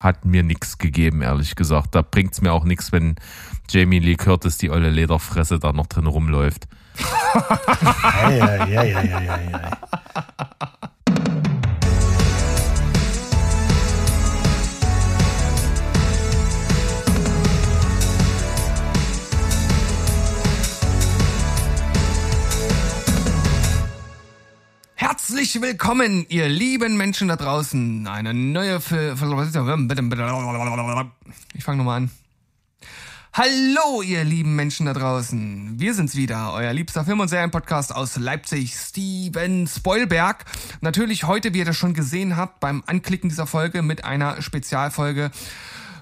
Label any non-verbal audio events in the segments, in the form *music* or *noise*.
hat mir nichts gegeben, ehrlich gesagt. Da bringt's mir auch nichts, wenn Jamie Lee Curtis, die olle Lederfresse, da noch drin rumläuft. ja, ja, ja, ja, ja, ja. Herzlich willkommen, ihr lieben Menschen da draußen. Eine neue Ich fange nochmal an. Hallo, ihr lieben Menschen da draußen. Wir sind's wieder, euer liebster Film- und Serienpodcast aus Leipzig, Steven Spoilberg. Natürlich heute, wie ihr das schon gesehen habt, beim Anklicken dieser Folge mit einer Spezialfolge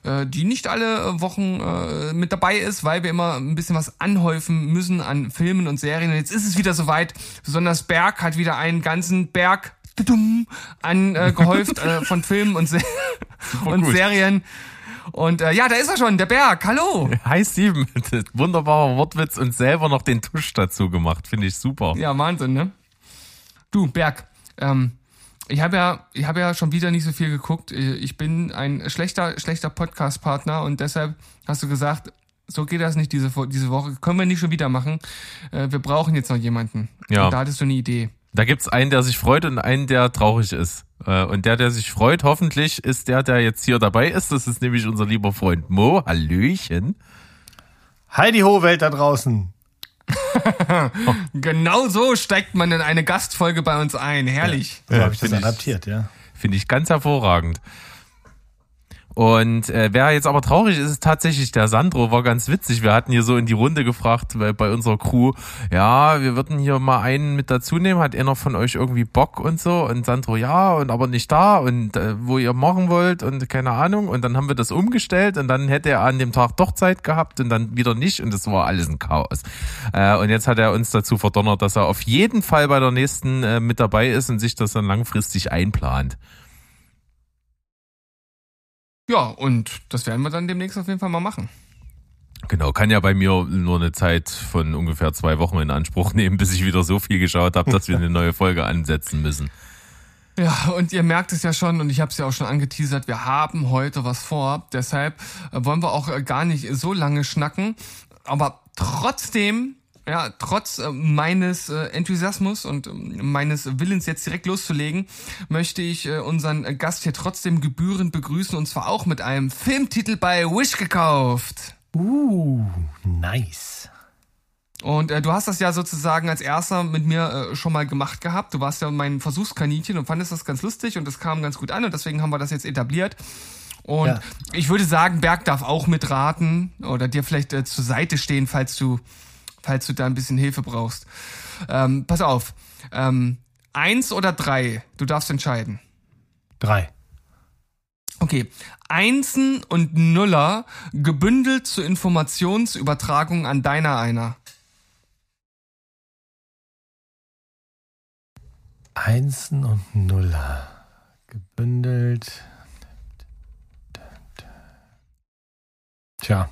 äh, die nicht alle Wochen äh, mit dabei ist, weil wir immer ein bisschen was anhäufen müssen an Filmen und Serien. Und jetzt ist es wieder soweit. Besonders Berg hat wieder einen ganzen Berg angehäuft äh, *laughs* von Filmen und, Se und Serien. Und äh, ja, da ist er schon, der Berg. Hallo. *laughs* Hi Steven, *laughs* wunderbarer Wortwitz und selber noch den Tusch dazu gemacht. Finde ich super. Ja, Wahnsinn, ne? Du, Berg, ähm, ich habe ja, ich habe ja schon wieder nicht so viel geguckt. Ich bin ein schlechter, schlechter Podcast-Partner und deshalb hast du gesagt, so geht das nicht diese, diese Woche. Können wir nicht schon wieder machen. Äh, wir brauchen jetzt noch jemanden. Ja. Und da hattest du eine Idee. Da gibt's einen, der sich freut und einen, der traurig ist. Äh, und der, der sich freut, hoffentlich ist der, der jetzt hier dabei ist. Das ist nämlich unser lieber Freund Mo. Hallöchen. Heidi Ho Welt da draußen. *laughs* genau so steigt man in eine Gastfolge bei uns ein. Herrlich. Ja, so ja, habe ich das adaptiert, ja. Finde ich ganz hervorragend. Und äh, wer jetzt aber traurig ist, ist tatsächlich der Sandro, war ganz witzig. Wir hatten hier so in die Runde gefragt bei, bei unserer Crew, ja, wir würden hier mal einen mit dazu nehmen, hat einer von euch irgendwie Bock und so? Und Sandro, ja, und aber nicht da und äh, wo ihr machen wollt und keine Ahnung. Und dann haben wir das umgestellt und dann hätte er an dem Tag doch Zeit gehabt und dann wieder nicht und das war alles ein Chaos. Äh, und jetzt hat er uns dazu verdonnert, dass er auf jeden Fall bei der nächsten äh, mit dabei ist und sich das dann langfristig einplant. Ja, und das werden wir dann demnächst auf jeden Fall mal machen. Genau, kann ja bei mir nur eine Zeit von ungefähr zwei Wochen in Anspruch nehmen, bis ich wieder so viel geschaut habe, dass wir eine neue Folge ansetzen müssen. Ja, und ihr merkt es ja schon, und ich habe es ja auch schon angeteasert, wir haben heute was vor. Deshalb äh, wollen wir auch äh, gar nicht so lange schnacken. Aber trotzdem ja, trotz äh, meines äh, Enthusiasmus und äh, meines Willens jetzt direkt loszulegen, möchte ich äh, unseren Gast hier trotzdem gebührend begrüßen und zwar auch mit einem Filmtitel bei Wish gekauft. Uh, nice. Und äh, du hast das ja sozusagen als erster mit mir äh, schon mal gemacht gehabt. Du warst ja mein Versuchskaninchen und fandest das ganz lustig und das kam ganz gut an und deswegen haben wir das jetzt etabliert. Und ja. ich würde sagen, Berg darf auch mitraten oder dir vielleicht äh, zur Seite stehen, falls du falls du da ein bisschen Hilfe brauchst. Ähm, pass auf. Ähm, eins oder drei? Du darfst entscheiden. Drei. Okay. Einsen und Nuller gebündelt zur Informationsübertragung an deiner einer. Einsen und Nuller gebündelt. Tja.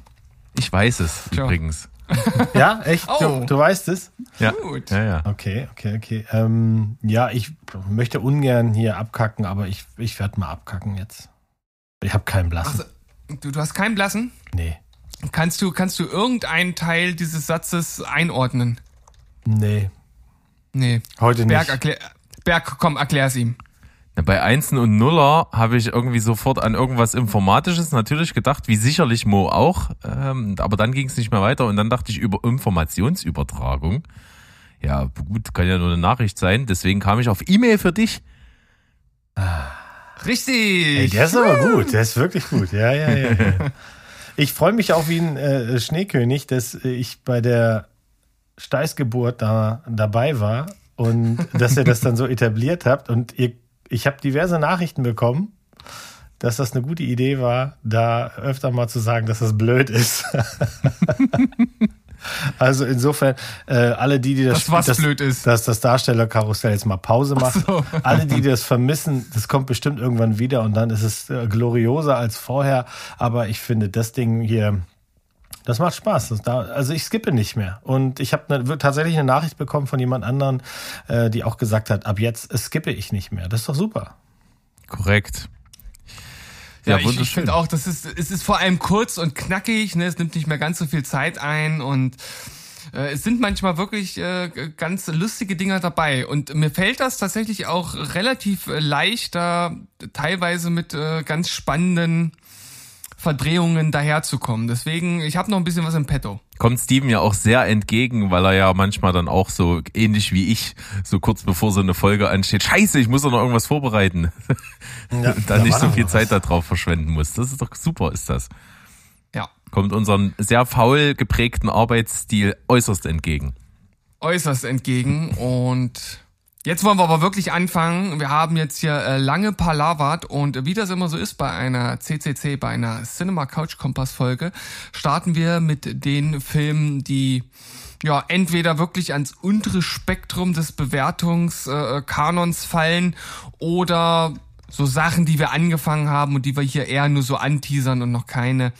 Ich weiß es Tja. übrigens. *laughs* Ja, echt? Oh. Du, du weißt es? Ja. Gut. Ja, ja. Okay, okay, okay. Ähm, ja, ich möchte ungern hier abkacken, aber ich, ich werde mal abkacken jetzt. Ich habe keinen Blassen. Ach, du, du hast keinen Blassen? Nee. Kannst du, kannst du irgendeinen Teil dieses Satzes einordnen? Nee. Nee. Heute Berg, nicht. Erklär, Berg, komm, erklär's ihm. Bei Einsen und Nuller habe ich irgendwie sofort an irgendwas Informatisches natürlich gedacht, wie sicherlich Mo auch. Ähm, aber dann ging es nicht mehr weiter und dann dachte ich über Informationsübertragung. Ja, gut, kann ja nur eine Nachricht sein. Deswegen kam ich auf E-Mail für dich. Richtig. Ey, der ist aber gut, der ist wirklich gut. Ja, ja, ja. ja. *laughs* Ich freue mich auch wie ein äh, Schneekönig, dass ich bei der Steißgeburt da dabei war und dass ihr das dann so etabliert habt und ihr ich habe diverse Nachrichten bekommen, dass das eine gute Idee war, da öfter mal zu sagen, dass das blöd ist. *laughs* also insofern, äh, alle die, die das, das, das, blöd ist. dass das Darstellerkarussell jetzt mal Pause macht, so. *laughs* alle die das vermissen, das kommt bestimmt irgendwann wieder und dann ist es äh, glorioser als vorher. Aber ich finde das Ding hier, das macht Spaß. Das da, also ich skippe nicht mehr. Und ich habe ne, tatsächlich eine Nachricht bekommen von jemand anderen, äh, die auch gesagt hat, ab jetzt skippe ich nicht mehr. Das ist doch super. Korrekt. Ja, ja ich, ich finde auch, das ist, es ist vor allem kurz und knackig, ne? es nimmt nicht mehr ganz so viel Zeit ein und äh, es sind manchmal wirklich äh, ganz lustige Dinger dabei. Und mir fällt das tatsächlich auch relativ leicht, da teilweise mit äh, ganz spannenden Verdrehungen daherzukommen. Deswegen, ich habe noch ein bisschen was im Petto. Kommt Steven ja auch sehr entgegen, weil er ja manchmal dann auch so ähnlich wie ich, so kurz bevor so eine Folge ansteht, scheiße, ich muss doch noch irgendwas vorbereiten. Ja, Und *laughs* dann nicht so viel Zeit darauf verschwenden muss. Das ist doch super, ist das. Ja. Kommt unseren sehr faul geprägten Arbeitsstil äußerst entgegen. Äußerst entgegen und Jetzt wollen wir aber wirklich anfangen. Wir haben jetzt hier äh, lange palavert und wie das immer so ist bei einer CCC, bei einer Cinema Couch Kompass Folge, starten wir mit den Filmen, die ja entweder wirklich ans untere Spektrum des Bewertungskanons äh, fallen oder so Sachen, die wir angefangen haben und die wir hier eher nur so anteasern und noch keine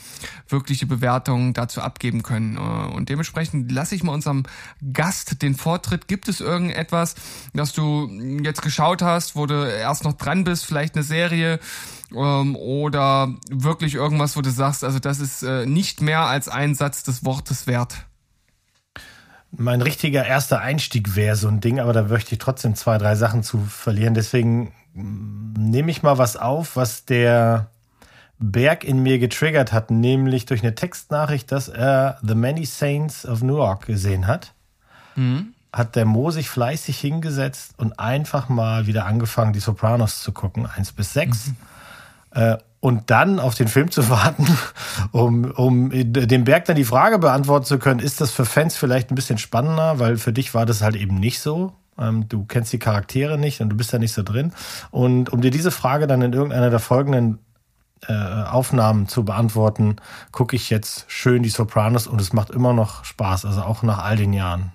wirkliche Bewertung dazu abgeben können. Äh, und dementsprechend lasse ich mal unserem Gast den Vortritt. Gibt es irgendetwas, das du jetzt geschaut hast, wo du erst noch dran bist, vielleicht eine Serie ähm, oder wirklich irgendwas, wo du sagst, also das ist äh, nicht mehr als ein Satz des Wortes wert? Mein richtiger erster Einstieg wäre so ein Ding, aber da möchte ich trotzdem zwei, drei Sachen zu verlieren. Deswegen nehme ich mal was auf, was der Berg in mir getriggert hat, nämlich durch eine Textnachricht, dass er The Many Saints of Newark gesehen hat. Mhm. Hat der Mo sich fleißig hingesetzt und einfach mal wieder angefangen, die Sopranos zu gucken, eins bis sechs. Mhm. Äh, und dann auf den Film zu *laughs* warten, um, um dem Berg dann die Frage beantworten zu können, ist das für Fans vielleicht ein bisschen spannender, weil für dich war das halt eben nicht so. Ähm, du kennst die Charaktere nicht und du bist da nicht so drin. Und um dir diese Frage dann in irgendeiner der folgenden äh, Aufnahmen zu beantworten, gucke ich jetzt schön die Sopranos und es macht immer noch Spaß, also auch nach all den Jahren.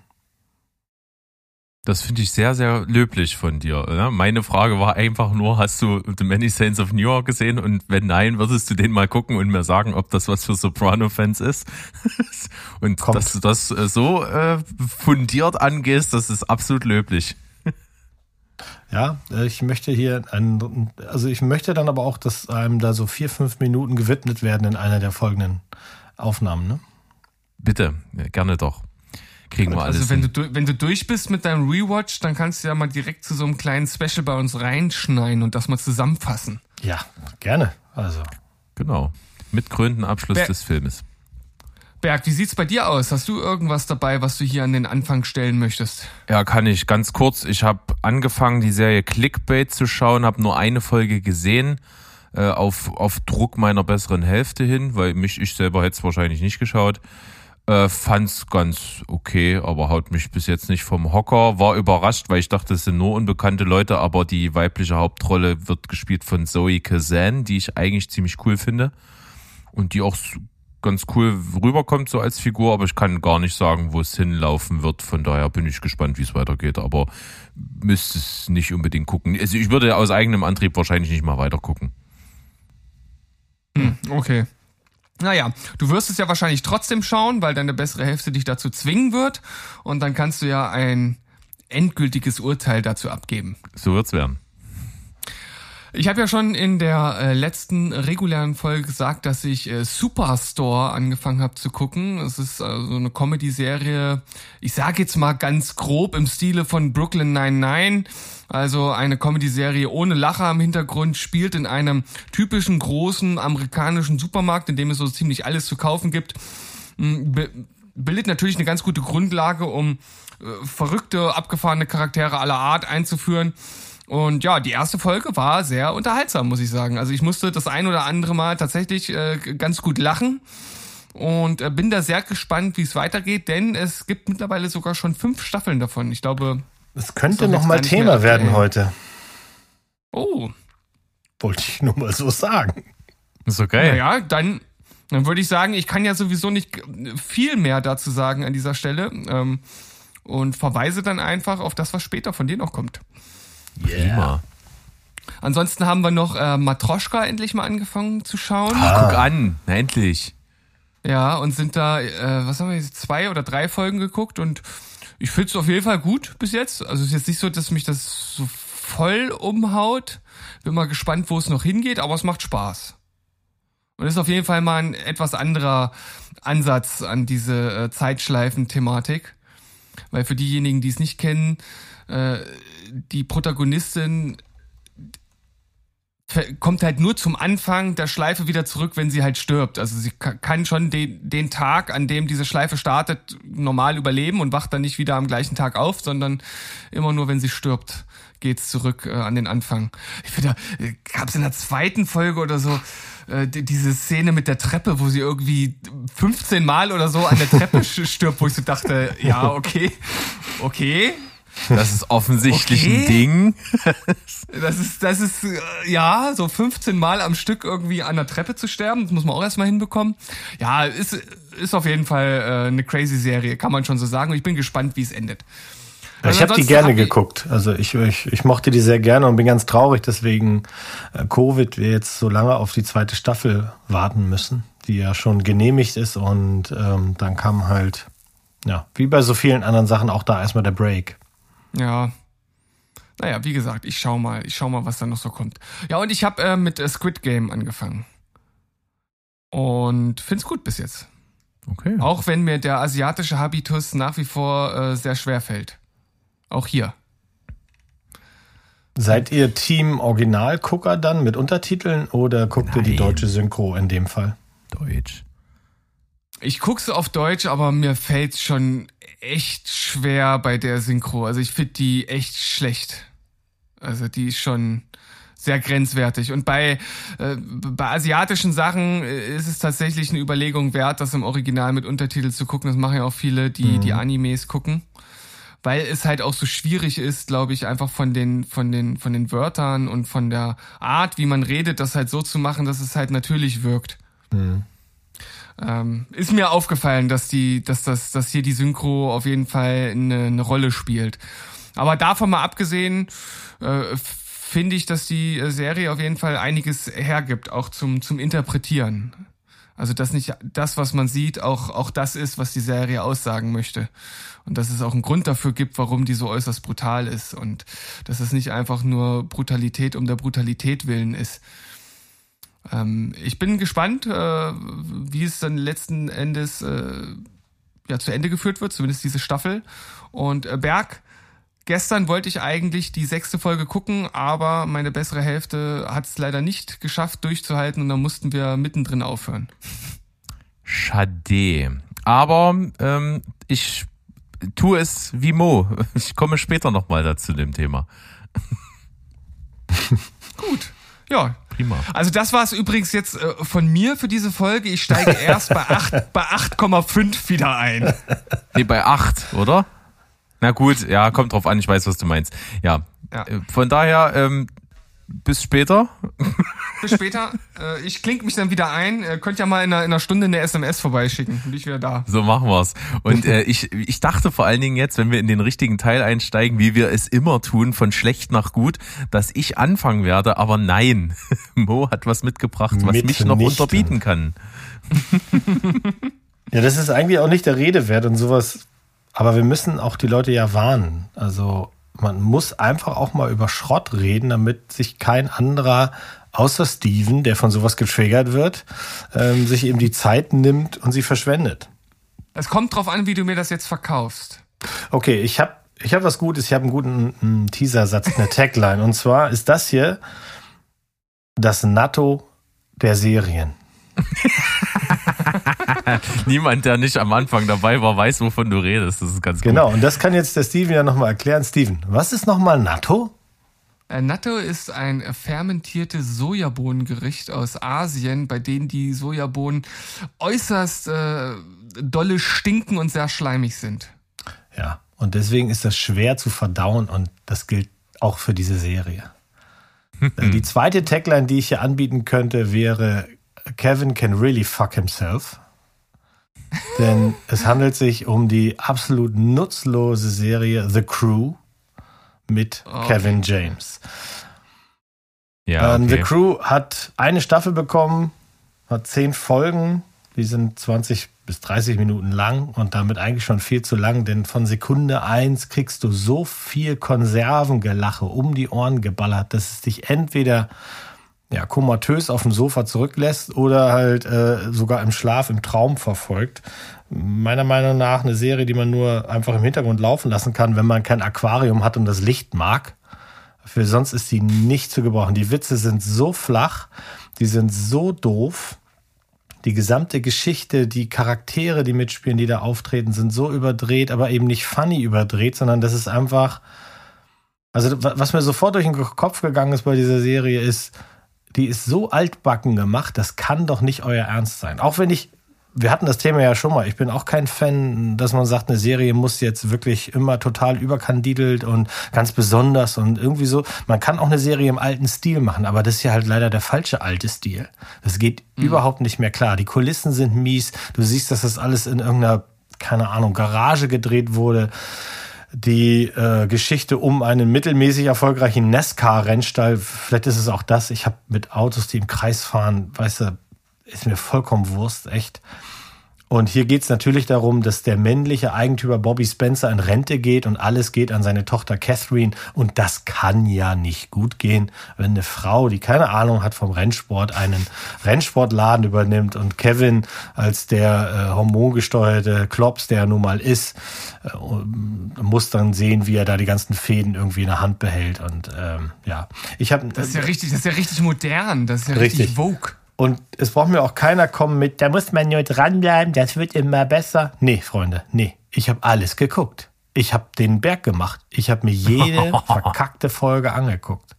Das finde ich sehr, sehr löblich von dir. Ne? Meine Frage war einfach nur, hast du The Many Saints of New York gesehen? Und wenn nein, würdest du den mal gucken und mir sagen, ob das was für Soprano-Fans ist? *laughs* und Kommt. dass du das äh, so äh, fundiert angehst, das ist absolut löblich. *laughs* Ja, äh, ich möchte hier, ein, also ich möchte dann aber auch, dass einem da so vier, fünf Minuten gewidmet werden in einer der folgenden Aufnahmen, ne? Bitte, gerne doch kriegen wir also alles. Also wenn du, wenn du durch bist mit deinem Rewatch, dann kannst du ja mal direkt zu so einem kleinen Special bei uns reinschneiden und das mal zusammenfassen. Ja, gerne. Also. Genau. Mit krönenden Abschluss Ber des Filmes. Berg, wie sieht's bei dir aus? Hast du irgendwas dabei, was du hier an den Anfang stellen möchtest? Ja, kann ich. Ganz kurz. Ich habe angefangen, die Serie Clickbait zu schauen, habe nur eine Folge gesehen, äh, auf, auf Druck meiner besseren Hälfte hin, weil mich ich selber hätte es wahrscheinlich nicht geschaut. Äh, fand's ganz okay, aber haut mich bis jetzt nicht vom Hocker. War überrascht, weil ich dachte, es sind nur unbekannte Leute, aber die weibliche Hauptrolle wird gespielt von Zoe Kazan, die ich eigentlich ziemlich cool finde. Und die auch ganz cool rüberkommt so als Figur, aber ich kann gar nicht sagen, wo es hinlaufen wird. Von daher bin ich gespannt, wie es weitergeht, aber müsste es nicht unbedingt gucken. Also ich würde aus eigenem Antrieb wahrscheinlich nicht mal weiter gucken. Hm, okay. Naja, du wirst es ja wahrscheinlich trotzdem schauen, weil deine bessere Hälfte dich dazu zwingen wird. Und dann kannst du ja ein endgültiges Urteil dazu abgeben. So wird's werden. Ich habe ja schon in der äh, letzten regulären Folge gesagt, dass ich äh, Superstore angefangen habe zu gucken. Es ist äh, so eine Comedy-Serie, ich sage jetzt mal ganz grob im Stile von Brooklyn 99. Also eine Comedy-Serie ohne Lacher im Hintergrund, spielt in einem typischen großen amerikanischen Supermarkt, in dem es so ziemlich alles zu kaufen gibt. Hm, be bildet natürlich eine ganz gute Grundlage, um äh, verrückte, abgefahrene Charaktere aller Art einzuführen. Und ja, die erste Folge war sehr unterhaltsam, muss ich sagen. Also ich musste das ein oder andere Mal tatsächlich äh, ganz gut lachen und äh, bin da sehr gespannt, wie es weitergeht, denn es gibt mittlerweile sogar schon fünf Staffeln davon. Ich glaube, es könnte noch mal Thema werden heute. Oh, wollte ich nur mal so sagen. Ist okay. Naja, dann dann würde ich sagen, ich kann ja sowieso nicht viel mehr dazu sagen an dieser Stelle ähm, und verweise dann einfach auf das, was später von dir noch kommt. Yeah. Ansonsten haben wir noch äh, Matroschka endlich mal angefangen zu schauen. Ah. Guck an, na, endlich. Ja, und sind da, äh, was haben wir jetzt, zwei oder drei Folgen geguckt und ich finde es auf jeden Fall gut bis jetzt. Also es ist jetzt nicht so, dass mich das so voll umhaut. Bin mal gespannt, wo es noch hingeht, aber es macht Spaß. Und ist auf jeden Fall mal ein etwas anderer Ansatz an diese äh, Zeitschleifen-Thematik. Weil für diejenigen, die es nicht kennen, äh, die Protagonistin kommt halt nur zum Anfang der Schleife wieder zurück, wenn sie halt stirbt. Also sie kann schon den, den Tag, an dem diese Schleife startet, normal überleben und wacht dann nicht wieder am gleichen Tag auf, sondern immer nur, wenn sie stirbt, geht's zurück äh, an den Anfang. Ich finde, äh, gab's in der zweiten Folge oder so äh, diese Szene mit der Treppe, wo sie irgendwie 15 Mal oder so an der Treppe *laughs* stirbt, wo ich so dachte, ja, okay, okay, das ist offensichtlich okay. ein Ding. *laughs* das ist, das ist, äh, ja, so 15 Mal am Stück irgendwie an der Treppe zu sterben. Das muss man auch erstmal hinbekommen. Ja, ist, ist auf jeden Fall äh, eine crazy Serie, kann man schon so sagen. Und ich bin gespannt, wie es endet. Also ich habe die gerne hab geguckt. Also ich, ich, ich mochte die sehr gerne und bin ganz traurig, deswegen äh, Covid wir jetzt so lange auf die zweite Staffel warten müssen, die ja schon genehmigt ist und ähm, dann kam halt, ja, wie bei so vielen anderen Sachen auch da erstmal der Break. Ja. Naja, wie gesagt, ich schau mal, ich schau mal, was da noch so kommt. Ja, und ich habe äh, mit äh, Squid Game angefangen. Und find's gut bis jetzt. Okay. Auch wenn mir der asiatische Habitus nach wie vor äh, sehr schwer fällt. Auch hier. Seid ihr Team Originalgucker dann mit Untertiteln oder guckt Nein. ihr die deutsche Synchro in dem Fall? Deutsch. Ich guck's auf Deutsch, aber mir fällt's schon echt schwer bei der Synchro. Also ich finde die echt schlecht. Also die ist schon sehr grenzwertig. Und bei, äh, bei asiatischen Sachen äh, ist es tatsächlich eine Überlegung wert, das im Original mit Untertitel zu gucken. Das machen ja auch viele, die mhm. die Animes gucken. Weil es halt auch so schwierig ist, glaube ich, einfach von den, von den, von den Wörtern und von der Art, wie man redet, das halt so zu machen, dass es halt natürlich wirkt. Mhm. Ähm, ist mir aufgefallen, dass die, dass das, dass hier die Synchro auf jeden Fall eine, eine Rolle spielt. Aber davon mal abgesehen, äh, finde ich, dass die Serie auf jeden Fall einiges hergibt, auch zum, zum Interpretieren. Also, dass nicht das, was man sieht, auch, auch das ist, was die Serie aussagen möchte. Und dass es auch einen Grund dafür gibt, warum die so äußerst brutal ist. Und dass es nicht einfach nur Brutalität um der Brutalität willen ist. Ähm, ich bin gespannt, äh, wie es dann letzten Endes äh, ja, zu Ende geführt wird, zumindest diese Staffel. Und äh, Berg, gestern wollte ich eigentlich die sechste Folge gucken, aber meine bessere Hälfte hat es leider nicht geschafft durchzuhalten und dann mussten wir mittendrin aufhören. Schade. Aber ähm, ich tue es wie Mo. Ich komme später nochmal dazu dem Thema. Gut. Ja. Prima. Also das war es übrigens jetzt äh, von mir für diese Folge. Ich steige *laughs* erst bei 8 bei 8,5 wieder ein. Nee, bei 8, oder? Na gut, ja, kommt drauf an, ich weiß, was du meinst. Ja. ja. Äh, von daher, ähm, bis später. Bis später. Äh, ich klinge mich dann wieder ein. Ihr könnt ja mal in einer, in einer Stunde eine SMS vorbeischicken. Bin ich wieder da. So machen wir's. Und äh, ich, ich dachte vor allen Dingen jetzt, wenn wir in den richtigen Teil einsteigen, wie wir es immer tun, von schlecht nach gut, dass ich anfangen werde. Aber nein, *laughs* Mo hat was mitgebracht, was Mit mich noch unterbieten kann. ja, das ist eigentlich auch nicht der Rede wert und sowas. Aber wir müssen auch die Leute ja warnen. Also man muss einfach auch mal über Schrott reden, damit sich kein anderer außer Steven, der von sowas getriggert wird, ähm, sich eben die Zeit nimmt und sie verschwendet. Es kommt drauf an, wie du mir das jetzt verkaufst. Okay, ich habe ich hab was Gutes, ich habe einen guten einen Teasersatz, eine *laughs* Tagline. und zwar ist das hier das Natto der Serien. *laughs* *laughs* Niemand, der nicht am Anfang dabei war, weiß, wovon du redest. Das ist ganz Genau, gut. und das kann jetzt der Steven ja nochmal erklären. Steven, was ist nochmal Natto? Äh, Natto ist ein fermentiertes Sojabohnengericht aus Asien, bei denen die Sojabohnen äußerst äh, dolle stinken und sehr schleimig sind. Ja, und deswegen ist das schwer zu verdauen und das gilt auch für diese Serie. *laughs* Die zweite Tagline, die ich hier anbieten könnte, wäre Kevin can really fuck himself. Denn es handelt sich um die absolut nutzlose Serie The Crew mit okay. Kevin James. Ja, ähm, okay. The Crew hat eine Staffel bekommen, hat zehn Folgen, die sind 20 bis 30 Minuten lang und damit eigentlich schon viel zu lang, denn von Sekunde eins kriegst du so viel Konservengelache um die Ohren geballert, dass es dich entweder ja, komatös auf dem Sofa zurücklässt oder halt äh, sogar im Schlaf, im Traum verfolgt. Meiner Meinung nach eine Serie, die man nur einfach im Hintergrund laufen lassen kann, wenn man kein Aquarium hat und das Licht mag. Für sonst ist sie nicht zu gebrauchen. Die Witze sind so flach, die sind so doof. Die gesamte Geschichte, die Charaktere, die mitspielen, die da auftreten, sind so überdreht, aber eben nicht funny überdreht, sondern das ist einfach. Also, was mir sofort durch den Kopf gegangen ist bei dieser Serie ist, die ist so altbacken gemacht, das kann doch nicht euer Ernst sein. Auch wenn ich, wir hatten das Thema ja schon mal, ich bin auch kein Fan, dass man sagt, eine Serie muss jetzt wirklich immer total überkandidelt und ganz besonders und irgendwie so. Man kann auch eine Serie im alten Stil machen, aber das ist ja halt leider der falsche alte Stil. Das geht mhm. überhaupt nicht mehr klar. Die Kulissen sind mies. Du siehst, dass das alles in irgendeiner, keine Ahnung, Garage gedreht wurde die äh, Geschichte um einen mittelmäßig erfolgreichen NASCAR-Rennstall. Vielleicht ist es auch das. Ich habe mit Autos, die im Kreis fahren, weißt du, ist mir vollkommen Wurst, echt. Und hier geht es natürlich darum, dass der männliche Eigentümer Bobby Spencer in Rente geht und alles geht an seine Tochter Catherine. Und das kann ja nicht gut gehen, wenn eine Frau, die keine Ahnung hat vom Rennsport, einen Rennsportladen übernimmt und Kevin als der äh, hormongesteuerte Klops, der er nun mal ist, äh, muss dann sehen, wie er da die ganzen Fäden irgendwie in der Hand behält. Und ähm, ja, ich habe. Das ist ja richtig, das ist ja richtig modern, das ist ja richtig, richtig Vogue. Und es braucht mir auch keiner kommen mit, da muss man nur dranbleiben, das wird immer besser. Nee, Freunde, nee. Ich habe alles geguckt. Ich habe den Berg gemacht. Ich habe mir jede *laughs* verkackte Folge angeguckt.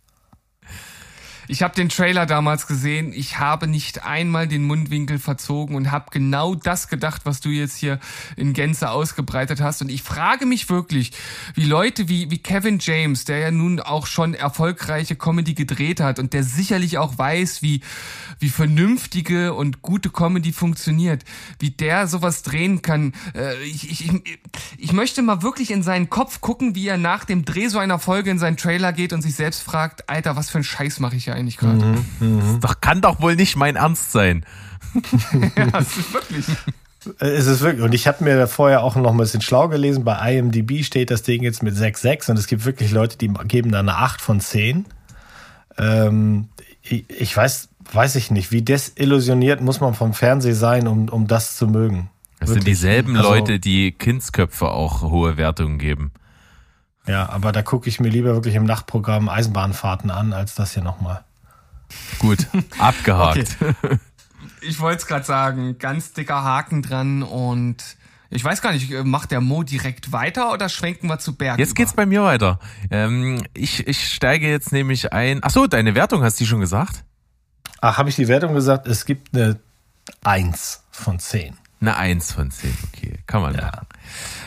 Ich habe den Trailer damals gesehen. Ich habe nicht einmal den Mundwinkel verzogen und habe genau das gedacht, was du jetzt hier in Gänze ausgebreitet hast. Und ich frage mich wirklich, wie Leute wie, wie Kevin James, der ja nun auch schon erfolgreiche Comedy gedreht hat und der sicherlich auch weiß, wie, wie vernünftige und gute Comedy funktioniert, wie der sowas drehen kann. Äh, ich, ich, ich möchte mal wirklich in seinen Kopf gucken, wie er nach dem Dreh so einer Folge in seinen Trailer geht und sich selbst fragt, Alter, was für ein Scheiß mache ich hier eigentlich gerade? Mhm, mhm. Das kann doch wohl nicht mein Ernst sein. *laughs* ja, das ist wirklich. Es ist wirklich, und ich habe mir vorher auch noch ein bisschen schlau gelesen. Bei IMDb steht das Ding jetzt mit 6,6 und es gibt wirklich Leute, die geben da eine 8 von 10. Ähm, ich, ich, weiß, weiß ich nicht, wie desillusioniert muss man vom Fernsehen sein, um, um das zu mögen. Das wirklich. sind dieselben also, Leute, die Kindsköpfe auch hohe Wertungen geben. Ja, aber da gucke ich mir lieber wirklich im Nachtprogramm Eisenbahnfahrten an, als das hier nochmal. Gut, abgehakt. *laughs* Ich wollte es gerade sagen, ganz dicker Haken dran und ich weiß gar nicht, macht der Mo direkt weiter oder schwenken wir zu Berg? Jetzt über? geht's bei mir weiter. Ähm, ich, ich steige jetzt nämlich ein. Ach so, deine Wertung hast du schon gesagt? Ach, habe ich die Wertung gesagt? Es gibt eine 1 von 10. Eine 1 von 10, okay, kann man ja. machen.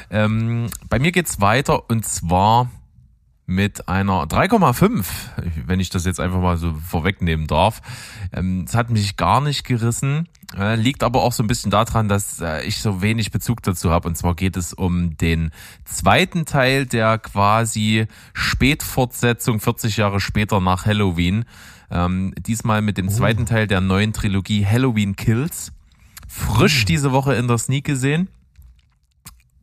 Ähm, bei mir geht's weiter und zwar mit einer 3,5, wenn ich das jetzt einfach mal so vorwegnehmen darf. Ähm, es hat mich gar nicht gerissen, äh, liegt aber auch so ein bisschen daran, dass äh, ich so wenig Bezug dazu habe. Und zwar geht es um den zweiten Teil der quasi Spätfortsetzung 40 Jahre später nach Halloween. Ähm, diesmal mit dem oh. zweiten Teil der neuen Trilogie Halloween Kills. Frisch oh. diese Woche in der Sneak gesehen.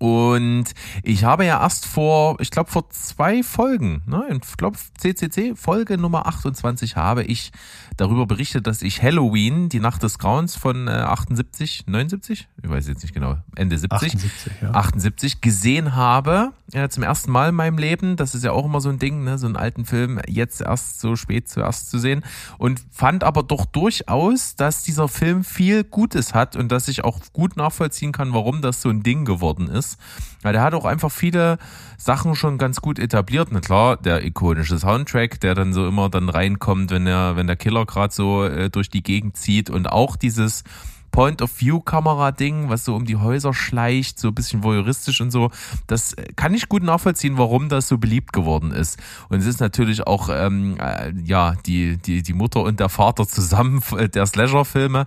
Und ich habe ja erst vor, ich glaube vor zwei Folgen, ne, ich glaube CCC, Folge Nummer 28 habe ich darüber berichtet, dass ich Halloween, die Nacht des Grauens von äh, 78, 79, ich weiß jetzt nicht genau, Ende 70, 78, ja. 78 gesehen habe, äh, zum ersten Mal in meinem Leben. Das ist ja auch immer so ein Ding, ne, so einen alten Film jetzt erst so spät zuerst zu sehen. Und fand aber doch durchaus, dass dieser Film viel Gutes hat und dass ich auch gut nachvollziehen kann, warum das so ein Ding geworden ist. Weil der hat auch einfach viele Sachen schon ganz gut etabliert. Na klar, der ikonische Soundtrack, der dann so immer dann reinkommt, wenn der, wenn der Killer gerade so äh, durch die Gegend zieht und auch dieses Point-of-View-Kamera-Ding, was so um die Häuser schleicht, so ein bisschen voyeuristisch und so. Das äh, kann ich gut nachvollziehen, warum das so beliebt geworden ist. Und es ist natürlich auch, ähm, äh, ja, die, die, die Mutter und der Vater zusammen *laughs* der Slasher-Filme.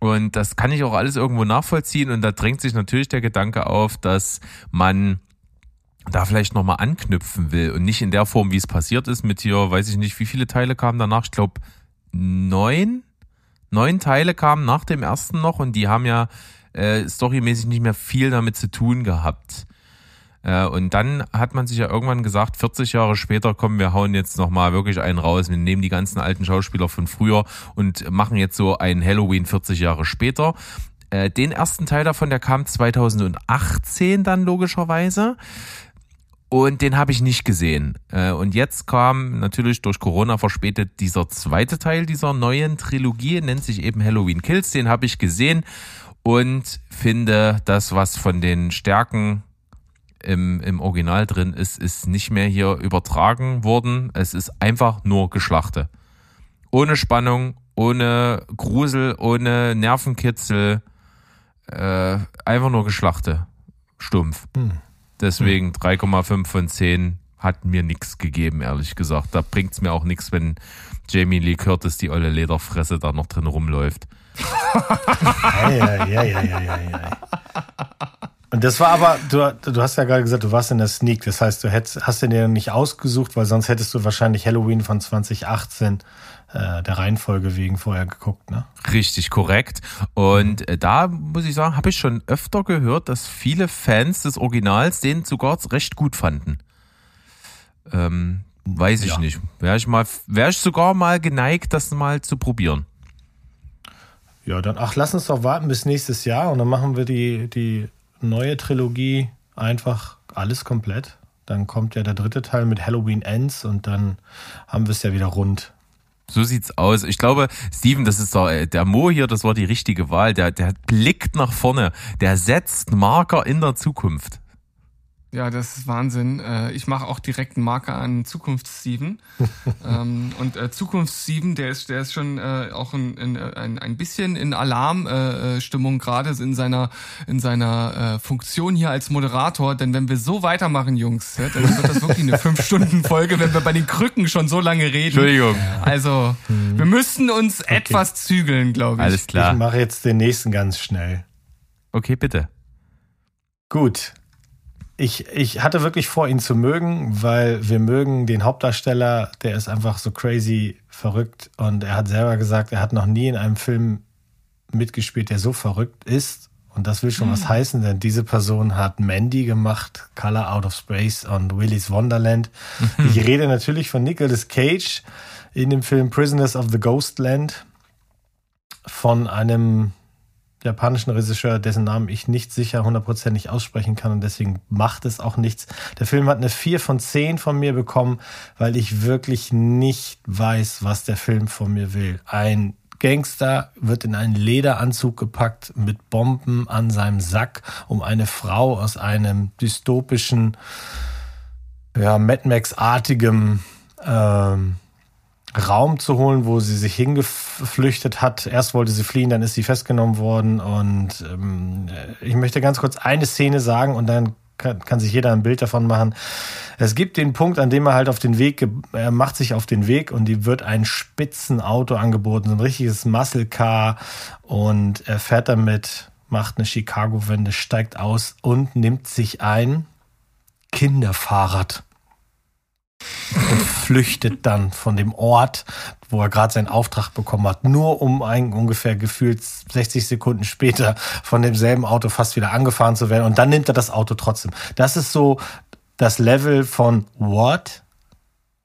Und das kann ich auch alles irgendwo nachvollziehen. Und da drängt sich natürlich der Gedanke auf, dass man da vielleicht nochmal anknüpfen will und nicht in der Form, wie es passiert ist, mit hier, weiß ich nicht, wie viele Teile kamen danach, ich glaube neun, neun Teile kamen nach dem ersten noch und die haben ja äh, storymäßig nicht mehr viel damit zu tun gehabt. Äh, und dann hat man sich ja irgendwann gesagt, 40 Jahre später kommen wir hauen jetzt nochmal wirklich einen raus. Wir nehmen die ganzen alten Schauspieler von früher und machen jetzt so ein Halloween 40 Jahre später. Äh, den ersten Teil davon, der kam 2018 dann logischerweise. Und den habe ich nicht gesehen. Äh, und jetzt kam natürlich durch Corona verspätet dieser zweite Teil dieser neuen Trilogie, nennt sich eben Halloween Kills. Den habe ich gesehen und finde, das, was von den Stärken im, im Original drin ist, ist nicht mehr hier übertragen worden. Es ist einfach nur Geschlachte. Ohne Spannung, ohne Grusel, ohne Nervenkitzel. Äh, einfach nur Geschlachte. Stumpf. Hm. Deswegen 3,5 von 10 hat mir nichts gegeben, ehrlich gesagt. Da bringt's mir auch nichts, wenn Jamie Lee Curtis die olle Lederfresse da noch drin rumläuft. ja, ja, ja. Und das war aber, du, du hast ja gerade gesagt, du warst in der Sneak. Das heißt, du hättest, hast den ja nicht ausgesucht, weil sonst hättest du wahrscheinlich Halloween von 2018 äh, der Reihenfolge wegen vorher geguckt, ne? Richtig korrekt. Und äh, da muss ich sagen, habe ich schon öfter gehört, dass viele Fans des Originals den sogar recht gut fanden. Ähm, weiß ich ja. nicht. Wäre ich mal, wäre ich sogar mal geneigt, das mal zu probieren. Ja, dann ach, lass uns doch warten bis nächstes Jahr und dann machen wir die, die neue Trilogie einfach alles komplett. Dann kommt ja der dritte Teil mit Halloween Ends und dann haben wir es ja wieder rund. So sieht's aus. Ich glaube, Steven, das ist doch, äh, der Mo hier, das war die richtige Wahl. Der, der blickt nach vorne. Der setzt Marker in der Zukunft. Ja, das ist Wahnsinn. Äh, ich mache auch direkt einen Marker an Zukunfts-Steven. *laughs* ähm, und äh, Zukunfts-Steven, der ist, der ist schon äh, auch ein, ein, ein bisschen in Alarmstimmung äh, gerade in seiner, in seiner äh, Funktion hier als Moderator. Denn wenn wir so weitermachen, Jungs, dann wird das wirklich eine Fünf-Stunden-Folge, wenn wir bei den Krücken schon so lange reden. Entschuldigung. Also, mhm. wir müssten uns okay. etwas zügeln, glaube ich. Alles klar. Ich mache jetzt den nächsten ganz schnell. Okay, bitte. Gut, ich, ich hatte wirklich vor, ihn zu mögen, weil wir mögen den Hauptdarsteller, der ist einfach so crazy verrückt und er hat selber gesagt, er hat noch nie in einem Film mitgespielt, der so verrückt ist. Und das will schon mhm. was heißen, denn diese Person hat Mandy gemacht, Color Out of Space und Willy's Wonderland. Mhm. *laughs* Ich rede natürlich von Nicolas Cage in dem Film Prisoners of the Ghostland von einem japanischen Regisseur, dessen Namen ich nicht sicher hundertprozentig aussprechen kann und deswegen macht es auch nichts. Der Film hat eine 4 von 10 von mir bekommen, weil ich wirklich nicht weiß, was der Film von mir will. Ein Gangster wird in einen Lederanzug gepackt mit Bomben an seinem Sack, um eine Frau aus einem dystopischen, ja, Mad Max-artigem ähm, Raum zu holen, wo sie sich hingeflüchtet hat. Erst wollte sie fliehen, dann ist sie festgenommen worden. Und ähm, ich möchte ganz kurz eine Szene sagen und dann kann, kann sich jeder ein Bild davon machen. Es gibt den Punkt, an dem er halt auf den Weg, er macht sich auf den Weg und die wird ein Spitzenauto angeboten, so ein richtiges Muscle Car und er fährt damit, macht eine Chicago-Wende, steigt aus und nimmt sich ein Kinderfahrrad und flüchtet dann von dem Ort, wo er gerade seinen Auftrag bekommen hat, nur um ein ungefähr gefühlt 60 Sekunden später von demselben Auto fast wieder angefahren zu werden. Und dann nimmt er das Auto trotzdem. Das ist so das Level von What?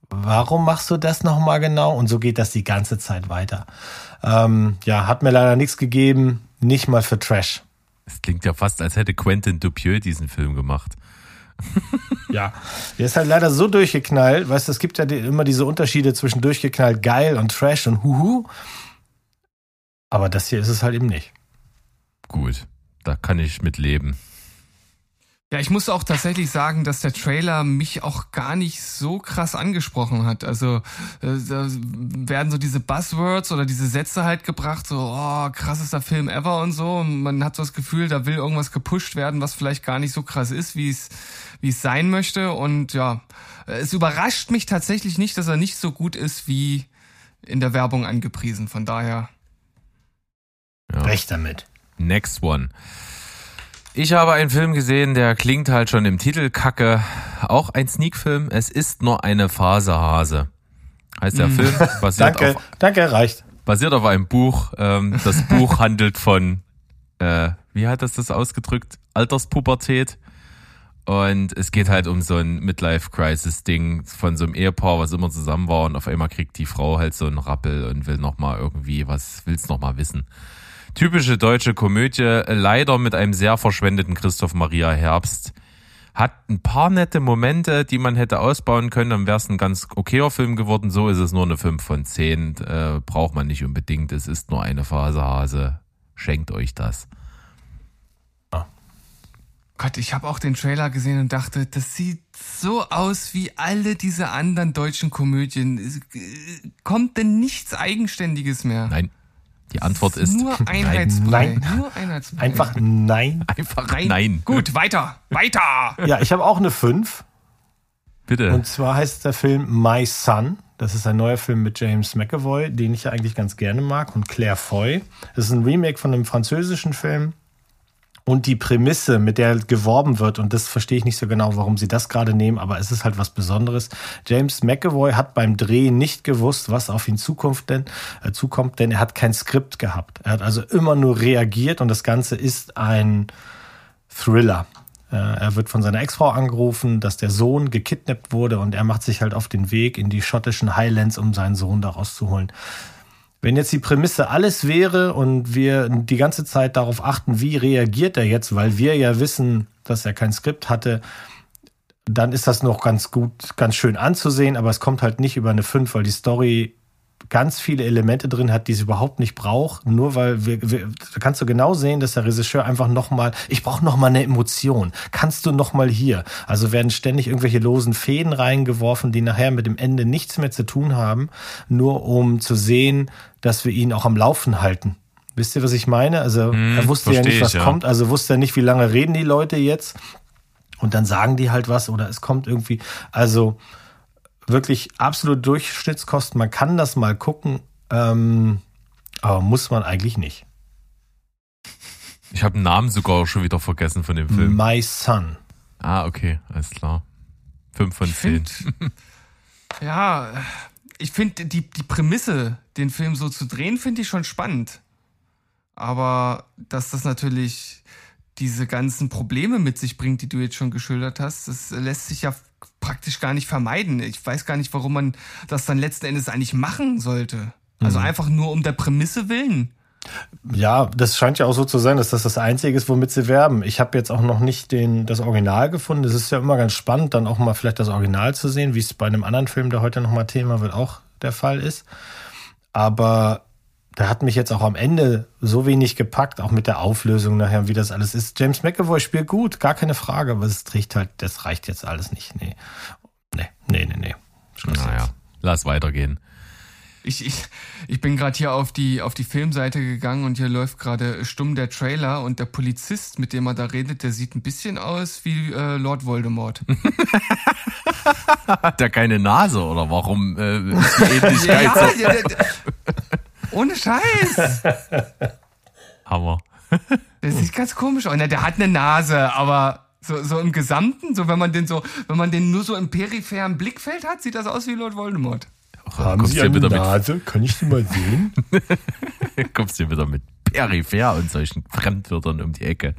Warum machst du das nochmal genau? Und so geht das die ganze Zeit weiter. Ähm, ja, hat mir leider nichts gegeben, nicht mal für Trash. Es klingt ja fast, als hätte Quentin Dupieux diesen Film gemacht. *laughs* ja, der ist halt leider so durchgeknallt. Weißt du, es gibt ja immer diese Unterschiede zwischen durchgeknallt geil und Trash und Huhu. Aber das hier ist es halt eben nicht. Gut, da kann ich mit leben. Ja, ich muss auch tatsächlich sagen, dass der Trailer mich auch gar nicht so krass angesprochen hat. Also äh, da werden so diese Buzzwords oder diese Sätze halt gebracht, so oh, krassester Film ever und so. Und man hat so das Gefühl, da will irgendwas gepusht werden, was vielleicht gar nicht so krass ist, wie es wie es sein möchte. Und ja, es überrascht mich tatsächlich nicht, dass er nicht so gut ist wie in der Werbung angepriesen. Von daher. Ja. Recht damit. Next one. Ich habe einen Film gesehen, der klingt halt schon im Titel kacke. Auch ein Sneak-Film. Es ist nur eine Phasehase. Heißt der mm. Film. *laughs* Basiert danke, auf, danke, reicht. Basiert auf einem Buch. Ähm, das Buch handelt von, äh, wie hat das das ausgedrückt? Alterspubertät. Und es geht halt um so ein Midlife-Crisis-Ding von so einem Ehepaar, was immer zusammen war und auf einmal kriegt die Frau halt so einen Rappel und will nochmal irgendwie was, will's nochmal wissen. Typische deutsche Komödie, leider mit einem sehr verschwendeten Christoph Maria Herbst. Hat ein paar nette Momente, die man hätte ausbauen können, dann wäre es ein ganz okayer Film geworden. So ist es nur eine 5 von 10. Äh, braucht man nicht unbedingt. Es ist nur eine Phase Hase. Schenkt euch das. Gott, ich habe auch den Trailer gesehen und dachte, das sieht so aus wie alle diese anderen deutschen Komödien. Kommt denn nichts Eigenständiges mehr? Nein. Die Antwort ist nur *laughs* Einheitsbrei. Nein. Nur Einheitsbrei. Einfach nein. *laughs* einfach Nein. nein. Gut, weiter, weiter. Ja, ich habe auch eine 5. Bitte. Und zwar heißt der Film My Son. Das ist ein neuer Film mit James McAvoy, den ich ja eigentlich ganz gerne mag, und Claire Foy. Das ist ein Remake von einem französischen Film. Und die Prämisse, mit der geworben wird, und das verstehe ich nicht so genau, warum sie das gerade nehmen, aber es ist halt was Besonderes. James McAvoy hat beim Drehen nicht gewusst, was auf ihn Zukunft denn, äh, zukommt, denn er hat kein Skript gehabt. Er hat also immer nur reagiert und das Ganze ist ein Thriller. Äh, er wird von seiner Ex-Frau angerufen, dass der Sohn gekidnappt wurde und er macht sich halt auf den Weg in die schottischen Highlands, um seinen Sohn da rauszuholen. Wenn jetzt die Prämisse alles wäre und wir die ganze Zeit darauf achten, wie reagiert er jetzt, weil wir ja wissen, dass er kein Skript hatte, dann ist das noch ganz gut, ganz schön anzusehen, aber es kommt halt nicht über eine 5, weil die Story ganz viele Elemente drin hat, die es überhaupt nicht braucht, nur weil wir, wir da kannst du genau sehen, dass der Regisseur einfach nochmal, ich brauche nochmal eine Emotion, kannst du nochmal hier. Also werden ständig irgendwelche losen Fäden reingeworfen, die nachher mit dem Ende nichts mehr zu tun haben, nur um zu sehen, dass wir ihn auch am Laufen halten. Wisst ihr, was ich meine? Also Hm, er wusste ja nicht, was ich, ja. kommt, also wusste er nicht, wie lange reden die Leute jetzt. Und dann sagen die halt was oder es kommt irgendwie. Also wirklich absolut Durchschnittskost. Man kann das mal gucken, ähm, aber muss man eigentlich nicht. Ich habe den Namen sogar schon wieder vergessen von dem Film. My Son. Ah, okay, alles klar. Fünf von Ich zehn. find, *laughs* ja, ich finde die, die Prämisse, den Film so zu drehen, finde ich schon spannend. Aber dass das natürlich diese ganzen Probleme mit sich bringt, die du jetzt schon geschildert hast, das lässt sich ja praktisch gar nicht vermeiden. Ich weiß gar nicht, warum man das dann letzten Endes eigentlich machen sollte. Also einfach nur um der Prämisse willen. Ja, das scheint ja auch so zu sein, dass das das Einzige ist, womit sie werben. Ich habe jetzt auch noch nicht den, das Original gefunden. Es ist ja immer ganz spannend, dann auch mal vielleicht das Original zu sehen, wie es bei einem anderen Film, der heute nochmal Thema wird, auch der Fall ist. Aber da hat mich jetzt auch am Ende so wenig gepackt, auch mit der Auflösung nachher, wie das alles ist. James McAvoy spielt gut, gar keine Frage, aber es trägt halt, das reicht jetzt alles nicht. Nee. Nee, nee, nee, nee. Schluss Naja, jetzt. lass weitergehen. Ich, ich, ich bin gerade hier auf die, auf die Filmseite gegangen und hier läuft gerade stumm der Trailer und der Polizist, mit dem er da redet, der sieht ein bisschen aus wie äh, Lord Voldemort. *laughs* Hat der keine Nase oder warum äh, ist die *laughs* Ähnlichkeit ja, so? ja, der, ohne Scheiß. *laughs* Hammer. *laughs* Der sieht ganz komisch aus. Na, der hat eine Nase, aber so, so im Gesamten, so wenn man den so, wenn man den nur so im peripheren Blickfeld hat, sieht das aus wie Lord Voldemort. Haben kommst Sie eine wieder Nase? Kann ich sie mal sehen? mit, *laughs* kommst du wieder mit peripher und solchen Fremdwörtern um die Ecke.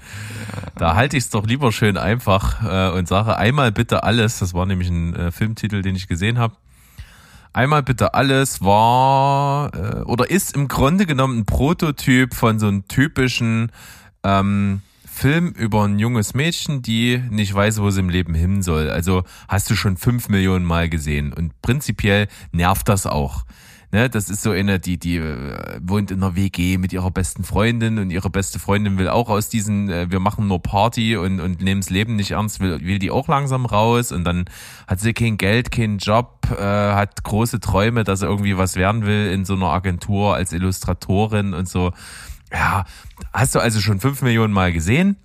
Da halte ich es doch lieber schön einfach äh, und sage einmal bitte alles. Das war nämlich ein äh, Filmtitel, den ich gesehen habe. Einmal bitte alles war äh, oder ist im Grunde genommen ein Prototyp von so einem typischen ähm, Film über ein junges Mädchen, die nicht weiß, wo sie im Leben hin soll. Also hast du schon fünf Millionen Mal gesehen und prinzipiell nervt das auch. Ne, das ist so eine, die, die äh, wohnt in einer WG mit ihrer besten Freundin und ihre beste Freundin will auch aus diesen, äh, wir machen nur Party und, und nehmen das Leben nicht ernst, will, will die auch langsam raus und dann hat sie kein Geld, keinen Job, äh, hat große Träume, dass sie irgendwie was werden will in so einer Agentur als Illustratorin und so. Ja, hast du also schon fünf Millionen Mal gesehen,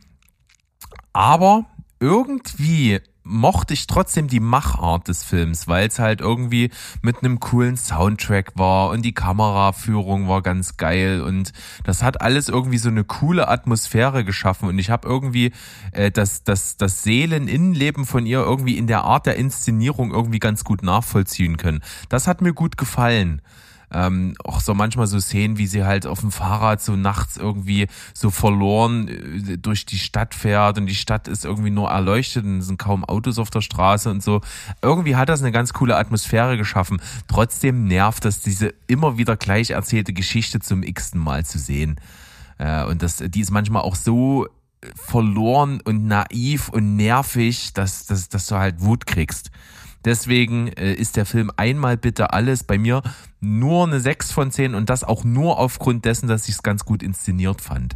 aber irgendwie mochte ich trotzdem die Machart des Films, weil es halt irgendwie mit einem coolen Soundtrack war und die Kameraführung war ganz geil und das hat alles irgendwie so eine coole Atmosphäre geschaffen und ich habe irgendwie äh, das, das, das Seeleninnenleben von ihr irgendwie in der Art der Inszenierung irgendwie ganz gut nachvollziehen können. Das hat mir gut gefallen. Ähm, auch so manchmal so Szenen, wie sie halt auf dem Fahrrad so nachts irgendwie so verloren äh, durch die Stadt fährt und die Stadt ist irgendwie nur erleuchtet und es sind kaum Autos auf der Straße und so. Irgendwie hat das eine ganz coole Atmosphäre geschaffen. Trotzdem nervt das, diese immer wieder gleich erzählte Geschichte zum x-ten Mal zu sehen. Äh, und das, die ist manchmal auch so verloren und naiv und nervig, dass, dass, dass du halt Wut kriegst. Deswegen äh, ist der Film einmal bitte alles bei mir nur eine 6 von 10 und das auch nur aufgrund dessen, dass ich es ganz gut inszeniert fand.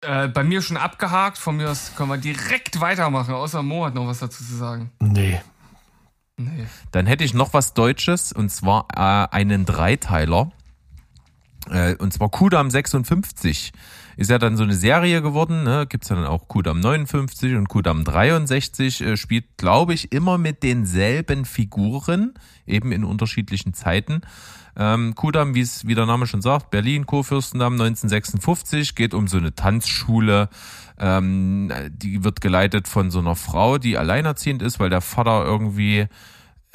Äh, bei mir schon abgehakt, von mir aus können wir direkt weitermachen, außer Mo hat noch was dazu zu sagen. Nee. Nee. Dann hätte ich noch was Deutsches und zwar äh, einen Dreiteiler. Äh, und zwar Kudam 56 ist ja dann so eine Serie geworden, ne? Gibt's ja dann auch Kudam 59 und Kudam 63, äh, spielt, glaube ich, immer mit denselben Figuren, eben in unterschiedlichen Zeiten. Ähm, Kudam, wie es wie der Name schon sagt, Berlin, Kurfürstendamm 1956, geht um so eine Tanzschule. Ähm, die wird geleitet von so einer Frau, die alleinerziehend ist, weil der Vater irgendwie,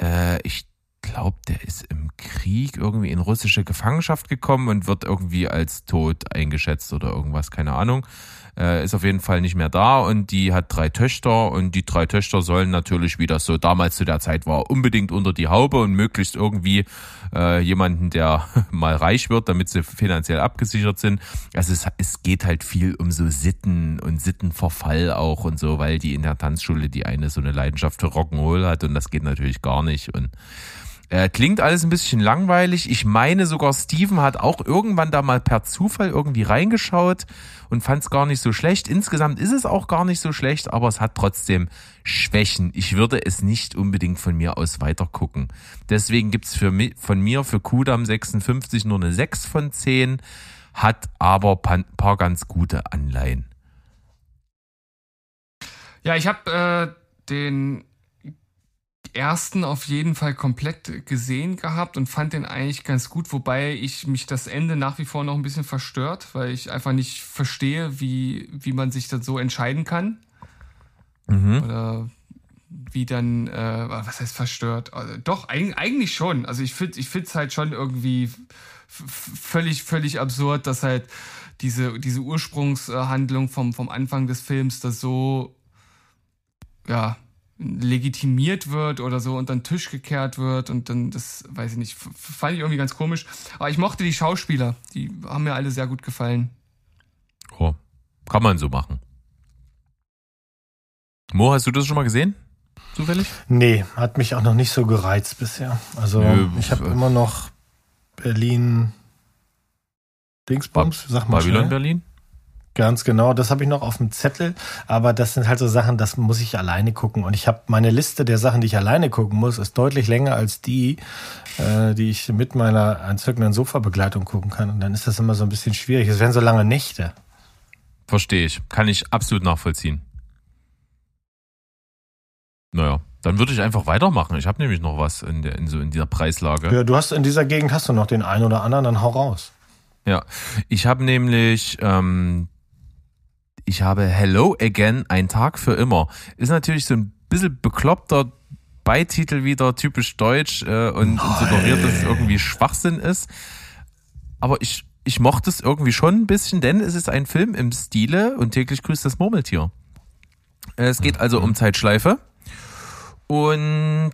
äh, ich glaube, der ist im Krieg irgendwie in russische Gefangenschaft gekommen und wird irgendwie als tot eingeschätzt oder irgendwas, keine Ahnung. Äh, ist auf jeden Fall nicht mehr da und die hat drei Töchter und die drei Töchter sollen natürlich, wie das so damals zu der Zeit war, unbedingt unter die Haube und möglichst irgendwie äh, jemanden, der *laughs* mal reich wird, damit sie finanziell abgesichert sind. Also es, es geht halt viel um so Sitten und Sittenverfall auch und so, weil die in der Tanzschule die eine so eine Leidenschaft für Rock'n'Roll hat und das geht natürlich gar nicht und äh, klingt alles ein bisschen langweilig. Ich meine sogar, Steven hat auch irgendwann da mal per Zufall irgendwie reingeschaut und fand es gar nicht so schlecht. Insgesamt ist es auch gar nicht so schlecht, aber es hat trotzdem Schwächen. Ich würde es nicht unbedingt von mir aus weitergucken. Deswegen gibt's für von mir für Kudam 56 nur eine 6 von 10, hat aber ein paar ganz gute Anleihen. Ja, ich habe äh, den ersten auf jeden Fall komplett gesehen gehabt und fand den eigentlich ganz gut, wobei ich mich das Ende nach wie vor noch ein bisschen verstört, weil ich einfach nicht verstehe, wie, wie man sich das so entscheiden kann. Mhm. Oder wie dann, äh, was heißt verstört? Also, doch, eigentlich schon. Also ich finde ich finde es halt schon irgendwie völlig, völlig absurd, dass halt diese, diese Ursprungshandlung vom, vom Anfang des Films das so, ja, legitimiert wird oder so unter den Tisch gekehrt wird und dann, das weiß ich nicht, fand ich irgendwie ganz komisch. Aber ich mochte die Schauspieler, die haben mir alle sehr gut gefallen. Oh, kann man so machen. Mo, hast du das schon mal gesehen? Zufällig? Nee, hat mich auch noch nicht so gereizt bisher. Also Nö, ich habe immer noch Berlin Dingsbums, sag mal Babylon schnell. Berlin? Ganz genau, das habe ich noch auf dem Zettel, aber das sind halt so Sachen, das muss ich alleine gucken. Und ich habe meine Liste der Sachen, die ich alleine gucken muss, ist deutlich länger als die, äh, die ich mit meiner entzückenden Sofa-Begleitung gucken kann. Und dann ist das immer so ein bisschen schwierig. Es werden so lange Nächte. Verstehe ich. Kann ich absolut nachvollziehen. Naja, dann würde ich einfach weitermachen. Ich habe nämlich noch was in, der, in, so in dieser Preislage. Ja, du hast in dieser Gegend hast du noch den einen oder anderen, dann hau raus. Ja, ich habe nämlich ähm, ich habe Hello Again, ein Tag für immer. Ist natürlich so ein bisschen bekloppter Beititel wieder, typisch deutsch äh, und, und suggeriert, dass es irgendwie Schwachsinn ist. Aber ich, ich mochte es irgendwie schon ein bisschen, denn es ist ein Film im Stile und täglich grüßt das Murmeltier. Es geht also um Zeitschleife. Und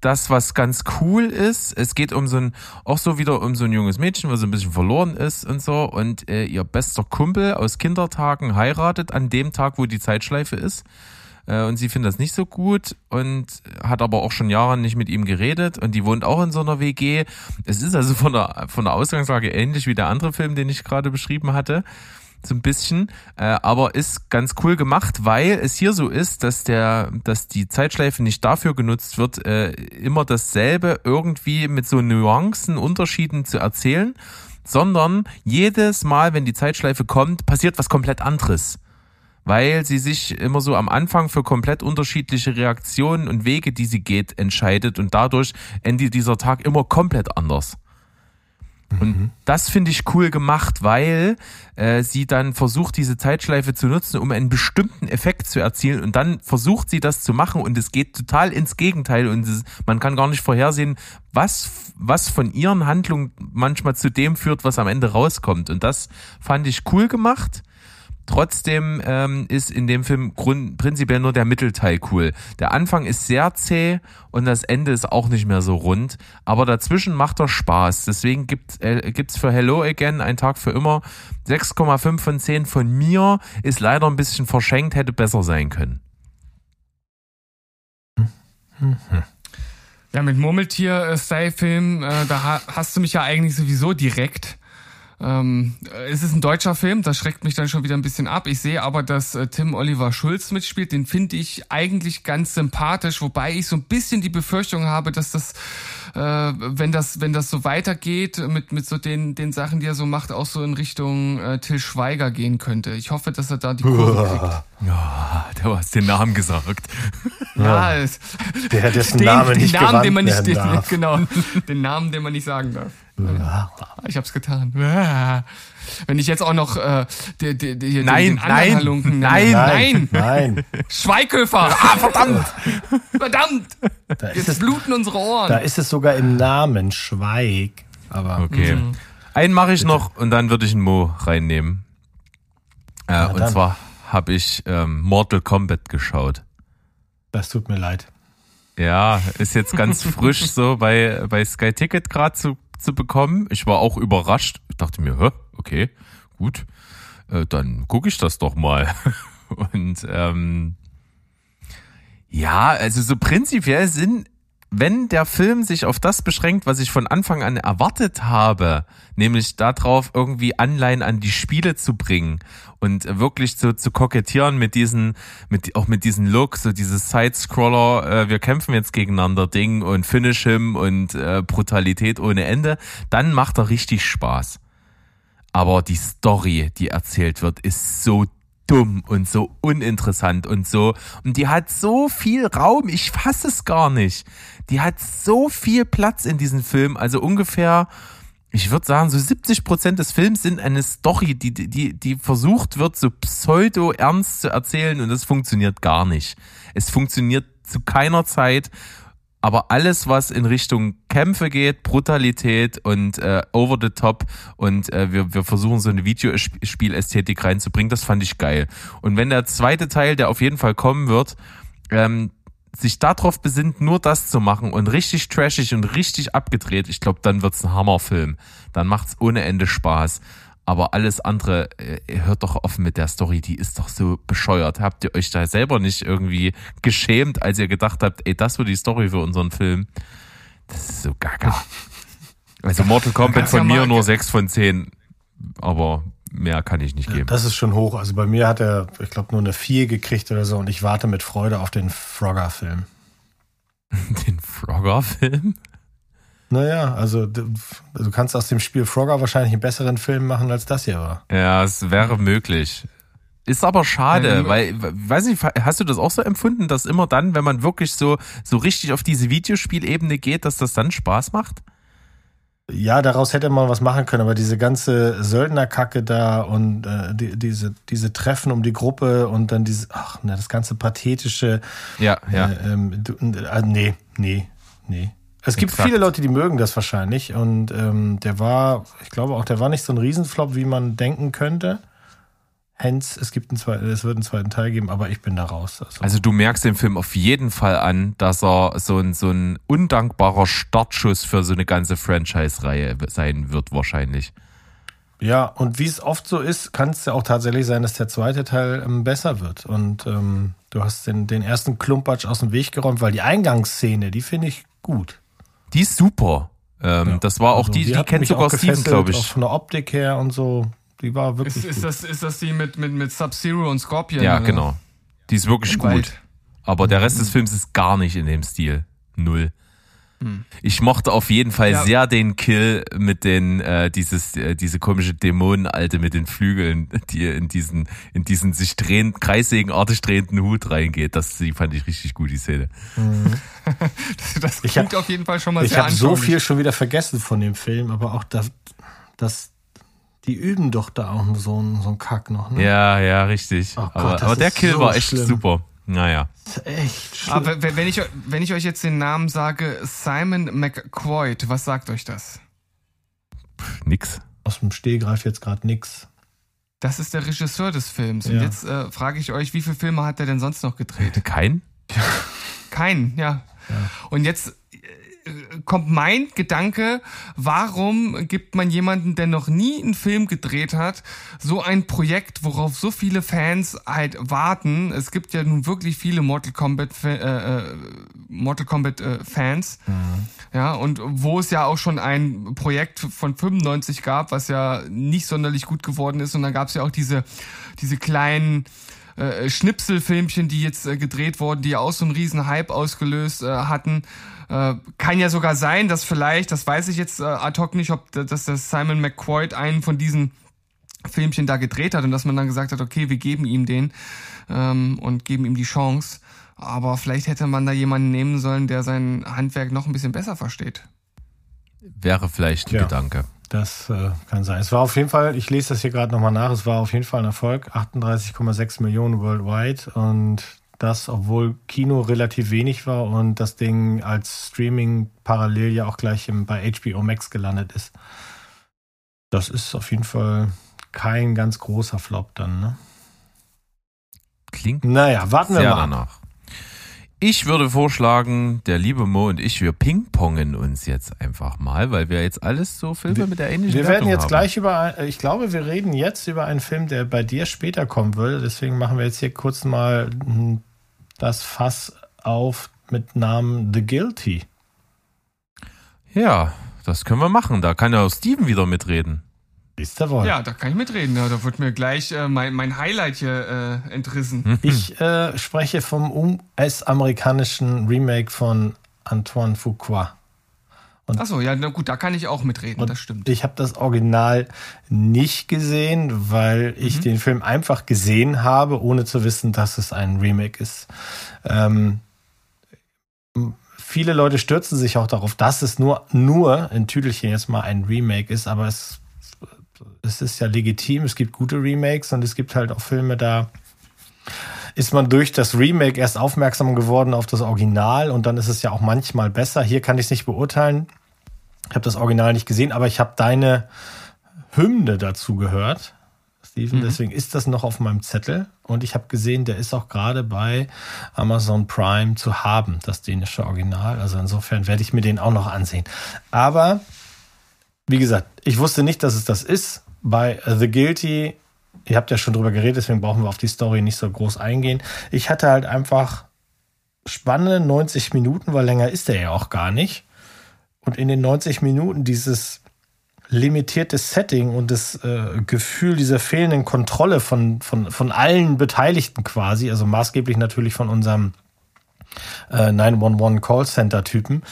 das, was ganz cool ist, es geht um so ein, auch so wieder um so ein junges Mädchen, was so ein bisschen verloren ist und so. Und äh, ihr bester Kumpel aus Kindertagen heiratet an dem Tag, wo die Zeitschleife ist. Äh, und sie findet das nicht so gut und hat aber auch schon Jahre nicht mit ihm geredet. Und die wohnt auch in so einer WG. Es ist also von der, von der Ausgangslage ähnlich wie der andere Film, den ich gerade beschrieben hatte so ein bisschen, äh, aber ist ganz cool gemacht, weil es hier so ist, dass der, dass die Zeitschleife nicht dafür genutzt wird, äh, immer dasselbe irgendwie mit so Nuancen, Unterschieden zu erzählen, sondern jedes Mal, wenn die Zeitschleife kommt, passiert was komplett anderes. Weil sie sich immer so am Anfang für komplett unterschiedliche Reaktionen und Wege, die sie geht, entscheidet und dadurch endet dieser Tag immer komplett anders. Und das finde ich cool gemacht, weil äh, sie dann versucht, diese Zeitschleife zu nutzen, um einen bestimmten Effekt zu erzielen. Und dann versucht sie das zu machen und es geht total ins Gegenteil. Und es, man kann gar nicht vorhersehen, was, was von ihren Handlungen manchmal zu dem führt, was am Ende rauskommt. Und das fand ich cool gemacht. Trotzdem ähm, ist in dem Film grund, prinzipiell nur der Mittelteil cool. Der Anfang ist sehr zäh und das Ende ist auch nicht mehr so rund. Aber dazwischen macht er Spaß. Deswegen gibt äh, gibt's für Hello Again, ein Tag für immer, 6,5 von 10 von mir. Ist leider ein bisschen verschenkt, hätte besser sein können. Ja, mit Murmeltier-Style-Film, äh, da ha hast du mich ja eigentlich sowieso direkt. Ähm, es ist ein deutscher Film, das schreckt mich dann schon wieder ein bisschen ab. Ich sehe aber, dass äh, Tim Oliver Schulz mitspielt. Den finde ich eigentlich ganz sympathisch, wobei ich so ein bisschen die Befürchtung habe, dass das, äh, wenn das, wenn das so weitergeht mit mit so den den Sachen, die er so macht, auch so in Richtung äh, Till Schweiger gehen könnte. Ich hoffe, dass er da die Kurve kriegt. Ja, du hast den Namen gesagt. Ja, es, Der, dessen den, Name den nicht Namen, den man genannt nicht, den, darf. *laughs* genau, den Namen, den man nicht sagen darf. Ich hab's getan. Wenn ich jetzt auch noch äh, die, die, die, Nein, den anderen nein, Halunken nenne. nein, nein, Nein, Schweighöfer. Ah, verdammt, verdammt. da ist, Jetzt es, bluten unsere Ohren. da ist es sogar im Namen Schweig. Aber Okay. Mhm. Einen mache ich noch und dann würde ich einen Mo reinnehmen. Äh, und dann. zwar habe ich ähm, Mortal Kombat geschaut. das tut mir leid. Ja, ist jetzt ganz frisch *laughs* so bei, bei Sky Ticket gerade zu, zu bekommen. Ich war auch überrascht. Ich dachte mir, hä, okay, gut, äh, dann gucke ich das doch mal. *laughs* Und ähm, ja, also so prinzipiell sind, wenn der Film sich auf das beschränkt, was ich von Anfang an erwartet habe, nämlich darauf irgendwie Anleihen an die Spiele zu bringen und wirklich so zu kokettieren mit diesen, mit auch mit diesen Look, so dieses Side-Scroller, äh, wir kämpfen jetzt gegeneinander Ding und Finish him und äh, Brutalität ohne Ende, dann macht er richtig Spaß. Aber die Story, die erzählt wird, ist so dumm und so uninteressant und so. Und die hat so viel Raum, ich fasse es gar nicht. Die hat so viel Platz in diesem Film. Also ungefähr, ich würde sagen, so 70 Prozent des Films sind eine Story, die, die, die versucht wird, so pseudo-ernst zu erzählen und das funktioniert gar nicht. Es funktioniert zu keiner Zeit. Aber alles, was in Richtung Kämpfe geht, Brutalität und äh, over the top und äh, wir, wir versuchen so eine Videospielästhetik reinzubringen, das fand ich geil. Und wenn der zweite Teil, der auf jeden Fall kommen wird, ähm, sich darauf besinnt, nur das zu machen und richtig trashig und richtig abgedreht, ich glaube, dann wird's ein Hammerfilm. Dann macht's ohne Ende Spaß. Aber alles andere, äh, hört doch offen mit der Story, die ist doch so bescheuert. Habt ihr euch da selber nicht irgendwie geschämt, als ihr gedacht habt, ey, das wird die Story für unseren Film? Das ist so gaga. *laughs* Also Mortal Kombat von mir nur 6 von 10, aber mehr kann ich nicht geben. Das ist schon hoch. Also bei mir hat er, ich glaube, nur eine 4 gekriegt oder so und ich warte mit Freude auf den Frogger-Film. *laughs* Den Frogger-Film? Naja, also du, kannst aus dem Spiel Frogger wahrscheinlich einen besseren Film machen, als das hier war. Ja, es wäre möglich. Ist aber schade, Ja, weil, weiß nicht, hast du das auch so empfunden, dass immer dann, wenn man wirklich so, so richtig auf diese Videospielebene geht, dass das dann Spaß macht? Ja, daraus hätte man was machen können, aber diese ganze Söldnerkacke da und äh, die, diese, diese Treffen um die Gruppe und dann dieses, ach, ne, das ganze pathetische, Ja, ja. Äh, ähm, du, äh, nee, nee, nee. Es gibt Exakt. viele Leute, die mögen das wahrscheinlich und ähm, der war, ich glaube auch, der war nicht so ein Riesenflop, wie man denken könnte. Hens, es gibt einen zweiten, es wird einen zweiten Teil geben, aber ich bin da raus. Also, Also du merkst dem Film auf jeden Fall an, dass er so ein, so ein undankbarer Startschuss für so eine ganze Franchise-Reihe sein wird wahrscheinlich. ja, und wie es oft so ist, kann es ja auch tatsächlich sein, dass der zweite Teil ähm, besser wird. Und ähm, du hast den, den ersten Klumpatsch aus dem Weg geräumt, weil die Eingangsszene, die finde ich gut. Die ist super. Ähm, Ja. Das war auch Also, die, die, hat kennt sogar Steven, glaube ich. von der Optik her und so. Die war wirklich Ist, ist, das, ist das die mit, mit, mit Sub-Zero und Scorpion? Ja, oder? genau. Die ist wirklich Im gut. Wald. Aber der Rest des Films ist gar nicht in dem Stil. Null. Ich mochte auf jeden Fall Ja. sehr den Kill mit den, äh, dieses, äh, diese komische Dämonenalte mit den Flügeln, die in diesen, in diesen sich drehend, kreissägenartig drehenden Hut reingeht. Das, die fand ich richtig gut, die Szene. *laughs* Das Ich klingt hab- auf jeden Fall schon mal Ich sehr habe so viel schon wieder vergessen von dem Film, aber auch da, das, die üben doch da auch so ein, so ein Kack noch, ne? Ja, ja, richtig. Oh Gott, aber das aber der ist Kill so war echt schlimm. super. Naja. Das ist echt schlimm. Aber wenn ich, wenn ich euch jetzt den Namen sage, Simon McQuoid, was sagt euch das? Pff, nix. Aus dem Stehgreif jetzt gerade nix. Das ist der Regisseur des Films. Und Ja. jetzt äh, frage ich euch, wie viele Filme hat er denn sonst noch gedreht? Kein? Keinen, ja. Und jetzt kommt mein Gedanke, warum gibt man jemanden, der noch nie einen Film gedreht hat, so ein Projekt, worauf so viele Fans halt warten? Es gibt ja nun wirklich viele Mortal Kombat, äh, äh, Mortal Kombat äh, Fans. Ja, und wo es ja auch schon ein Projekt von 95 gab, was ja nicht sonderlich gut geworden ist. Und dann gab es ja auch diese, diese kleinen äh, Schnipselfilmchen, die jetzt äh, gedreht wurden, die ja auch so einen riesen Hype ausgelöst äh, hatten. Äh, kann ja sogar sein, dass vielleicht, das weiß ich jetzt äh, ad hoc nicht, ob dass der Simon McQuoid einen von diesen Filmchen da gedreht hat und dass man dann gesagt hat, okay, wir geben ihm den ähm, und geben ihm die Chance. Aber vielleicht hätte man da jemanden nehmen sollen, der sein Handwerk noch ein bisschen besser versteht. Wäre vielleicht ein Ja. Gedanke. Das äh, kann sein. Es war auf jeden Fall, ich lese das hier gerade nochmal nach, es war auf jeden Fall ein Erfolg. 38,6 Millionen worldwide und das, obwohl Kino relativ wenig war und das Ding als Streaming parallel ja auch gleich im, bei HBO Max gelandet ist. Das ist auf jeden Fall kein ganz großer Flop dann, ne? Klingt Naja, warten wir mal. danach. Ich würde vorschlagen, der liebe Mo und ich, wir pingpongen uns jetzt einfach mal, weil wir jetzt alles so Filme mit der ähnlichen Wir werden jetzt haben. gleich über, ein- ich glaube, wir reden jetzt über einen Film, der bei dir später kommen würde. Deswegen machen wir jetzt hier kurz mal hm, das Fass auf mit Namen The Guilty. Ja, das können wir machen. Da kann ja auch Steven wieder mitreden. Siehst du wohl. Ja, da kann ich mitreden. Da wird mir gleich äh, mein, mein Highlight hier äh, entrissen. Hm. Ich äh, spreche vom US-amerikanischen Remake von Antoine Fuqua. Achso, ja, na gut, da kann ich auch mitreden, das stimmt. Ich habe das Original nicht gesehen, weil ich den Film einfach gesehen habe, ohne zu wissen, dass es ein Remake ist. Ähm, viele Leute stürzen sich auch darauf, dass es nur, nur in Tüdelchen jetzt mal ein Remake ist, aber es, es ist ja legitim. Es gibt gute Remakes und es gibt halt auch Filme, da ist man durch das Remake erst aufmerksam geworden auf das Original und dann ist es ja auch manchmal besser. Hier kann ich es nicht beurteilen. Ich habe das Original nicht gesehen, aber ich habe deine Hymne dazu gehört, Steven. Deswegen ist das noch auf meinem Zettel. Und ich habe gesehen, der ist auch gerade bei Amazon Prime zu haben, das dänische Original. Also insofern werde ich mir den auch noch ansehen. Aber wie gesagt, ich wusste nicht, dass es das ist. Bei The Guilty, ihr habt ja schon drüber geredet, deswegen brauchen wir auf die Story nicht so groß eingehen. Ich hatte halt einfach spannende 90 Minuten, weil länger ist der ja auch gar nicht. Und in den 90 Minuten dieses limitierte Setting und das äh, Gefühl dieser fehlenden Kontrolle von, von, von allen Beteiligten quasi, also maßgeblich natürlich von unserem äh, 911 Callcenter-Typen,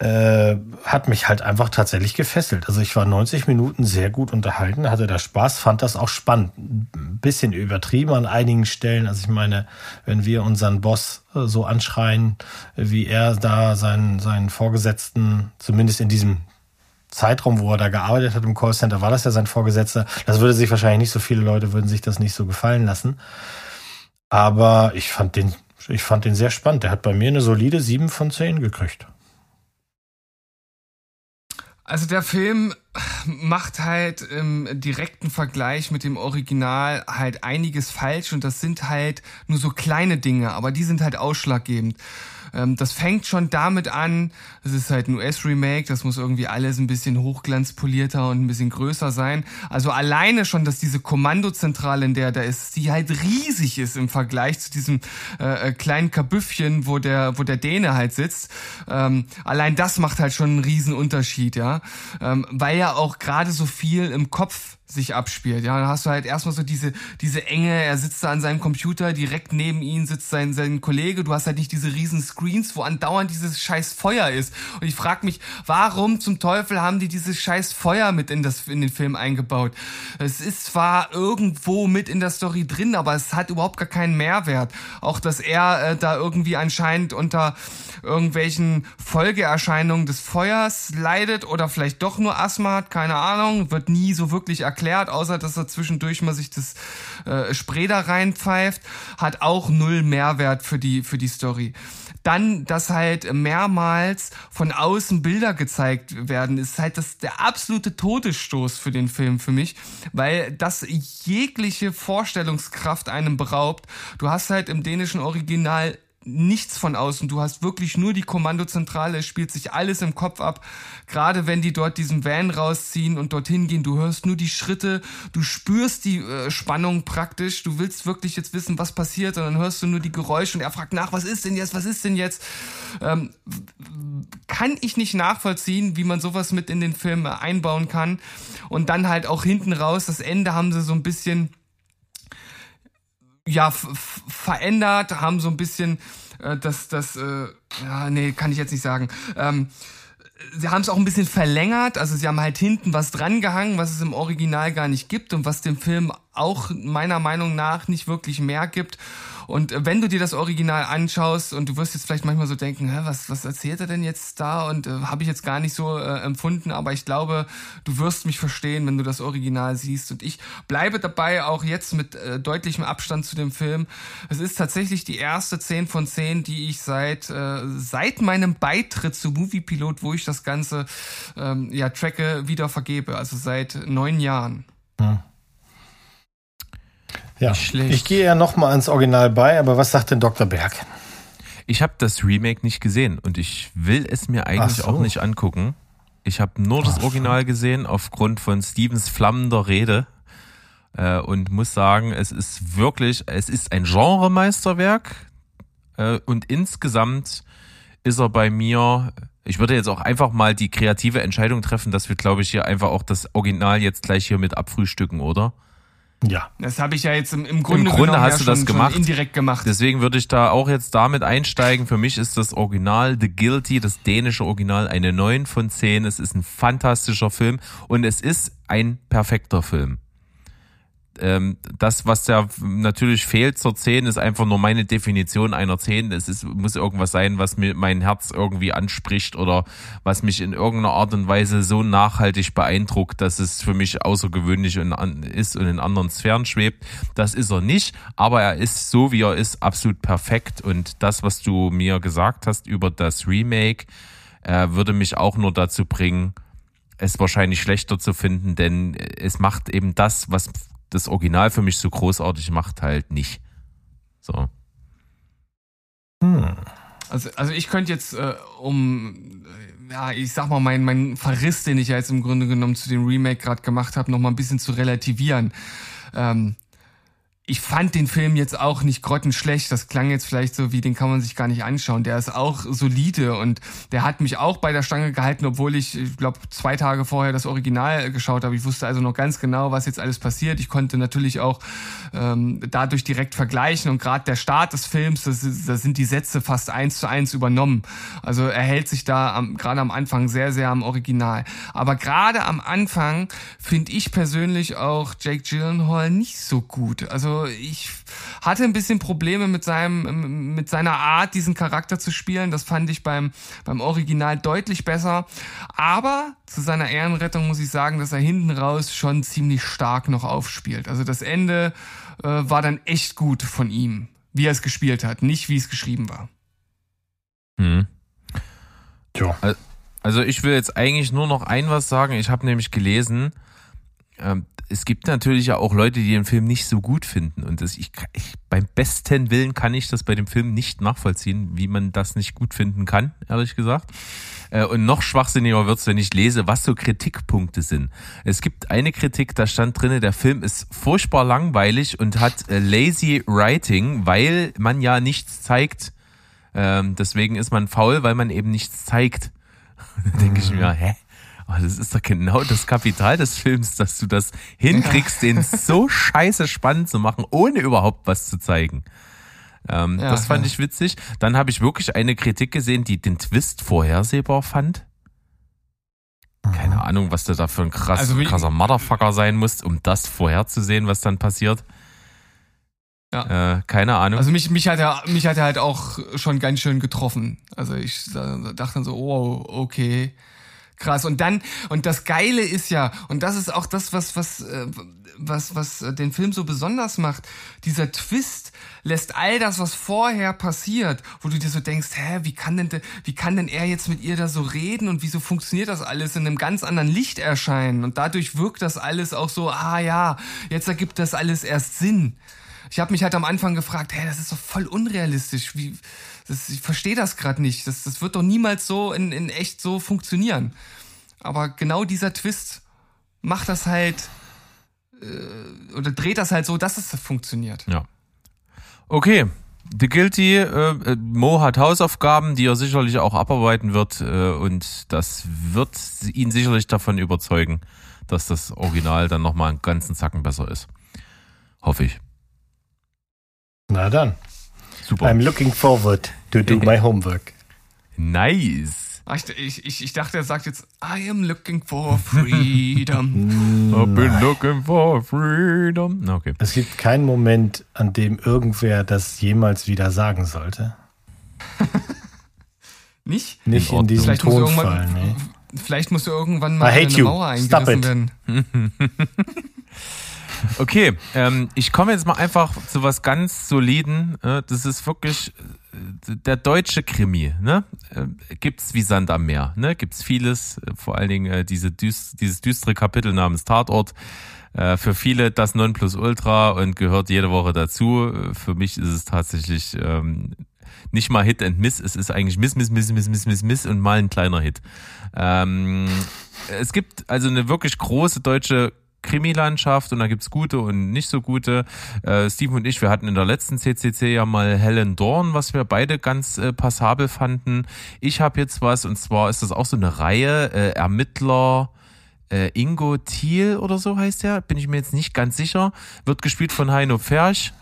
äh, hat mich halt einfach tatsächlich gefesselt. Also ich war 90 Minuten sehr gut unterhalten, hatte da Spaß, fand das auch spannend. Ein bisschen übertrieben an einigen Stellen. Also ich meine, wenn wir unseren Boss äh, so anschreien, wie er da seinen, seinen Vorgesetzten, zumindest in diesem Zeitraum, wo er da gearbeitet hat im Callcenter, war das ja sein Vorgesetzter. Das würde sich wahrscheinlich nicht so viele Leute würden sich das nicht so gefallen lassen. Aber ich fand den, ich fand den sehr spannend. Der hat bei mir eine solide 7 von 10 gekriegt. Also der Film macht halt im direkten Vergleich mit dem Original halt einiges falsch und das sind halt nur so kleine Dinge, aber die sind halt ausschlaggebend. Ähm, das fängt schon damit an, es ist halt ein US-Remake, das muss irgendwie alles ein bisschen hochglanzpolierter und ein bisschen größer sein. Also alleine schon, dass diese Kommandozentrale, in der da ist, die halt riesig ist im Vergleich zu diesem äh, äh, kleinen Kabüffchen, wo der, wo der Däne halt sitzt. Ähm, allein das macht halt schon einen riesen Unterschied, ja. Ähm, weil ja auch gerade so viel im Kopf sich abspielt. Ja, dann hast du halt erstmal so diese, diese Enge, er sitzt da an seinem Computer, direkt neben ihm sitzt sein, sein Kollege, du hast halt nicht diese riesen Screens, wo andauernd dieses scheiß Feuer ist. Und ich frage mich, warum zum Teufel haben die dieses scheiß Feuer mit in, das, in den Film eingebaut? Es ist zwar irgendwo mit in der Story drin, aber es hat überhaupt gar keinen Mehrwert. Auch, dass er äh, da irgendwie anscheinend unter irgendwelchen Folgeerscheinungen des Feuers leidet oder vielleicht doch nur Asthma hat, keine Ahnung, wird nie so wirklich erklärt, außer dass er zwischendurch mal sich das äh, Spray da reinpfeift, hat auch null Mehrwert für die, für die Story. Dann, dass halt mehrmals von außen Bilder gezeigt werden, ist halt das der absolute Todesstoß für den Film für mich, weil das jegliche Vorstellungskraft einem beraubt. Du hast halt im dänischen Original nichts von außen. Du hast wirklich nur die Kommandozentrale. Es spielt sich alles im Kopf ab. Gerade wenn die dort diesen Van rausziehen und dorthin gehen, du hörst nur die Schritte, du spürst die äh, Spannung praktisch. Du willst wirklich jetzt wissen, was passiert und dann hörst du nur die Geräusche und er fragt nach, was ist denn jetzt, was ist denn jetzt? Ähm, kann ich nicht nachvollziehen, wie man sowas mit in den Film einbauen kann. Und dann halt auch hinten raus, das Ende haben sie so ein bisschen ja verändert, haben so ein bisschen äh, das, das, äh, ja, nee, kann ich jetzt nicht sagen. Ähm, sie haben es auch ein bisschen verlängert, also sie haben halt hinten was drangehangen, was es im Original gar nicht gibt und was dem Film auch meiner Meinung nach nicht wirklich mehr gibt. Und wenn du dir das Original anschaust und du wirst jetzt vielleicht manchmal so denken, Hä, was, was erzählt er denn jetzt da? Und äh, habe ich jetzt gar nicht so äh, empfunden, aber ich glaube, du wirst mich verstehen, wenn du das Original siehst. Und ich bleibe dabei auch jetzt mit äh, deutlichem Abstand zu dem Film. Es ist tatsächlich die erste 10 von 10, die ich seit, äh, seit meinem Beitritt zu Moviepilot, wo ich das Ganze ähm, ja, tracke, wieder vergebe. Also seit neun Jahren. Hm. Ja, ich gehe ja nochmal ans Original bei, aber was sagt denn Dr. Berg? Ich habe das Remake nicht gesehen und ich will es mir eigentlich so. auch nicht angucken. Ich habe nur das Original gesehen aufgrund von Stevens flammender Rede äh, und muss sagen, es ist wirklich, es ist ein Genremeisterwerk äh, und insgesamt ist er bei mir, ich würde jetzt auch einfach mal die kreative Entscheidung treffen, dass wir, glaube ich, hier einfach auch das Original jetzt gleich hier mit abfrühstücken, oder? Ja. Das habe ich ja jetzt im, im Grunde, Im Grunde hast ja du das schon, gemacht. Schon indirekt gemacht. Deswegen würde ich da auch jetzt damit einsteigen. Für mich ist das Original The Guilty, das dänische Original, eine 9 von 10. Es ist ein fantastischer Film und es ist ein perfekter Film ähm, das, was ja natürlich fehlt zur 10, ist einfach nur meine Definition einer 10. Es ist, muss irgendwas sein, was mir mein Herz irgendwie anspricht oder was mich in irgendeiner Art und Weise so nachhaltig beeindruckt, dass es für mich außergewöhnlich ist und in anderen Sphären schwebt. Das ist er nicht, aber er ist so, wie er ist, absolut perfekt. Und das, was du mir gesagt hast über das Remake, äh, würde mich auch nur dazu bringen, es wahrscheinlich schlechter zu finden, denn es macht eben das, was das Original für mich so großartig macht, halt nicht. So. Hm. Also, also ich könnte jetzt, äh, um, ja, ich sag mal, mein, mein Verriss, den ich ja jetzt im Grunde genommen zu dem Remake gerade gemacht habe, noch mal ein bisschen zu relativieren. Ähm, ich fand den Film jetzt auch nicht grottenschlecht. Das klang jetzt vielleicht so wie, den kann man sich gar nicht anschauen. Der ist auch solide und der hat mich auch bei der Stange gehalten, obwohl ich, ich glaube, zwei Tage vorher das Original geschaut habe. Ich wusste also noch ganz genau, was jetzt alles passiert. Ich konnte natürlich auch ähm, dadurch direkt vergleichen und gerade der Start des Films, da sind die Sätze fast eins zu eins übernommen. Also er hält sich da gerade am Anfang sehr, sehr am Original. Aber gerade am Anfang finde ich persönlich auch Jake Gyllenhaal nicht so gut. Also ich hatte ein bisschen Probleme mit seinem, mit seiner Art, diesen Charakter zu spielen. Das fand ich beim, beim Original deutlich besser. Aber zu seiner Ehrenrettung muss ich sagen, dass er hinten raus schon ziemlich stark noch aufspielt. Also das Ende äh, war dann echt gut von ihm, wie er es gespielt hat, nicht wie es geschrieben war. Hm. Tja. Also ich will jetzt eigentlich nur noch ein was sagen. Ich habe nämlich gelesen, ähm, es gibt natürlich ja auch Leute, die den Film nicht so gut finden. Und das, ich, ich, beim besten Willen kann ich das bei dem Film nicht nachvollziehen, wie man das nicht gut finden kann, ehrlich gesagt. Äh, und noch schwachsinniger wird's, wenn ich lese, was so Kritikpunkte sind. Es gibt eine Kritik, da stand drinne, der Film ist furchtbar langweilig und hat äh, lazy writing, weil man ja nichts zeigt. Ähm, deswegen ist man faul, weil man eben nichts zeigt. *laughs* da denke ich mir, hä? Oh, das ist doch genau das Kapital des Films, dass du das hinkriegst, den so scheiße spannend zu machen, ohne überhaupt was zu zeigen. Ähm, Ja, das fand ja. ich witzig. Dann habe ich wirklich eine Kritik gesehen, die den Twist vorhersehbar fand. Keine Ahnung, was du da für ein krass, Also wie- krasser Motherfucker sein musst, um das vorherzusehen, was dann passiert. Ja. Äh, keine Ahnung. Also mich, mich hat er, mich hat er halt auch schon ganz schön getroffen. Also ich dachte dann so, oh, okay. Krass. Und dann, und das Geile ist ja, und das ist auch das, was, was, äh, was, was äh, den Film so besonders macht. Dieser Twist lässt all das, was vorher passiert, wo du dir so denkst, hä, wie kann denn, de- wie kann denn er jetzt mit ihr da so reden und wieso funktioniert das alles in einem ganz anderen Licht erscheinen? Und dadurch wirkt das alles auch so, ah ja, jetzt ergibt das alles erst Sinn. Ich habe mich halt am Anfang gefragt, hey, das ist doch voll unrealistisch. Wie, das, ich verstehe das gerade nicht. Das, das wird doch niemals so in, in echt so funktionieren. Aber genau dieser Twist macht das halt äh, oder dreht das halt so, dass es funktioniert. Ja. Okay. The Guilty, äh, äh, Mo hat Hausaufgaben, die er sicherlich auch abarbeiten wird äh, und das wird ihn sicherlich davon überzeugen, dass das Original dann nochmal einen ganzen Zacken besser ist. Hoffe ich. Na dann. Super. I'm looking forward to do my homework. Nice. Ich, ich, ich, dachte, er sagt jetzt, I am looking for freedom. *laughs* I've been looking for freedom. Okay. Es gibt keinen Moment, an dem irgendwer das jemals wieder sagen sollte. *laughs* nicht? Nicht in, Ordnung. diesem Vielleicht muss, Tonfall. irgendwann, Nee. vielleicht muss irgendwann I mal hate eine you. Mauer Stop eingerissen it. werden. *laughs* Okay, ähm, ich komme jetzt mal einfach zu was ganz Soliden. Äh, das ist wirklich äh, der deutsche Krimi. Ne? Äh, gibt's wie Sand am Meer. Ne? Gibt's vieles, äh, vor allen Dingen äh, diese düst, dieses düstere Kapitel namens Tatort. Für viele das Nonplusultra und gehört jede Woche dazu. Für mich ist es tatsächlich ähm, nicht mal Hit and Miss, es ist eigentlich Miss, Miss, Miss, Miss, Miss, Miss, Miss und mal ein kleiner Hit. Ähm, es gibt also eine wirklich große deutsche Krimilandschaft und da gibt's gute und nicht so gute. Äh, Steven und ich, wir hatten in der letzten CCC ja mal Helen Dorn, was wir beide ganz äh, passabel fanden. Ich habe jetzt was und zwar ist das auch so eine Reihe äh, Ermittler äh, Ingo Thiel oder so heißt der, bin ich mir jetzt nicht ganz sicher. Wird gespielt von Heino Ferch.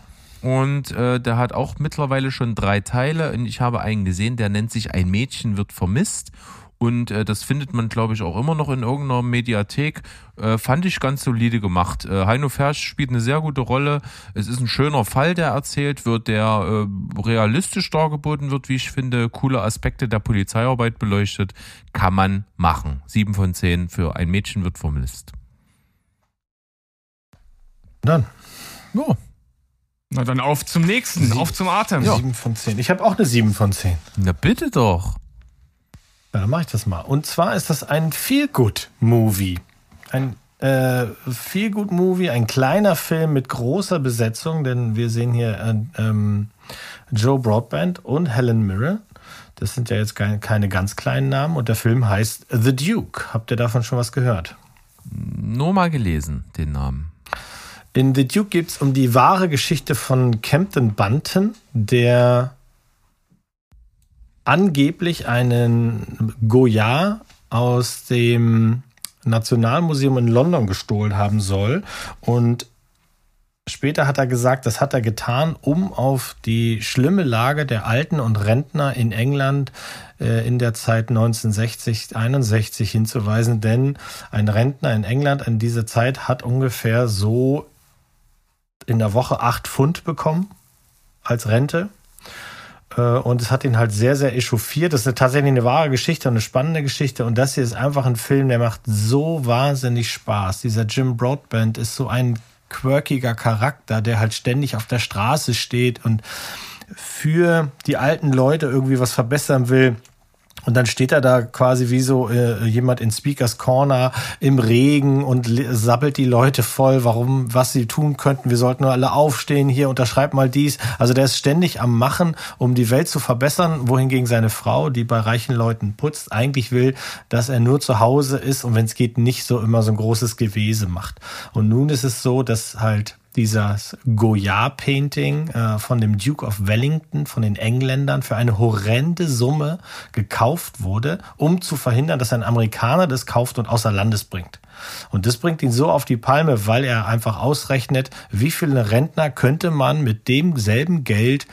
Und äh, der hat auch mittlerweile schon drei Teile. Und ich habe einen gesehen, der nennt sich Ein Mädchen wird vermisst. Und äh, das findet man, glaube ich, auch immer noch in irgendeiner Mediathek. Äh, fand ich ganz solide gemacht. Äh, Heino Fersch spielt eine sehr gute Rolle. Es ist ein schöner Fall, der erzählt wird, der äh, realistisch dargeboten wird, wie ich finde. Coole Aspekte der Polizeiarbeit beleuchtet. Kann man machen. Sieben von zehn für Ein Mädchen wird vermisst. Dann. Ja. Na dann auf zum nächsten, Sie- auf zum Atem. Sieben von zehn. Ich habe auch eine sieben von zehn. Na bitte doch. Ja, dann mache ich das mal. Und zwar ist das ein Feel-Good-Movie. Ein äh, Feel-Good-Movie, ein kleiner Film mit großer Besetzung, denn wir sehen hier äh, ähm, Joe Broadband und Helen Mirren. Das sind ja jetzt keine, keine ganz kleinen Namen. Und der Film heißt The Duke. Habt ihr davon schon was gehört? Nur mal gelesen, den Namen. In The Duke geht es um die wahre Geschichte von Campton Bunton, der angeblich einen Goya aus dem Nationalmuseum in London gestohlen haben soll. Und später hat er gesagt, das hat er getan, um auf die schlimme Lage der Alten und Rentner in England äh, in der Zeit 1960, 61 hinzuweisen. Denn ein Rentner in England in dieser Zeit hat ungefähr so in der Woche acht Pfund bekommen als Rente. Äh, Und es hat ihn halt sehr, sehr echauffiert. Das ist tatsächlich eine wahre Geschichte und eine spannende Geschichte. Und das hier ist einfach ein Film, der macht so wahnsinnig Spaß. Dieser Jim Broadband ist so ein quirkiger Charakter, der halt ständig auf der Straße steht und für die alten Leute irgendwie was verbessern will. Und dann steht er da quasi wie so äh, jemand in Speakers Corner im Regen und sabbelt die Leute voll, warum, was sie tun könnten. Wir sollten nur alle aufstehen hier, unterschreib mal dies. Also der ist ständig am Machen, um die Welt zu verbessern, wohingegen seine Frau, die bei reichen Leuten putzt, eigentlich will, dass er nur zu Hause ist und wenn es geht, nicht so immer so ein großes Gewese macht. Und nun ist es so, dass halt dieses Goya-Painting äh, von dem Duke of Wellington, von den Engländern, für eine horrende Summe gekauft wurde, um zu verhindern, dass ein Amerikaner das kauft und außer Landes bringt. Und das bringt ihn so auf die Palme, weil er einfach ausrechnet, wie viele Rentner könnte man mit demselben Geld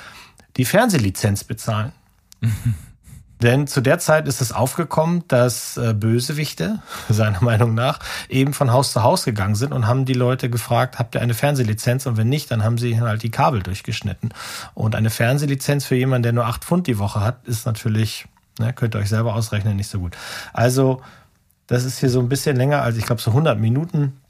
die Fernsehlizenz bezahlen. *laughs* Denn zu der Zeit ist es aufgekommen, dass äh, Bösewichte, *laughs* seiner Meinung nach, eben von Haus zu Haus gegangen sind und haben die Leute gefragt, habt ihr eine Fernsehlizenz? Und wenn nicht, dann haben sie halt die Kabel durchgeschnitten. Und eine Fernsehlizenz für jemanden, der nur acht Pfund die Woche hat, ist natürlich, ne, könnt ihr euch selber ausrechnen, nicht so gut. Also, das ist hier so ein bisschen länger als, ich glaube, so 100 Minuten.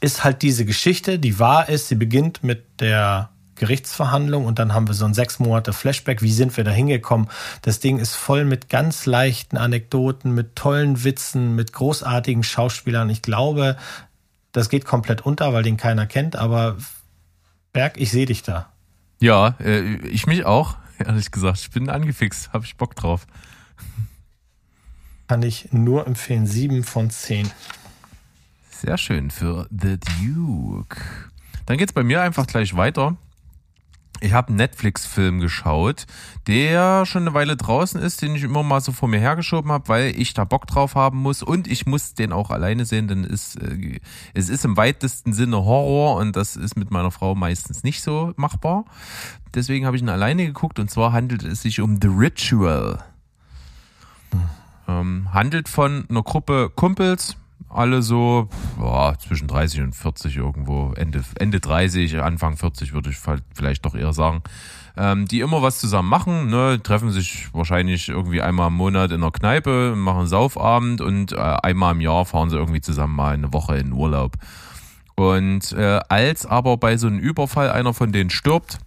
Ist halt diese Geschichte, die wahr ist. Sie beginnt mit der Gerichtsverhandlung und dann haben wir so ein sechs Monate Flashback. Wie sind wir da hingekommen? Das Ding ist voll mit ganz leichten Anekdoten, mit tollen Witzen, mit großartigen Schauspielern. Ich glaube, das geht komplett unter, weil den keiner kennt, aber Berg, ich sehe dich da. Ja, äh, ich mich auch, *laughs* ehrlich gesagt. Ich bin angefixt, habe ich Bock drauf. Kann ich nur empfehlen. Sieben von zehn. Sehr schön für The Duke. Dann geht's bei mir einfach gleich weiter. Ich habe einen Netflix-Film geschaut, der schon eine Weile draußen ist, den ich immer mal so vor mir hergeschoben habe, weil ich da Bock drauf haben muss und ich muss den auch alleine sehen, denn es, äh, es ist im weitesten Sinne Horror und das ist mit meiner Frau meistens nicht so machbar. Deswegen habe ich ihn alleine geguckt und zwar handelt es sich um The Ritual. Ähm, handelt von einer Gruppe Kumpels, alle so boah, zwischen 30 und 40 irgendwo, Ende, Ende 30, Anfang 40 würde ich vielleicht doch eher sagen, ähm, die immer was zusammen machen, ne, treffen sich wahrscheinlich irgendwie einmal im Monat in der Kneipe, machen Saufabend und äh, einmal im Jahr fahren sie irgendwie zusammen mal eine Woche in Urlaub. Und äh, als aber bei so einem Überfall einer von denen stirbt,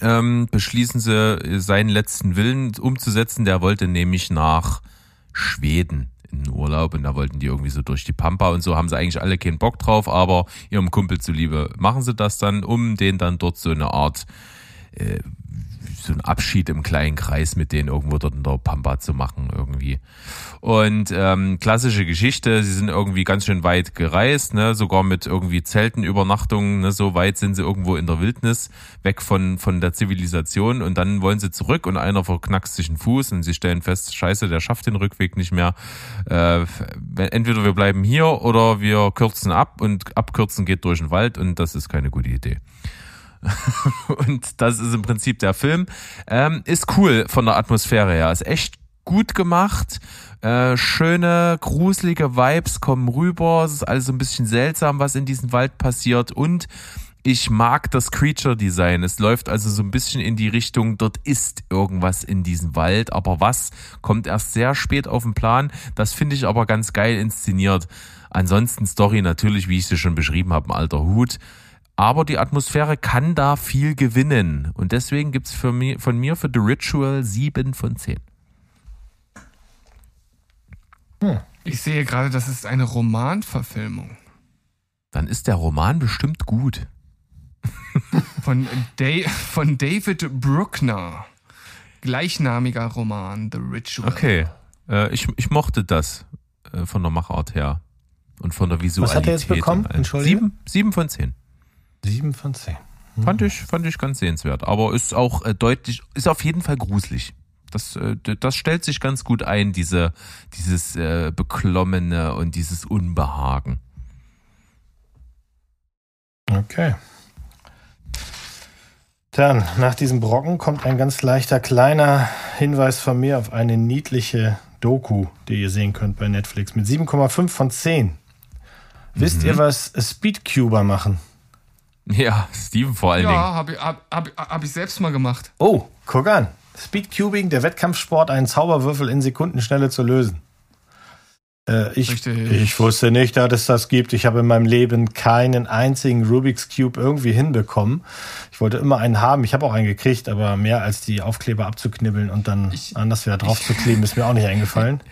ähm, beschließen sie, seinen letzten Willen umzusetzen. Der wollte nämlich nach Schweden in Urlaub und da wollten die irgendwie so durch die Pampa und so haben sie eigentlich alle keinen Bock drauf, aber ihrem Kumpel zuliebe machen sie das dann, um den dann dort so eine Art äh, so ein Abschied im kleinen Kreis mit denen irgendwo dort in der Pampa zu machen irgendwie. Und ähm, klassische Geschichte, sie sind irgendwie ganz schön weit gereist, ne, sogar mit irgendwie Zelten, Übernachtungen, ne, so weit sind sie irgendwo in der Wildnis, weg von von der Zivilisation und dann wollen sie zurück und einer verknackst sich einen Fuß und sie stellen fest, scheiße, der schafft den Rückweg nicht mehr. Äh, entweder wir bleiben hier oder wir kürzen ab und abkürzen geht durch den Wald und das ist keine gute Idee. *laughs* und das ist im Prinzip der Film. Ähm, ist cool von der Atmosphäre her. Ist echt gut gemacht. Äh, schöne, gruselige Vibes kommen rüber. Es ist alles so ein bisschen seltsam, was in diesem Wald passiert. Und ich mag das Creature Design. Es läuft also so ein bisschen in die Richtung, dort ist irgendwas in diesem Wald, aber was kommt erst sehr spät auf den Plan. Das finde ich aber ganz geil inszeniert. Ansonsten Story natürlich, wie ich sie schon beschrieben habe, ein alter Hut. Aber die Atmosphäre kann da viel gewinnen. Und deswegen gibt's für mich, von mir für The Ritual 7 von 10. Hm. Ich sehe gerade, das ist eine Romanverfilmung. Dann ist der Roman bestimmt gut. von, da von David Bruckner. Gleichnamiger Roman, The Ritual. Okay. Äh, ich, ich mochte das äh, von der Machart her. Und von der Visualität. Was hat er jetzt bekommen? Entschuldigung. Sieben, sieben von zehn. Sieben von zehn. Hm. Fand ich, fand ich ganz sehenswert. Aber ist auch äh, deutlich, ist auf jeden Fall gruselig. Das, äh, das stellt sich ganz gut ein, diese, dieses äh, Beklommene und dieses Unbehagen. Okay. Dann, nach diesem Brocken kommt ein ganz leichter kleiner Hinweis von mir auf eine niedliche Doku, die ihr sehen könnt bei Netflix mit 7,5 von 10. Mhm. Wisst ihr, was Speedcuber machen? *laughs* Ja, Steven vor allen ja, Dingen. Ja, habe ich, hab, hab, hab ich selbst mal gemacht. Oh, guck an. Speedcubing, der Wettkampfsport, einen Zauberwürfel in Sekundenschnelle zu lösen. Äh, ich, ich wusste nicht, dass es das gibt. Ich habe in meinem Leben keinen einzigen Rubik's Cube irgendwie hinbekommen. Ich wollte immer einen haben. Ich habe auch einen gekriegt, aber mehr als die Aufkleber abzuknibbeln und dann ich, anders wieder drauf ich, zu kleben, ist mir auch nicht eingefallen. *laughs*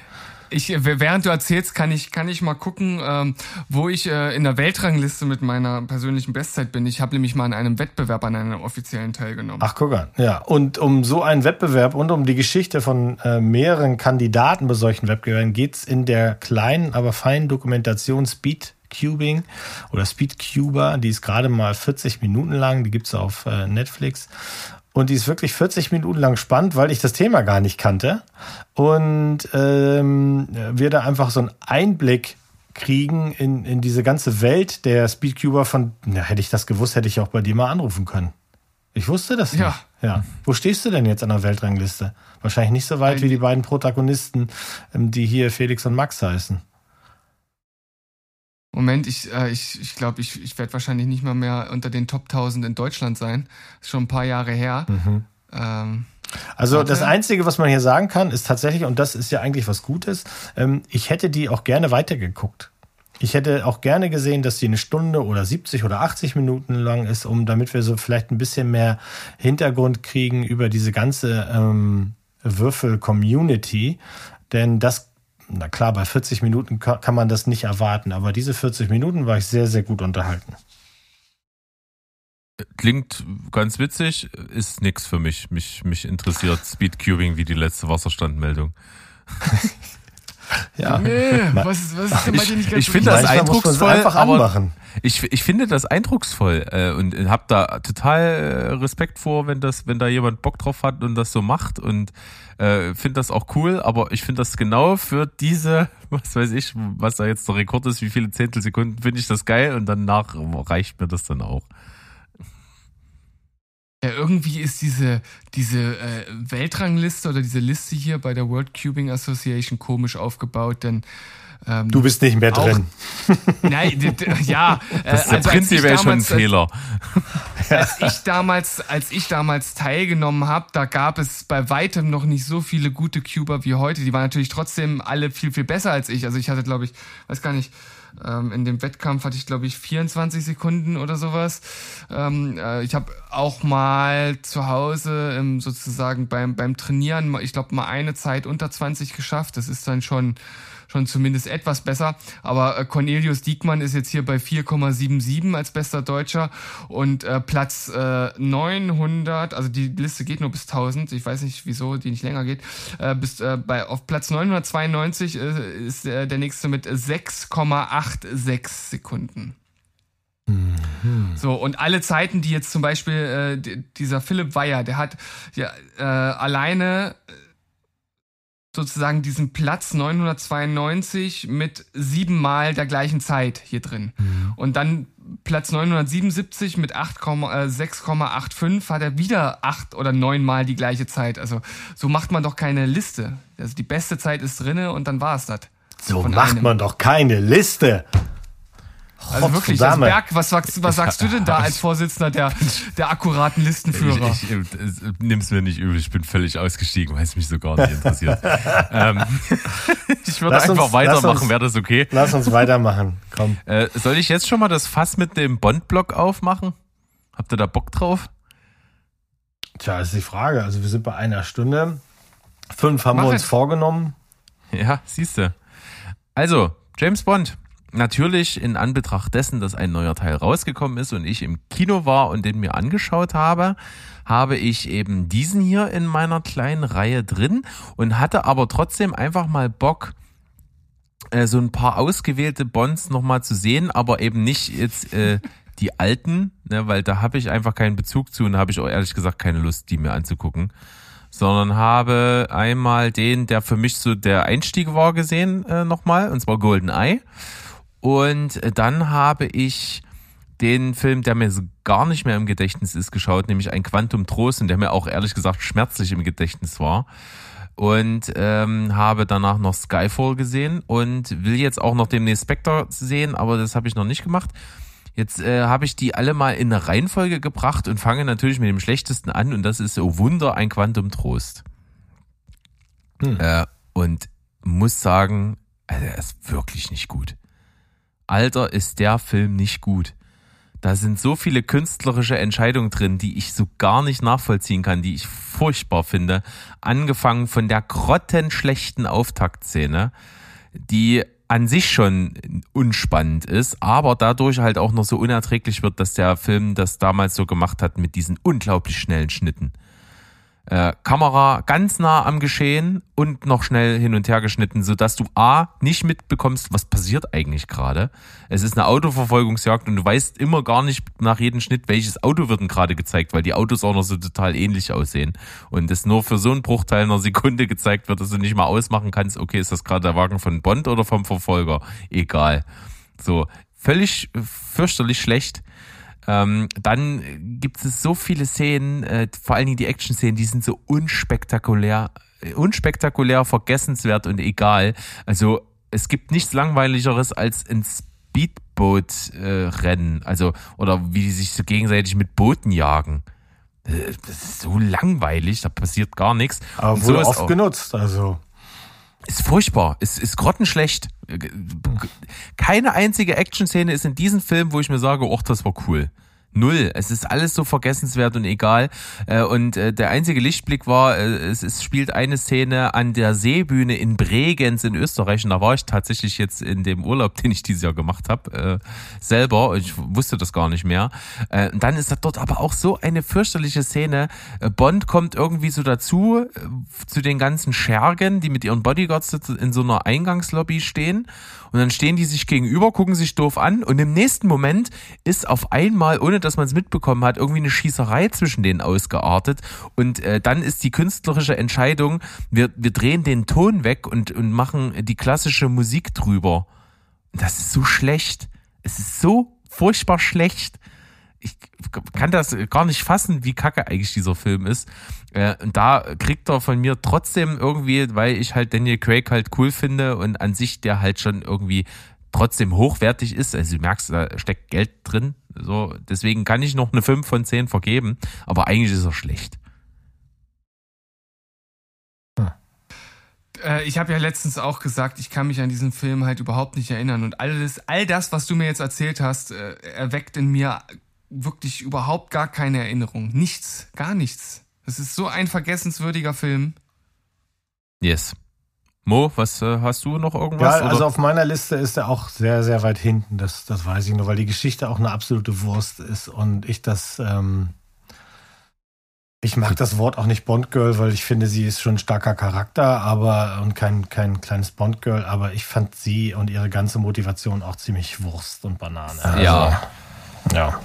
Ich, während du erzählst, kann ich, kann ich mal gucken, ähm, wo ich äh, in der Weltrangliste mit meiner persönlichen Bestzeit bin. Ich habe nämlich mal an einem Wettbewerb, an einem offiziellen teilgenommen. Ach, guck an. Ja, und um so einen Wettbewerb und um die Geschichte von äh, mehreren Kandidaten bei solchen Wettbewerben geht's in der kleinen, aber feinen Dokumentation Speed Cubing oder Speedcuber, die ist gerade mal 40 Minuten lang, die gibt's auf äh, Netflix. Und die ist wirklich 40 Minuten lang spannend, weil ich das Thema gar nicht kannte. Und ähm, wir da einfach so einen Einblick kriegen in, in diese ganze Welt der Speedcuber von, na, hätte ich das gewusst, hätte ich auch bei dir mal anrufen können. Ich wusste das nicht. Ja. ja. Wo stehst du denn jetzt an der Weltrangliste? Wahrscheinlich nicht so weit wie die beiden Protagonisten, ähm, die hier Felix und Max heißen. Moment, ich äh, ich, ich glaube, ich, ich werde wahrscheinlich nicht mal mehr unter den Top 1000 in Deutschland sein. Ist schon ein paar Jahre her. Mhm. Ähm, Also Warte. das Einzige, was man hier sagen kann, ist tatsächlich, und das ist ja eigentlich was Gutes, ähm, ich hätte die auch gerne weitergeguckt. Ich hätte auch gerne gesehen, dass die eine Stunde oder 70 oder 80 Minuten lang ist, um damit wir so vielleicht ein bisschen mehr Hintergrund kriegen über diese ganze ähm, Würfel-Community. Denn das, na klar, bei 40 Minuten ka- kann man das nicht erwarten, aber diese 40 Minuten war ich sehr, sehr gut unterhalten. Klingt ganz witzig, ist nix für mich. Mich, mich interessiert Speedcubing wie die letzte Wasserstandmeldung. *laughs* Ja. nee, *laughs* was, ist- was ist denn bei dir nicht ganz ich so finde das eindrucksvoll, einfach aber- anmachen. Ich, ich finde das eindrucksvoll äh, und habe da total äh, Respekt vor, wenn das, wenn da jemand Bock drauf hat und das so macht und äh, finde das auch cool, aber ich finde das genau für diese, *laughs* was weiß ich, was da jetzt der Rekord ist, wie viele Zehntelsekunden, finde ich das geil und danach reicht mir das dann auch. Ja, irgendwie ist diese, diese äh, Weltrangliste oder diese Liste hier bei der World Cubing Association komisch aufgebaut, denn ähm, Du bist nicht mehr Auch- drin. *laughs* Nein, ja, äh, Das ist ja also als prinzipiell schon ein äh, Fehler. *laughs* als ich damals, als ich damals teilgenommen habe, da gab es bei weitem noch nicht so viele gute Cuber wie heute. Die waren natürlich trotzdem alle viel, viel besser als ich. Also ich hatte, glaube ich, weiß gar nicht, ähm, in dem Wettkampf hatte ich, glaube ich, 24 Sekunden oder sowas. Ähm, äh, ich habe auch mal zu Hause ähm, sozusagen beim, beim Trainieren, ich glaube, mal eine Zeit unter 20 geschafft. Das ist dann schon schon zumindest etwas besser. Aber äh, Cornelius Diekmann ist jetzt hier bei 4,77 als bester Deutscher und äh, Platz äh, 900, also die Liste geht nur bis 1000, ich weiß nicht wieso die nicht länger geht, äh, bis äh, bei auf Platz 992 äh, ist äh, der nächste mit 6,86 Sekunden. So, und alle Zeiten, die jetzt zum Beispiel äh, dieser Philipp Weyer, der hat ja äh, alleine sozusagen diesen Platz 992 mit siebenmal der gleichen Zeit hier drin. Und dann Platz 977 mit 8, äh, 6,85 hat er wieder acht oder neunmal die gleiche Zeit. Also so macht man doch keine Liste. Also die beste Zeit ist drinne und dann war es das. So macht einem. man doch keine Liste. Also wirklich, also. Berg, was sagst, was sagst du denn da als Vorsitzender der, *laughs* der akkuraten Listenführer? Ich, ich, äh, nimm's mir nicht übel, ich bin völlig ausgestiegen, weil es mich so gar nicht interessiert. *laughs* ähm, *laughs* ich würde Lass uns- einfach lass weitermachen, uns- wäre das okay? Lass uns weitermachen. Komm. Äh, soll ich jetzt schon mal das Fass mit dem Bond-Block aufmachen? Habt ihr da Bock drauf? Tja, ist die Frage. Also wir sind bei einer Stunde. Fünf haben Mach wir uns es. vorgenommen. Ja, siehst du. Also, James Bond. Natürlich in Anbetracht dessen, dass ein neuer Teil rausgekommen ist und ich im Kino war und den mir angeschaut habe, habe ich eben diesen hier in meiner kleinen Reihe drin und hatte aber trotzdem einfach mal Bock, äh, so ein paar ausgewählte Bonds nochmal zu sehen, aber eben nicht jetzt äh, die alten, ne, weil da habe ich einfach keinen Bezug zu und habe ich auch ehrlich gesagt keine Lust, die mir anzugucken sondern habe einmal den, der für mich so der Einstieg war, gesehen äh, nochmal, und zwar Golden Eye. Und dann habe ich den Film, der mir gar nicht mehr im Gedächtnis ist, geschaut, nämlich ein Quantum Trost, und der mir auch ehrlich gesagt schmerzlich im Gedächtnis war. Und ähm, habe danach noch Skyfall gesehen und will jetzt auch noch demnächst Spectre sehen, aber das habe ich noch nicht gemacht. Jetzt äh, habe ich die alle mal in eine Reihenfolge gebracht und fange natürlich mit dem schlechtesten an und das ist Oh Wunder, ein Quantum Trost. Äh, und muss sagen, also er ist wirklich nicht gut. Alter, ist der Film nicht gut. Da sind so viele künstlerische Entscheidungen drin, die ich so gar nicht nachvollziehen kann, die ich furchtbar finde. Angefangen von der grottenschlechten Auftaktszene, die an sich schon unspannend ist, aber dadurch halt auch noch so unerträglich wird, dass der Film das damals so gemacht hat mit diesen unglaublich schnellen Schnitten. Äh, Kamera ganz nah am Geschehen und noch schnell hin und her geschnitten, sodass du A nicht mitbekommst, was passiert eigentlich gerade. Es ist eine Autoverfolgungsjagd und du weißt immer gar nicht nach jedem Schnitt, welches Auto wird denn gerade gezeigt, weil die Autos auch noch so total ähnlich aussehen. Und es nur für so einen Bruchteil einer Sekunde gezeigt wird, dass du nicht mal ausmachen kannst, okay, ist das gerade der Wagen von Bond oder vom Verfolger? Egal. So, völlig fürchterlich schlecht. Ähm, dann gibt es so viele Szenen, äh, vor allen Dingen die Action-Szenen, die sind so unspektakulär, unspektakulär, vergessenswert und egal. Also es gibt nichts langweiligeres als ein Speedboot-Rennen, äh, also oder wie die sich so gegenseitig mit Booten jagen. Äh, das ist so langweilig, da passiert gar nichts. Aber Und wurde so ist oft genutzt, also. Ist furchtbar, ist, ist grottenschlecht. Keine einzige Action-Szene ist in diesem Film, wo ich mir sage, ach, das war cool. Null. Es ist alles so vergessenswert und egal. Äh, Und äh, der einzige Lichtblick war, äh, es, es spielt eine Szene an der Seebühne in Bregenz in Österreich. Und da war ich tatsächlich jetzt in dem Urlaub, *laughs* den ich dieses Jahr gemacht habe, äh, selber. Ich wusste das gar nicht mehr. Und dann ist da dort aber auch so eine fürchterliche Szene. Bond kommt irgendwie so dazu, zu den ganzen Schergen, die mit ihren Bodyguards in so einer Eingangslobby stehen. Und dann stehen die sich gegenüber, gucken sich doof an und im nächsten Moment ist auf einmal, ohne dass man es mitbekommen hat, irgendwie eine Schießerei zwischen denen ausgeartet. Und äh, dann ist die künstlerische Entscheidung, wir, wir drehen den Ton weg und, und machen die klassische Musik drüber. Das ist so schlecht. Es ist so furchtbar schlecht. Ich kann das gar nicht fassen, wie kacke eigentlich dieser Film ist. Äh, Und da kriegt er von mir trotzdem irgendwie, weil ich halt Daniel Craig halt cool finde und an sich der halt schon irgendwie trotzdem hochwertig ist. Also du merkst, da steckt Geld drin. So, deswegen kann ich noch eine 5 von 10 vergeben, aber eigentlich ist er schlecht. Äh, ich habe ja letztens auch gesagt, ich kann mich an diesen Film halt überhaupt nicht erinnern. Und alles, all das, was du mir jetzt erzählt hast, äh, erweckt in mir wirklich überhaupt gar keine Erinnerung. Nichts, gar nichts. Es ist so ein vergessenswürdiger Film. Yes. Mo, was äh, hast du noch irgendwas? Ja, also oder? auf meiner Liste ist er auch sehr, sehr weit hinten. Das, das weiß ich nur, weil die Geschichte auch eine absolute Wurst ist und ich das. Ähm, ich mag das Wort auch nicht Bond-Girl, weil ich finde, sie ist schon ein starker Charakter, aber und kein, kein kleines Bond-Girl, aber ich fand sie und ihre ganze Motivation auch ziemlich Wurst und Banane. Also, Ja. Ja.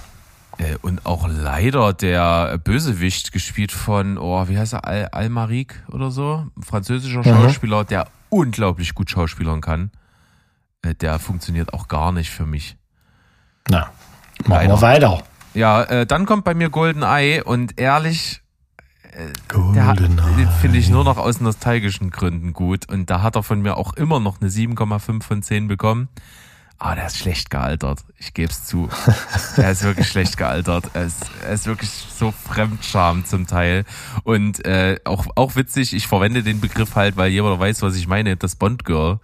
Äh, Und auch leider der Bösewicht gespielt von, oh, wie heißt er, Al Almarik oder so? Ein französischer Schauspieler, der unglaublich gut schauspielern kann. Äh, Der funktioniert auch gar nicht für mich. Na, machen wir weiter. Ja, äh, dann kommt bei mir Golden Eye und ehrlich, der hat- den finde ich nur noch aus nostalgischen Gründen gut. Und da hat er von mir auch immer noch eine 7,5 von 10 bekommen. Aber der ist schlecht gealtert. Ich gebe es zu. *laughs* Der ist wirklich schlecht gealtert. Er ist, er ist wirklich so Fremdscham zum Teil. Und äh, auch, auch witzig, ich verwende den Begriff halt, weil jeder weiß, was ich meine, das Bond-Girl.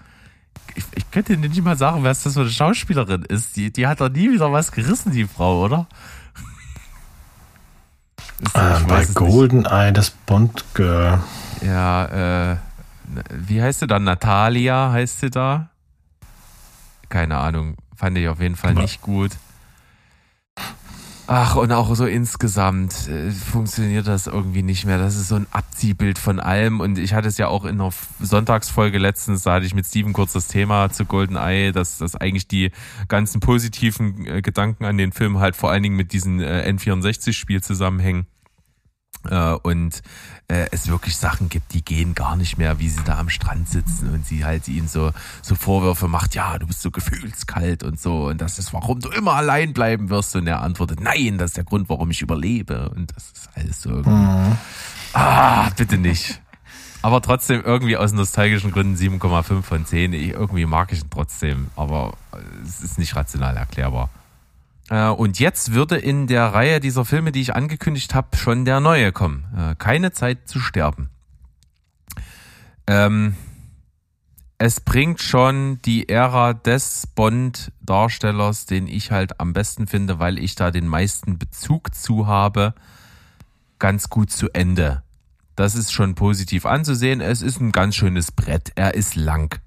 Ich, ich könnte dir nicht mal sagen, was das für eine Schauspielerin ist. Die, die hat doch nie wieder was gerissen, die Frau, oder? *laughs* Ist, Ah, ich bei. Goldeneye, das Bond-Girl. Ja, äh, wie heißt sie da? Natalia heißt sie da? Keine Ahnung. Fand ich auf jeden Fall nicht gut. Ach, und auch so insgesamt äh, funktioniert das irgendwie nicht mehr. Das ist so ein Abziehbild von allem. Und ich hatte es ja auch in der F- Sonntagsfolge letztens, da hatte ich mit Steven kurz das Thema zu GoldenEye, dass, dass eigentlich die ganzen positiven äh, Gedanken an den Film halt vor allen Dingen mit diesem äh, N64-Spiel zusammenhängen. Äh, und äh, es wirklich Sachen gibt, die gehen gar nicht mehr, wie sie da am Strand sitzen und sie halt ihnen so, so Vorwürfe macht, ja, du bist so gefühlskalt und so und das ist, warum du immer allein bleiben wirst und er antwortet, nein, das ist der Grund, warum ich überlebe und das ist alles so irgendwie, ah, bitte nicht. Aber trotzdem irgendwie aus nostalgischen Gründen 7,5 von 10. Ich, irgendwie mag ich ihn trotzdem, aber es ist nicht rational erklärbar. Äh, Und jetzt würde in der Reihe dieser Filme, die ich angekündigt habe, schon der neue kommen. Äh, Keine Zeit zu sterben. Ähm, es bringt schon die Ära des Bond-Darstellers, den ich halt am besten finde, weil ich da den meisten Bezug zu habe, ganz gut zu Ende. Das ist schon positiv anzusehen. Es ist ein ganz schönes Brett. Er ist lang.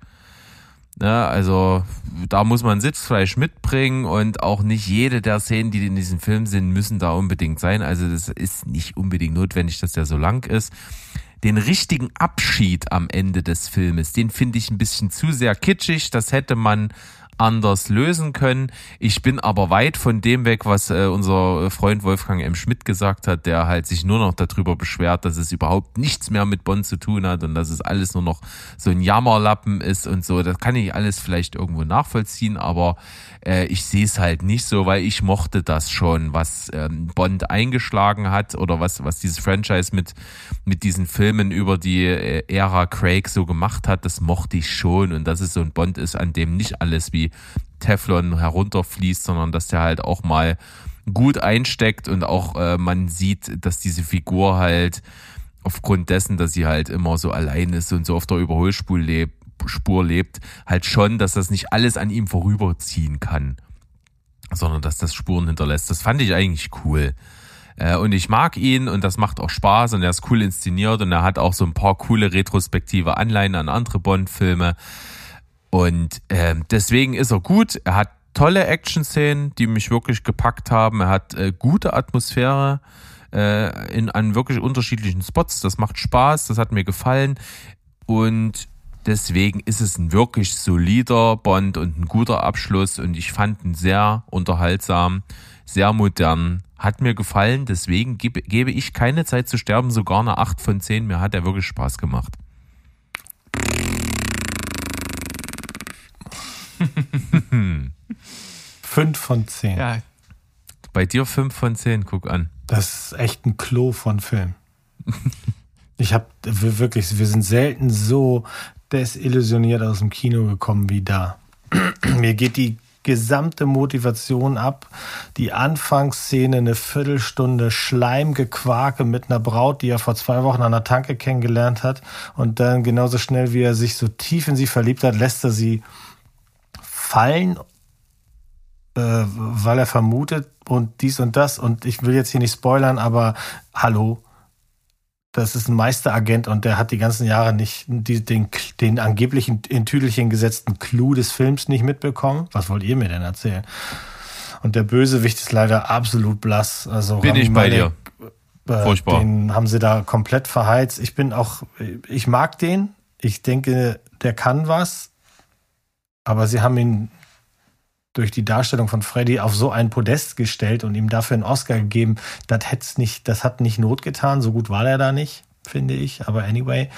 Ne, also da muss man Sitzfleisch mitbringen und auch nicht jede der Szenen, die in diesem Film sind, müssen da unbedingt sein. Also das ist nicht unbedingt notwendig, dass der so lang ist. Den richtigen Abschied am Ende des Filmes, den finde ich ein bisschen zu sehr kitschig. Das hätte man anders lösen können. Ich bin aber weit von dem weg, was äh, unser Freund Wolfgang M. Schmidt gesagt hat, der halt sich nur noch darüber beschwert, dass es überhaupt nichts mehr mit Bond zu tun hat und dass es alles nur noch so ein Jammerlappen ist und so. Das kann ich alles vielleicht irgendwo nachvollziehen, aber äh, ich sehe es halt nicht so, weil ich mochte das schon, was ähm, Bond eingeschlagen hat oder was, was dieses Franchise mit, mit diesen Filmen über die äh, Ära Craig so gemacht hat, das mochte ich schon und dass es so ein Bond ist, an dem nicht alles wie Teflon herunterfließt, sondern dass der halt auch mal gut einsteckt und auch äh, man sieht, dass diese Figur halt aufgrund dessen, dass sie halt immer so allein ist und so auf der Überholspur lebt, Spur lebt, halt schon, dass das nicht alles an ihm vorüberziehen kann, sondern dass das Spuren hinterlässt. Das fand ich eigentlich cool. Äh, und ich mag ihn und das macht auch Spaß und er ist cool inszeniert und er hat auch so ein paar coole retrospektive Anleihen an andere Bond-Filme. Und äh, deswegen ist er gut. Er hat tolle Action-Szenen, die mich wirklich gepackt haben. Er hat äh, gute Atmosphäre äh, in an wirklich unterschiedlichen Spots. Das macht Spaß, das hat mir gefallen. Und deswegen ist es ein wirklich solider Bond und ein guter Abschluss. Und ich fand ihn sehr unterhaltsam, sehr modern. Hat mir gefallen, deswegen gebe, gebe ich keine Zeit zu sterben, sogar eine 8 von 10. Mir hat er wirklich Spaß gemacht. *laughs* Fünf von zehn. Ja, Bei dir 5 von 10, guck an. Das ist echt ein Klo von Film. *laughs* Ich habe wirklich, wir sind selten so desillusioniert aus dem Kino gekommen wie da. *clears throat* Mir geht die gesamte Motivation ab. Die Anfangsszene, eine Viertelstunde Schleimgequake mit einer Braut, die er vor zwei Wochen an der Tanke kennengelernt hat. Und dann genauso schnell, wie er sich so tief in sie verliebt hat, lässt er sie fallen, äh, weil er vermutet und dies und das. Und ich will jetzt hier nicht spoilern, aber hallo, das ist ein Meisteragent und der hat die ganzen Jahre nicht die, den, den angeblichen in Tüdelchen gesetzten Clou des Films nicht mitbekommen. Was wollt ihr mir denn erzählen? Und der Bösewicht ist leider absolut blass. Also Bin Rami ich bei Malek, dir. äh, Furchtbar. Den haben sie da komplett verheizt. Ich bin auch, ich mag den. Ich denke, der kann was. Aber sie haben ihn durch die Darstellung von Freddy auf so ein Podest gestellt und ihm dafür einen Oscar gegeben. Das hätt's nicht, das hat nicht Not getan. So gut war er da nicht, finde ich. Aber anyway,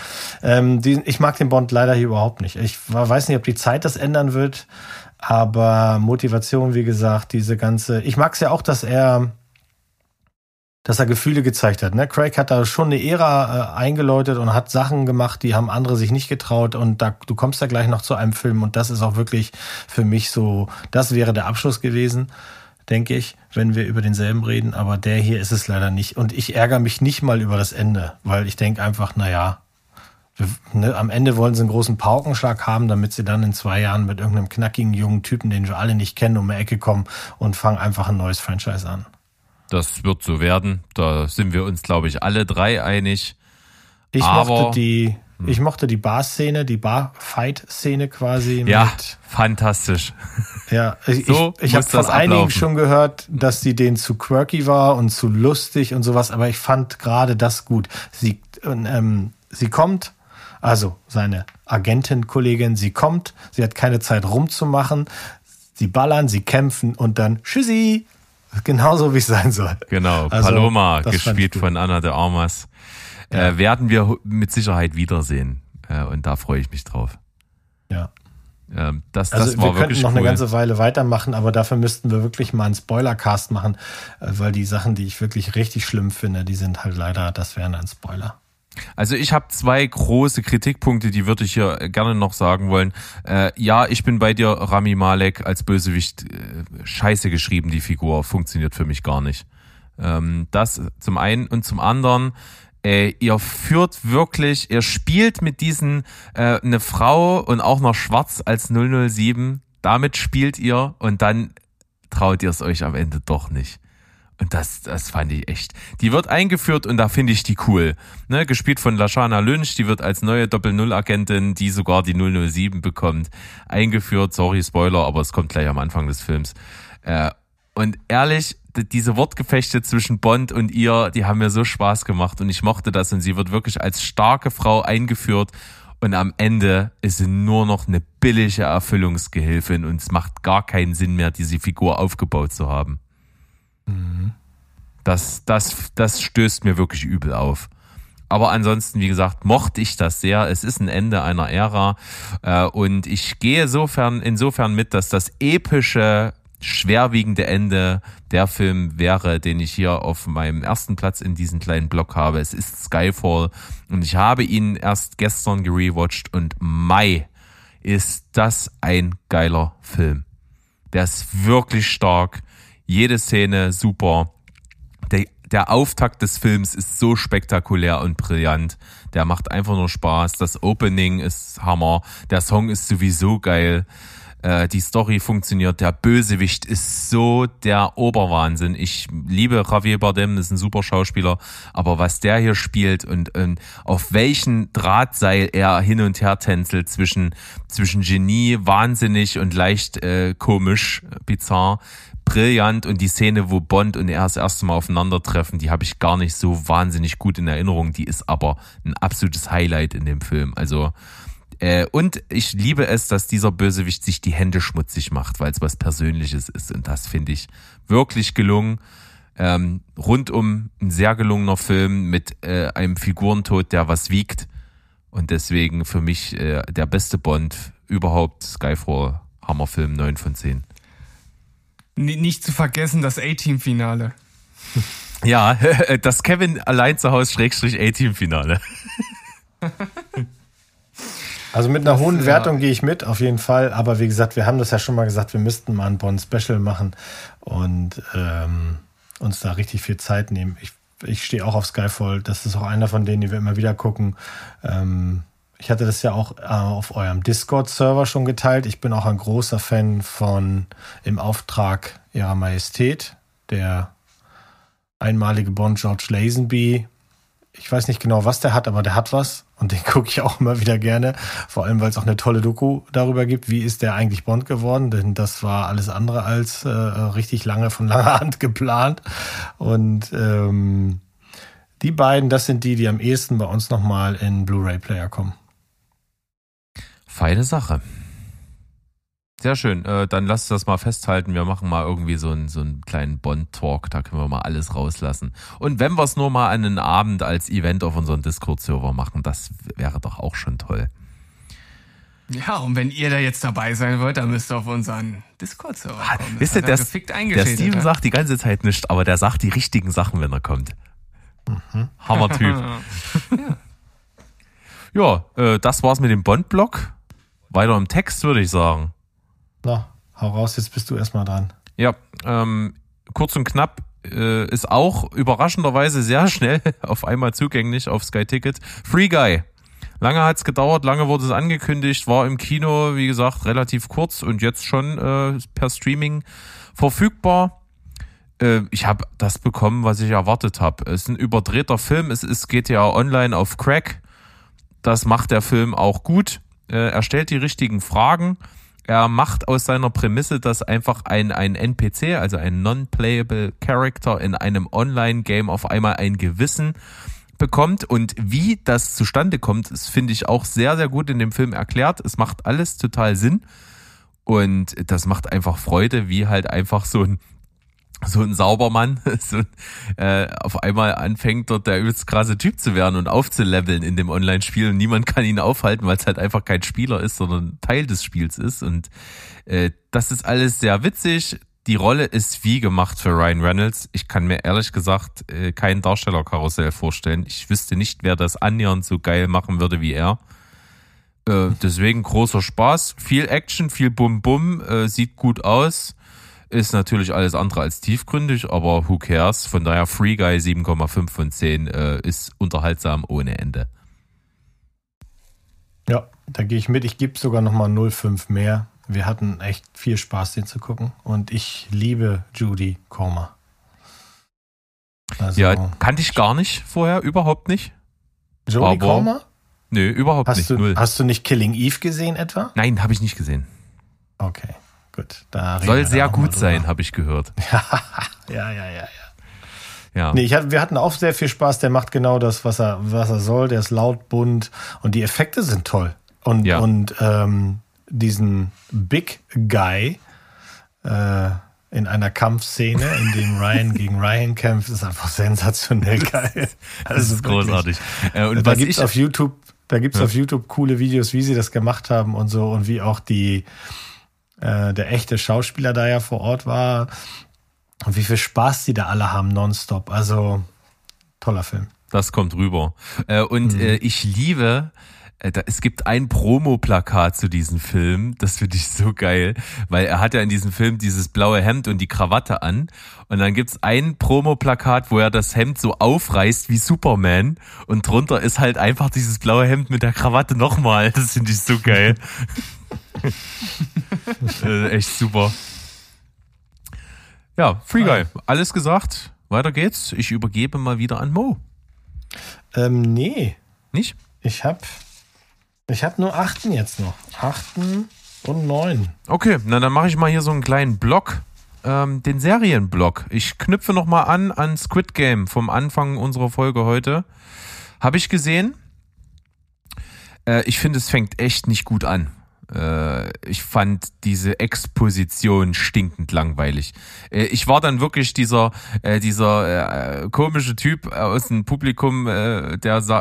ähm, die, ich mag den Bond leider hier überhaupt nicht. Ich weiß nicht, ob die Zeit das ändern wird. Aber Motivation, wie gesagt, diese ganze. Ich mag's ja auch, dass er dass er Gefühle gezeigt hat. Ne? Craig hat da schon eine Ära äh, eingeläutet und hat Sachen gemacht, die haben andere sich nicht getraut. Und da, du kommst da gleich noch zu einem Film und das ist auch wirklich für mich so, das wäre der Abschluss gewesen, denke ich, wenn wir über denselben reden. Aber der hier ist es leider nicht. Und ich ärgere mich nicht mal über das Ende, weil ich denke einfach, na ja, wir, ne, am Ende wollen sie einen großen Paukenschlag haben, damit sie dann in zwei Jahren mit irgendeinem knackigen jungen Typen, den wir alle nicht kennen, um die Ecke kommen und fangen einfach ein neues Franchise an. Das wird so werden. Da sind wir uns, glaube ich, alle drei einig. Ich Aber- mochte die, ich mochte die Bar-Szene, die Bar-Fight-Szene quasi. Ja, Mit, fantastisch. *laughs* ja, ich, So ich, ich habe von das einigen ablaufen. schon gehört, dass die denen zu quirky war und zu lustig und sowas, aber ich fand gerade das gut. Sie, ähm, sie kommt, also seine Agentenkollegin, sie kommt, sie hat keine Zeit rumzumachen, sie ballern, sie kämpfen und dann Tschüssi. *laughs* Genauso wie es sein soll. Genau, Also, Paloma, gespielt von Anna de Armas, äh, werden wir mit Sicherheit wiedersehen. Äh, und da freue ich mich drauf. Ja. Ähm, das, Also das wir könnten noch cool. eine ganze Weile weitermachen, aber dafür müssten wir wirklich mal einen Spoilercast machen, äh, weil die Sachen, die ich wirklich richtig schlimm finde, die sind halt leider, das wären ein Spoiler. Also ich habe zwei große Kritikpunkte, die würde ich hier gerne noch sagen wollen. Äh, ja, ich bin bei dir, Rami Malek als Bösewicht. Äh, scheiße geschrieben, die Figur. Funktioniert für mich gar nicht. Ähm, das zum einen und zum anderen. Äh, ihr führt wirklich, ihr spielt mit diesen äh, eine Frau und auch noch schwarz als 007. Damit spielt ihr und dann traut ihr es euch am Ende doch nicht. Und das, das fand ich echt. Die wird eingeführt und da finde ich die cool. Ne, gespielt von Lashana Lynch, die wird als neue Doppel-Null-Agentin, die sogar die 007 bekommt, eingeführt. Sorry, Spoiler, aber es kommt gleich am Anfang des Films. Äh, und ehrlich, diese Wortgefechte zwischen Bond und ihr, die haben mir so Spaß gemacht und ich mochte das und sie wird wirklich als starke Frau eingeführt Und am Ende ist sie nur noch eine billige Erfüllungsgehilfin und es macht gar keinen Sinn mehr, diese Figur aufgebaut zu haben. Das, das, das stößt mir wirklich übel auf. Aber ansonsten, wie gesagt, mochte ich das sehr. Es ist ein Ende einer Ära äh, und ich gehe insofern, insofern mit, dass das epische schwerwiegende Ende der Film wäre, den ich hier auf meinem ersten Platz in diesem kleinen Block habe. Es ist Skyfall und ich habe ihn erst gestern gerewatcht und Mai ist das ein geiler Film. Der ist wirklich stark. Jede Szene super. Der, der Auftakt des Films ist so spektakulär und brillant. Der macht einfach nur Spaß. Das Opening ist Hammer. Der Song ist sowieso geil. Äh, die Story funktioniert, der Bösewicht ist so der Oberwahnsinn. Ich liebe Javier Bardem, ist ein super Schauspieler, aber was der hier spielt und, und auf welchen Drahtseil er hin und her tänzelt zwischen, zwischen Genie, wahnsinnig und leicht äh, komisch, bizarr, brillant und die Szene, wo Bond und er das erste Mal aufeinandertreffen, die habe ich gar nicht so wahnsinnig gut in Erinnerung. Die ist aber ein absolutes Highlight in dem Film. Also äh, und ich liebe es, dass dieser Bösewicht sich die Hände schmutzig macht, weil es was Persönliches ist. Und das finde ich wirklich gelungen. Ähm, rundum ein sehr gelungener Film mit äh, einem Figurentod, der was wiegt. Und deswegen für mich äh, der beste Bond überhaupt. Skyfall, Hammerfilm, 9 von 10. Nicht zu vergessen das A-Team-Finale. *laughs* Ja, *laughs* das Kevin allein zu Hause Schrägstrich A-Team-Finale. *laughs* Also mit einer das, hohen Wertung ja. gehe ich mit, auf jeden Fall. Aber wie gesagt, wir haben das ja schon mal gesagt, wir müssten mal ein Bond-Special machen und ähm, uns da richtig viel Zeit nehmen. Ich, ich stehe auch auf Skyfall. Das ist auch einer von denen, die wir immer wieder gucken. Ähm, ich hatte das ja auch äh, auf eurem Discord-Server schon geteilt. Ich bin auch ein großer Fan von Im Auftrag Ihrer Majestät, der einmalige Bond George Lazenby. Ich weiß nicht genau, was der hat, aber der hat was. Und den *laughs* gucke ich auch immer wieder gerne. Vor allem, weil es auch eine tolle Doku darüber gibt, wie ist der eigentlich Bond geworden. Denn das war alles andere als äh, richtig lange von *laughs* langer Hand geplant. Und ähm, die beiden, das sind die, die am ehesten bei uns nochmal in Blu-ray-Player kommen. Feine Sache. Sehr schön. Äh, dann lasst das mal festhalten. Wir machen mal irgendwie so einen, so einen kleinen Bond-Talk. Da können wir mal alles rauslassen. Und wenn wir es nur mal einen Abend als Event auf unseren Discord-Server machen, das wäre doch auch schon toll. Ja, und wenn ihr da jetzt dabei sein wollt, dann müsst ihr auf unseren Discord-Server ah, kommen. Wisst ihr, der, der Steven sagt die ganze Zeit nichts, aber der sagt die richtigen Sachen, wenn er kommt. Mhm. Hammer-Typ. *laughs* ja, äh, das war's mit dem Bond-Blog. Weiter im Text, würde ich sagen. Na, hau raus, jetzt bist du erstmal dran. Ja, ähm, kurz und knapp äh, ist auch überraschenderweise sehr *laughs* schnell auf einmal zugänglich auf Sky Ticket. Free Guy. Lange hat's gedauert, lange wurde es angekündigt, war im Kino, wie gesagt, relativ kurz und jetzt schon äh, per Streaming verfügbar. Äh, ich habe das bekommen, was ich erwartet habe. Es ist ein überdrehter Film, es ist GTA Online auf Crack. Das macht der Film auch gut. Äh, er stellt die richtigen Fragen. Er macht aus seiner Prämisse, dass einfach ein, ein NPC, also ein Non-Playable Character in einem Online-Game auf einmal ein Gewissen bekommt. Und wie das zustande kommt, das finde ich auch sehr, sehr gut in dem Film erklärt. Es macht alles total Sinn. Und das macht einfach Freude, wie halt einfach so ein so ein Saubermann *laughs* so, äh, auf einmal anfängt dort der übelst krasse Typ zu werden und aufzuleveln in dem Online-Spiel und niemand kann ihn aufhalten, weil es halt einfach kein Spieler ist, sondern Teil des Spiels ist und äh, das ist alles sehr witzig. Die Rolle ist wie gemacht für Ryan Reynolds. Ich kann mir ehrlich gesagt äh, kein Darstellerkarussell vorstellen. Ich wüsste nicht, wer das annähernd so geil machen würde wie er. Äh, deswegen großer Spaß, viel Action, viel Bum-Bum, äh, sieht gut aus ist natürlich alles andere als tiefgründig, aber who cares? Von daher Free Guy 7,5 von 10 äh, ist unterhaltsam ohne Ende. Ja, da gehe ich mit. Ich gebe sogar nochmal 0,5 mehr. Wir hatten echt viel Spaß, den zu gucken. Und ich liebe Judy Comer. Also, ja, kannte ich gar nicht vorher, überhaupt nicht. Jodie Comer? Nö, überhaupt hast nicht. Du, Null. Hast du nicht Killing Eve gesehen etwa? Nein, habe ich nicht gesehen. Okay. Gut, Soll sehr gut sein, habe ich gehört. *laughs* ja, ja, ja, ja. Ja. Nee, ich hatte, wir hatten auch sehr viel Spaß. Der macht genau das, was er, was er soll. Der ist laut, bunt und die Effekte sind toll. Und, Ja. und ähm, diesen Big Guy äh, in einer Kampfszene, in dem *laughs* Ryan gegen Ryan kämpft, ist einfach sensationell geil. Das *laughs* ist großartig. Äh, und da gibt's ich, auf YouTube, da gibt's auf YouTube coole Videos, wie sie das gemacht haben und so und wie auch die äh, der echte Schauspieler da ja vor Ort war und wie viel Spaß die da alle haben nonstop. Also toller Film. Das kommt rüber. Äh, und Mhm. äh, ich liebe, da, es gibt ein Promo-Plakat zu diesem Film, das finde ich so geil, weil er hat ja in diesem Film dieses blaue Hemd und die Krawatte an. Und dann gibt's ein Promo-Plakat, wo er das Hemd so aufreißt wie Superman und drunter ist halt einfach dieses blaue Hemd mit der Krawatte nochmal. Das finde ich so geil. *laughs* echt super. Ja, Free Guy. Alles gesagt. Weiter geht's. Ich übergebe mal wieder an Mo. Ähm, nee, Nicht? ich hab ich hab nur achten jetzt noch. Achten und neun. Okay, na dann mache ich mal hier so einen kleinen Block, ähm, den Serienblock. Ich knüpfe noch mal an an Squid Game vom Anfang unserer Folge heute. Habe ich gesehen. Äh, ich finde, es fängt echt nicht gut an. Äh, ich fand diese Exposition stinkend langweilig. Äh, ich war dann wirklich dieser äh, dieser komische Typ aus dem Publikum, der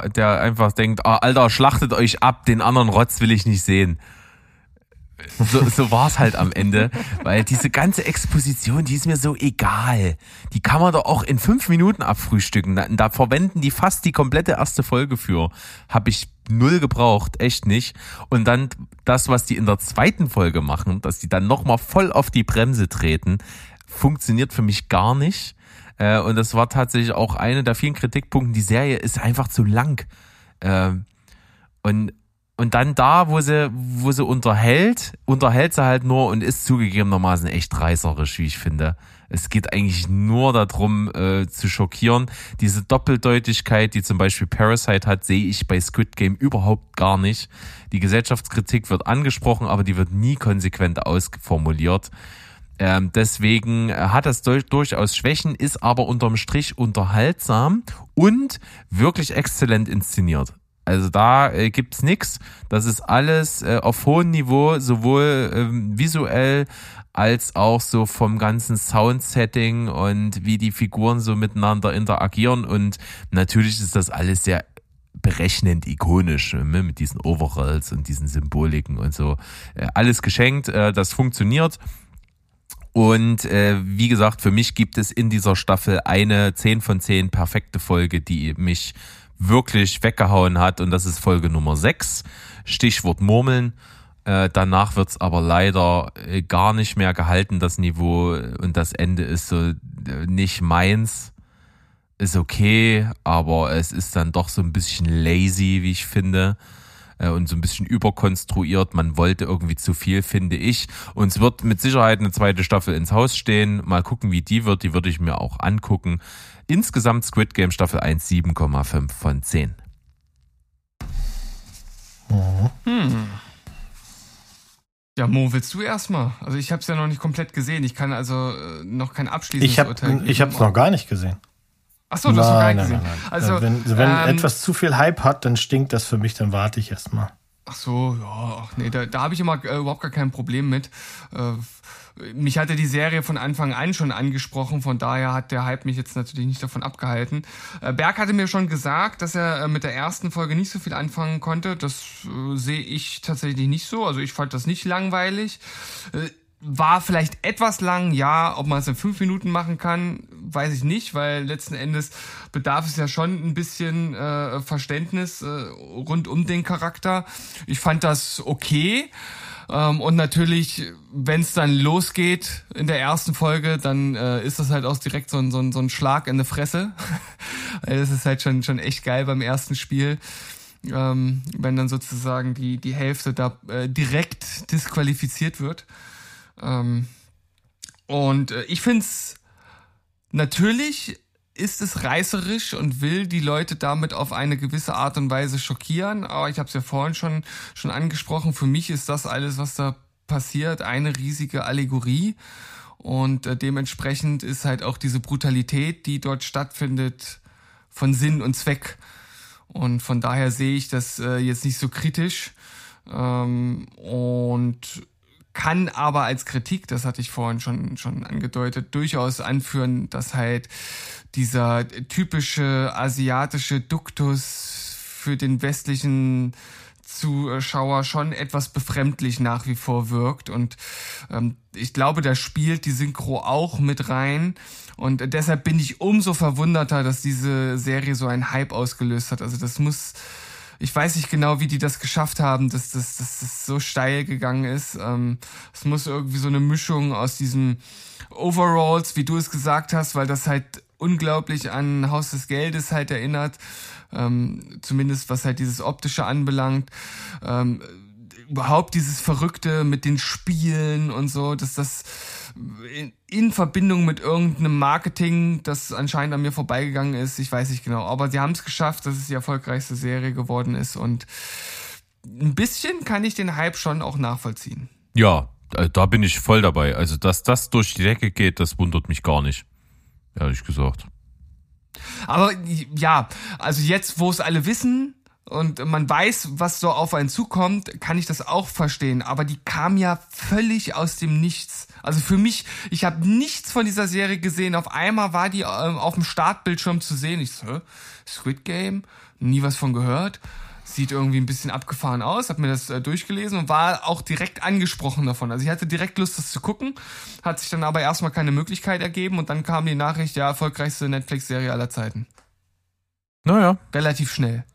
der einfach denkt, ah, Alter, schlachtet euch ab, den anderen Rotz will ich nicht sehen so, so war es halt am Ende, weil diese ganze Exposition, die ist mir so egal. Die kann man doch auch in fünf Minuten abfrühstücken. Da, da verwenden die fast die komplette erste Folge für. Habe ich null gebraucht, echt nicht. Und dann das, was die in der zweiten Folge machen, dass die dann nochmal voll auf die Bremse treten, funktioniert für mich gar nicht. Äh, und das war tatsächlich auch eine der vielen Kritikpunkte. Die Serie ist einfach zu lang. Ähm, und, und dann da, wo sie, wo sie unterhält, unterhält sie halt nur und ist zugegebenermaßen echt reißerisch, wie ich finde. Es geht eigentlich nur darum, äh, zu schockieren. Diese Doppeldeutigkeit, die zum Beispiel Parasite hat, sehe ich bei Squid Game überhaupt gar nicht. Die Gesellschaftskritik wird angesprochen, aber die wird nie konsequent ausformuliert. Ähm, deswegen hat das durch, durchaus Schwächen, ist aber unterm Strich unterhaltsam und wirklich exzellent inszeniert. Also da äh, gibt's nix. Das ist alles äh, auf hohem Niveau, sowohl ähm, visuell als auch so vom ganzen Soundsetting und wie die Figuren so miteinander interagieren. Und natürlich ist das alles sehr berechnend ikonisch ne, mit diesen Overalls und diesen Symboliken und so. Äh, alles geschenkt, äh, das funktioniert. Und äh, wie gesagt, für mich gibt es in dieser Staffel eine 10 von 10 perfekte Folge, die mich wirklich weggehauen hat. Und das ist Folge Nummer 6. Stichwort Murmeln. Äh, danach wird's aber leider äh, gar nicht mehr gehalten, das Niveau. Und das Ende ist so äh, nicht meins. Ist okay, aber es ist dann doch so ein bisschen lazy, wie ich finde äh, und so ein bisschen überkonstruiert. Man wollte irgendwie zu viel, finde ich. Und es wird mit Sicherheit eine zweite Staffel ins Haus stehen. Mal gucken, wie die wird. Die würde ich mir auch angucken. Insgesamt Squid Game Staffel 1 7,5 von 10. Ja, Mo, willst du erstmal? Also ich habe es ja noch nicht komplett gesehen. Ich kann also äh, noch kein abschließendes Ich habe Urteil geben. ich hab's noch gar nicht gesehen. Ach so, du hast noch gar nicht gesehen. nein, nein. Also, wenn wenn ähm, etwas zu viel Hype hat, dann stinkt das für mich, dann warte ich erstmal. Ach so, ja, ach nee, da, da habe ich immer äh, überhaupt gar kein Problem mit. Äh, mich hatte die Serie von Anfang an schon angesprochen, von daher hat der Hype mich jetzt natürlich nicht davon abgehalten. Äh, Berg hatte mir schon gesagt, dass er äh, mit der ersten Folge nicht so viel anfangen konnte. Das äh, sehe ich tatsächlich nicht so. Also ich fand das nicht langweilig. War vielleicht etwas lang, ja. Ob man es in fünf Minuten machen kann, weiß ich nicht, weil letzten Endes bedarf es ja schon ein bisschen äh, Verständnis äh, rund um den Charakter. Ich fand das okay. Ähm, und natürlich, wenn es dann losgeht in der ersten Folge, dann äh, ist das halt auch direkt so ein, so ein, so ein Schlag in die Fresse. *laughs* das ist halt schon, schon echt geil beim ersten Spiel. Ähm, wenn dann sozusagen die, die Hälfte da äh, direkt disqualifiziert wird. Ähm, und äh, ich find's natürlich ist es reißerisch und will die Leute damit auf eine gewisse Art und Weise schockieren. Aber ich habe es ja vorhin schon schon angesprochen. Für mich ist das alles, was da passiert, eine riesige Allegorie. Und äh, dementsprechend ist halt auch diese Brutalität, die dort stattfindet, von Sinn und Zweck. Und von daher sehe ich das äh, jetzt nicht so kritisch. Ähm, und kann aber als Kritik, das hatte ich vorhin schon, schon angedeutet, durchaus anführen, dass halt dieser typische asiatische Duktus für den westlichen Zuschauer schon etwas befremdlich nach wie vor wirkt. Und ähm, ich glaube, da spielt die Synchro auch mit rein. Und deshalb bin ich umso verwunderter, dass diese Serie so einen Hype ausgelöst hat. Also das muss ich weiß nicht genau, wie die das geschafft haben, dass das, dass das so steil gegangen ist. Ähm, es muss irgendwie so eine Mischung aus diesem Overalls, wie du es gesagt hast, weil das halt unglaublich an Haus des Geldes halt erinnert, ähm, zumindest was halt dieses optische anbelangt. Ähm, überhaupt dieses Verrückte mit den Spielen und so, dass das in, in, Verbindung mit irgendeinem Marketing, das anscheinend an mir vorbeigegangen ist, ich weiß nicht genau. Aber sie haben es geschafft, dass es die erfolgreichste Serie geworden ist und ein bisschen kann ich den Hype schon auch nachvollziehen. Ja, da bin ich voll dabei. Also, dass das durch die Decke geht, das wundert mich gar nicht. Ehrlich gesagt. Aber ja, also jetzt, wo es alle wissen, und man weiß, was so auf einen zukommt, kann ich das auch verstehen. Aber die kam ja völlig aus dem Nichts. Also für mich, ich habe nichts von dieser Serie gesehen. Auf einmal war die ähm, auf dem Startbildschirm zu sehen. Ich so, Squid Game, nie was von gehört. Sieht irgendwie ein bisschen abgefahren aus, habe mir das äh, durchgelesen und war auch direkt angesprochen davon. Also ich hatte direkt Lust, das zu gucken, hat sich dann aber erstmal keine Möglichkeit ergeben und dann kam die Nachricht, ja, erfolgreichste Netflix-Serie aller Zeiten. Naja. Relativ schnell.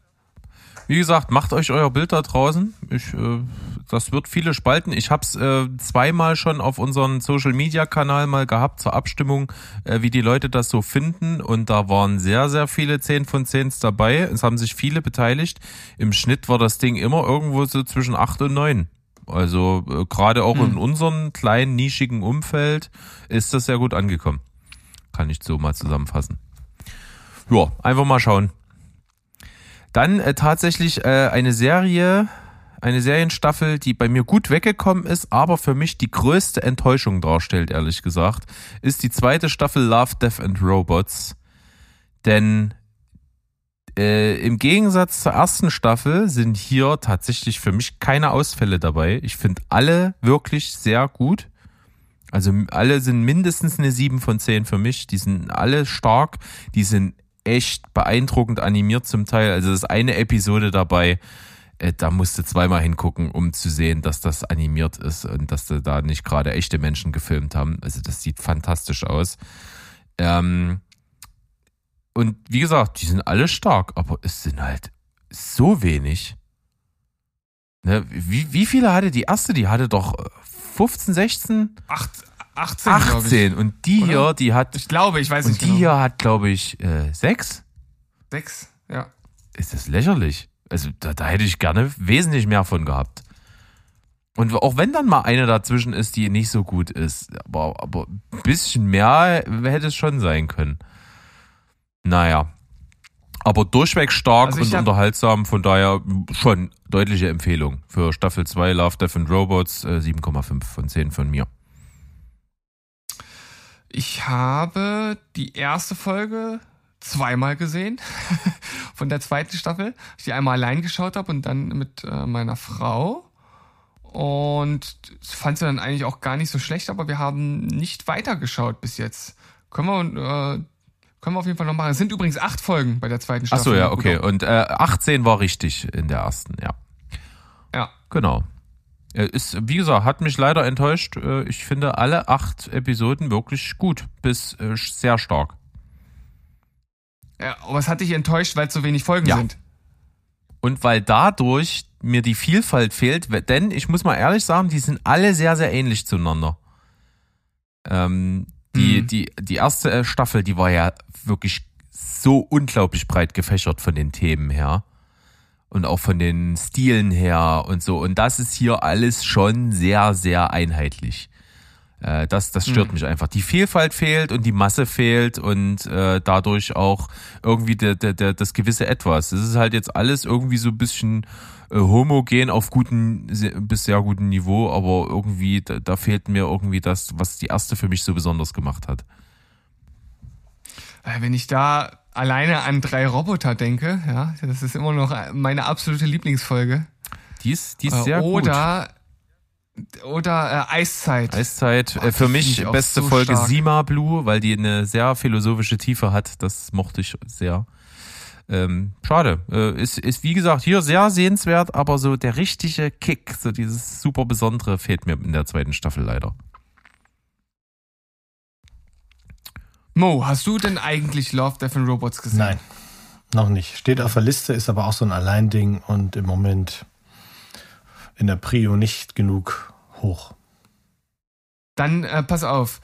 Wie gesagt, macht euch euer Bild da draußen. Ich, äh, das wird viele spalten. Ich habe es äh, zweimal schon auf unseren Social Media Kanal mal gehabt zur Abstimmung, äh, wie die Leute das so finden. Und da waren sehr, sehr viele 10 von 10 dabei. Es haben sich viele beteiligt. Im Schnitt war das Ding immer irgendwo so zwischen 8 und 9. Also äh, gerade auch hm. in unserem kleinen, nischigen Umfeld ist das sehr gut angekommen. Kann ich so mal zusammenfassen. Ja, einfach mal schauen. Dann äh, tatsächlich äh, eine Serie, eine Serienstaffel, die bei mir gut weggekommen ist, aber für mich die größte Enttäuschung darstellt, ehrlich gesagt, ist die zweite Staffel Love, Death and Robots. Denn äh, im Gegensatz zur ersten Staffel sind hier tatsächlich für mich keine Ausfälle dabei. Ich finde alle wirklich sehr gut. Also alle sind mindestens eine 7 von 10 für mich. Die sind alle stark. Die sind echt beeindruckend animiert zum Teil. Also das ist eine Episode dabei, äh, da musste zweimal hingucken, um zu sehen, dass das animiert ist und dass sie da nicht gerade echte Menschen gefilmt haben. Also das sieht fantastisch aus. Ähm, und wie gesagt, die sind alle stark, aber es sind halt so wenig. Ne, wie, wie viele hatte die erste? Die hatte doch 15, 16? Acht, 18, 18 und die Oder? hier, die hat. Ich glaube, ich weiß und nicht. Und die genau. hier hat, glaube ich, äh, sechs. Sechs, ja. Ist das lächerlich? Also da, da hätte ich gerne wesentlich mehr von gehabt. Und auch wenn dann mal eine dazwischen ist, die nicht so gut ist, aber, aber ein bisschen mehr hätte es schon sein können. Naja. Aber durchweg stark also und unterhaltsam, von daher schon deutliche Empfehlung für Staffel 2 Love, Death and Robots, äh, 7,5 von 10 von mir. Ich habe die erste Folge zweimal gesehen *laughs* von der zweiten Staffel. Ich die einmal allein geschaut habe und dann mit äh, meiner Frau. Und fand sie dann eigentlich auch gar nicht so schlecht, aber wir haben nicht weitergeschaut bis jetzt. Können wir, äh, können wir auf jeden Fall noch machen. Es sind übrigens acht Folgen bei der zweiten Staffel. Ach so, ja, okay. Und äh, 18 war richtig in der ersten, ja. Ja. Genau. Ist, wie gesagt, hat mich leider enttäuscht. Äh, ich finde alle acht Episoden wirklich gut, bis äh, sehr stark. Ja, aber es hat dich enttäuscht, weil es so wenig Folgen ja. sind. Und weil dadurch mir die Vielfalt fehlt, denn ich muss mal ehrlich sagen, die sind alle sehr, sehr ähnlich zueinander. Ähm, die, mhm. die, die erste äh, Staffel, die war ja wirklich so unglaublich breit gefächert von den Themen her und auch von den Stilen her und so. Und das ist hier alles schon sehr, sehr einheitlich. Äh, das, das stört mhm. mich einfach. Die Vielfalt fehlt und die Masse fehlt und äh, dadurch auch irgendwie der, der, der, das gewisse Etwas. Es ist halt jetzt alles irgendwie so ein bisschen äh, homogen auf guten bis sehr guten Niveau, aber irgendwie da, da fehlt mir irgendwie das, was die erste für mich so besonders gemacht hat. Äh, wenn ich da alleine an drei Roboter denke, ja, das ist immer noch meine absolute Lieblingsfolge. Die ist, die ist äh, sehr oder, gut. Oder äh, Eiszeit. Eiszeit. Boah, für mich beste so Folge stark. Sima Blue, weil die eine sehr philosophische Tiefe hat. Das mochte ich sehr. Ähm, schade. Äh, ist, ist wie gesagt hier sehr sehenswert, aber so der richtige Kick, so dieses super Besondere fehlt mir in der zweiten Staffel leider. Mo, hast du denn eigentlich Love, Death and Robots gesehen? Nein, noch nicht. Steht auf der Liste, ist aber auch so ein Alleinding und im Moment in der Prio nicht genug hoch. Dann äh, pass auf.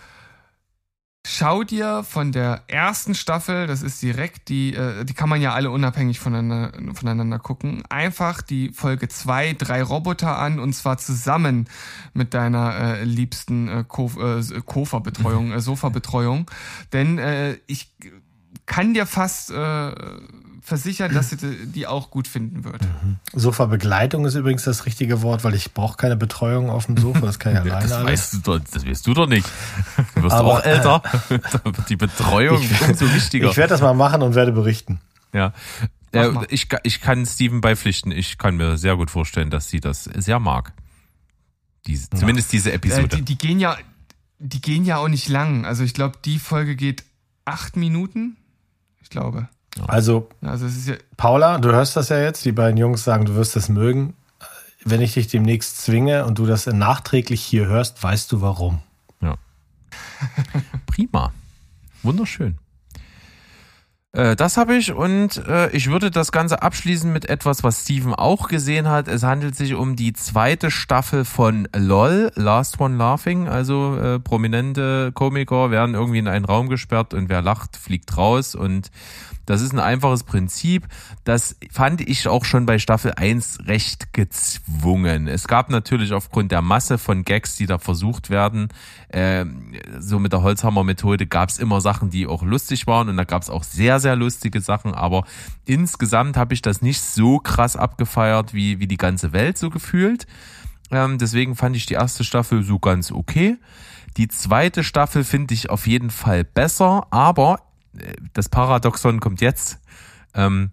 Schau dir von der ersten Staffel, das ist direkt, die, äh, die kann man ja alle unabhängig voneinander, voneinander gucken, einfach die Folge 2, drei Roboter an und zwar zusammen mit deiner äh, liebsten äh, Ko äh, Kofa-Betreuung, äh, *laughs* Sofa-Betreuung. Denn äh, ich kann dir fast äh, versichern, dass sie die auch gut finden wird. Mhm. Sofa-Begleitung ist übrigens das richtige Wort, weil ich brauche keine Betreuung auf dem Sofa, das kann ich *laughs* alleine das. Weißt du doch, das weißt du doch nicht. Du wirst Aber, auch älter. Äh, die Betreuung ich, umso wichtiger. Ich werde das mal machen und werde berichten. Ja. Äh, ich, ich kann Steven beipflichten. Ich kann mir sehr gut vorstellen, dass sie das sehr mag. Diese, ja. Zumindest diese Episode. Äh, die, die, gehen ja, die gehen ja auch nicht lang. Also ich glaube, die Folge geht acht Minuten. Ich glaube. Also, also ja Paula, du hörst das ja jetzt, die beiden Jungs sagen, du wirst es mögen. Wenn ich dich demnächst zwinge und du das nachträglich hier hörst, weißt du warum. Ja. *laughs* Prima. Wunderschön. Äh, das habe ich und äh, ich würde das Ganze abschließen mit etwas, was Steven auch gesehen hat. Es handelt sich um die zweite Staffel von LOL, Last One Laughing. Also äh, prominente Komiker werden irgendwie in einen Raum gesperrt und wer lacht, fliegt raus und das ist ein einfaches Prinzip. Das fand ich auch schon bei Staffel 1 recht gezwungen. Es gab natürlich aufgrund der Masse von Gags, die da versucht werden, äh, so mit der Holzhammer-Methode gab es immer Sachen, die auch lustig waren und da gab es auch sehr, sehr lustige Sachen. Aber insgesamt habe ich das nicht so krass abgefeiert, wie, wie die ganze Welt so gefühlt. Ähm, deswegen fand ich die erste Staffel so ganz okay. Die zweite Staffel finde ich auf jeden Fall besser, aber das Paradoxon kommt jetzt. Ähm,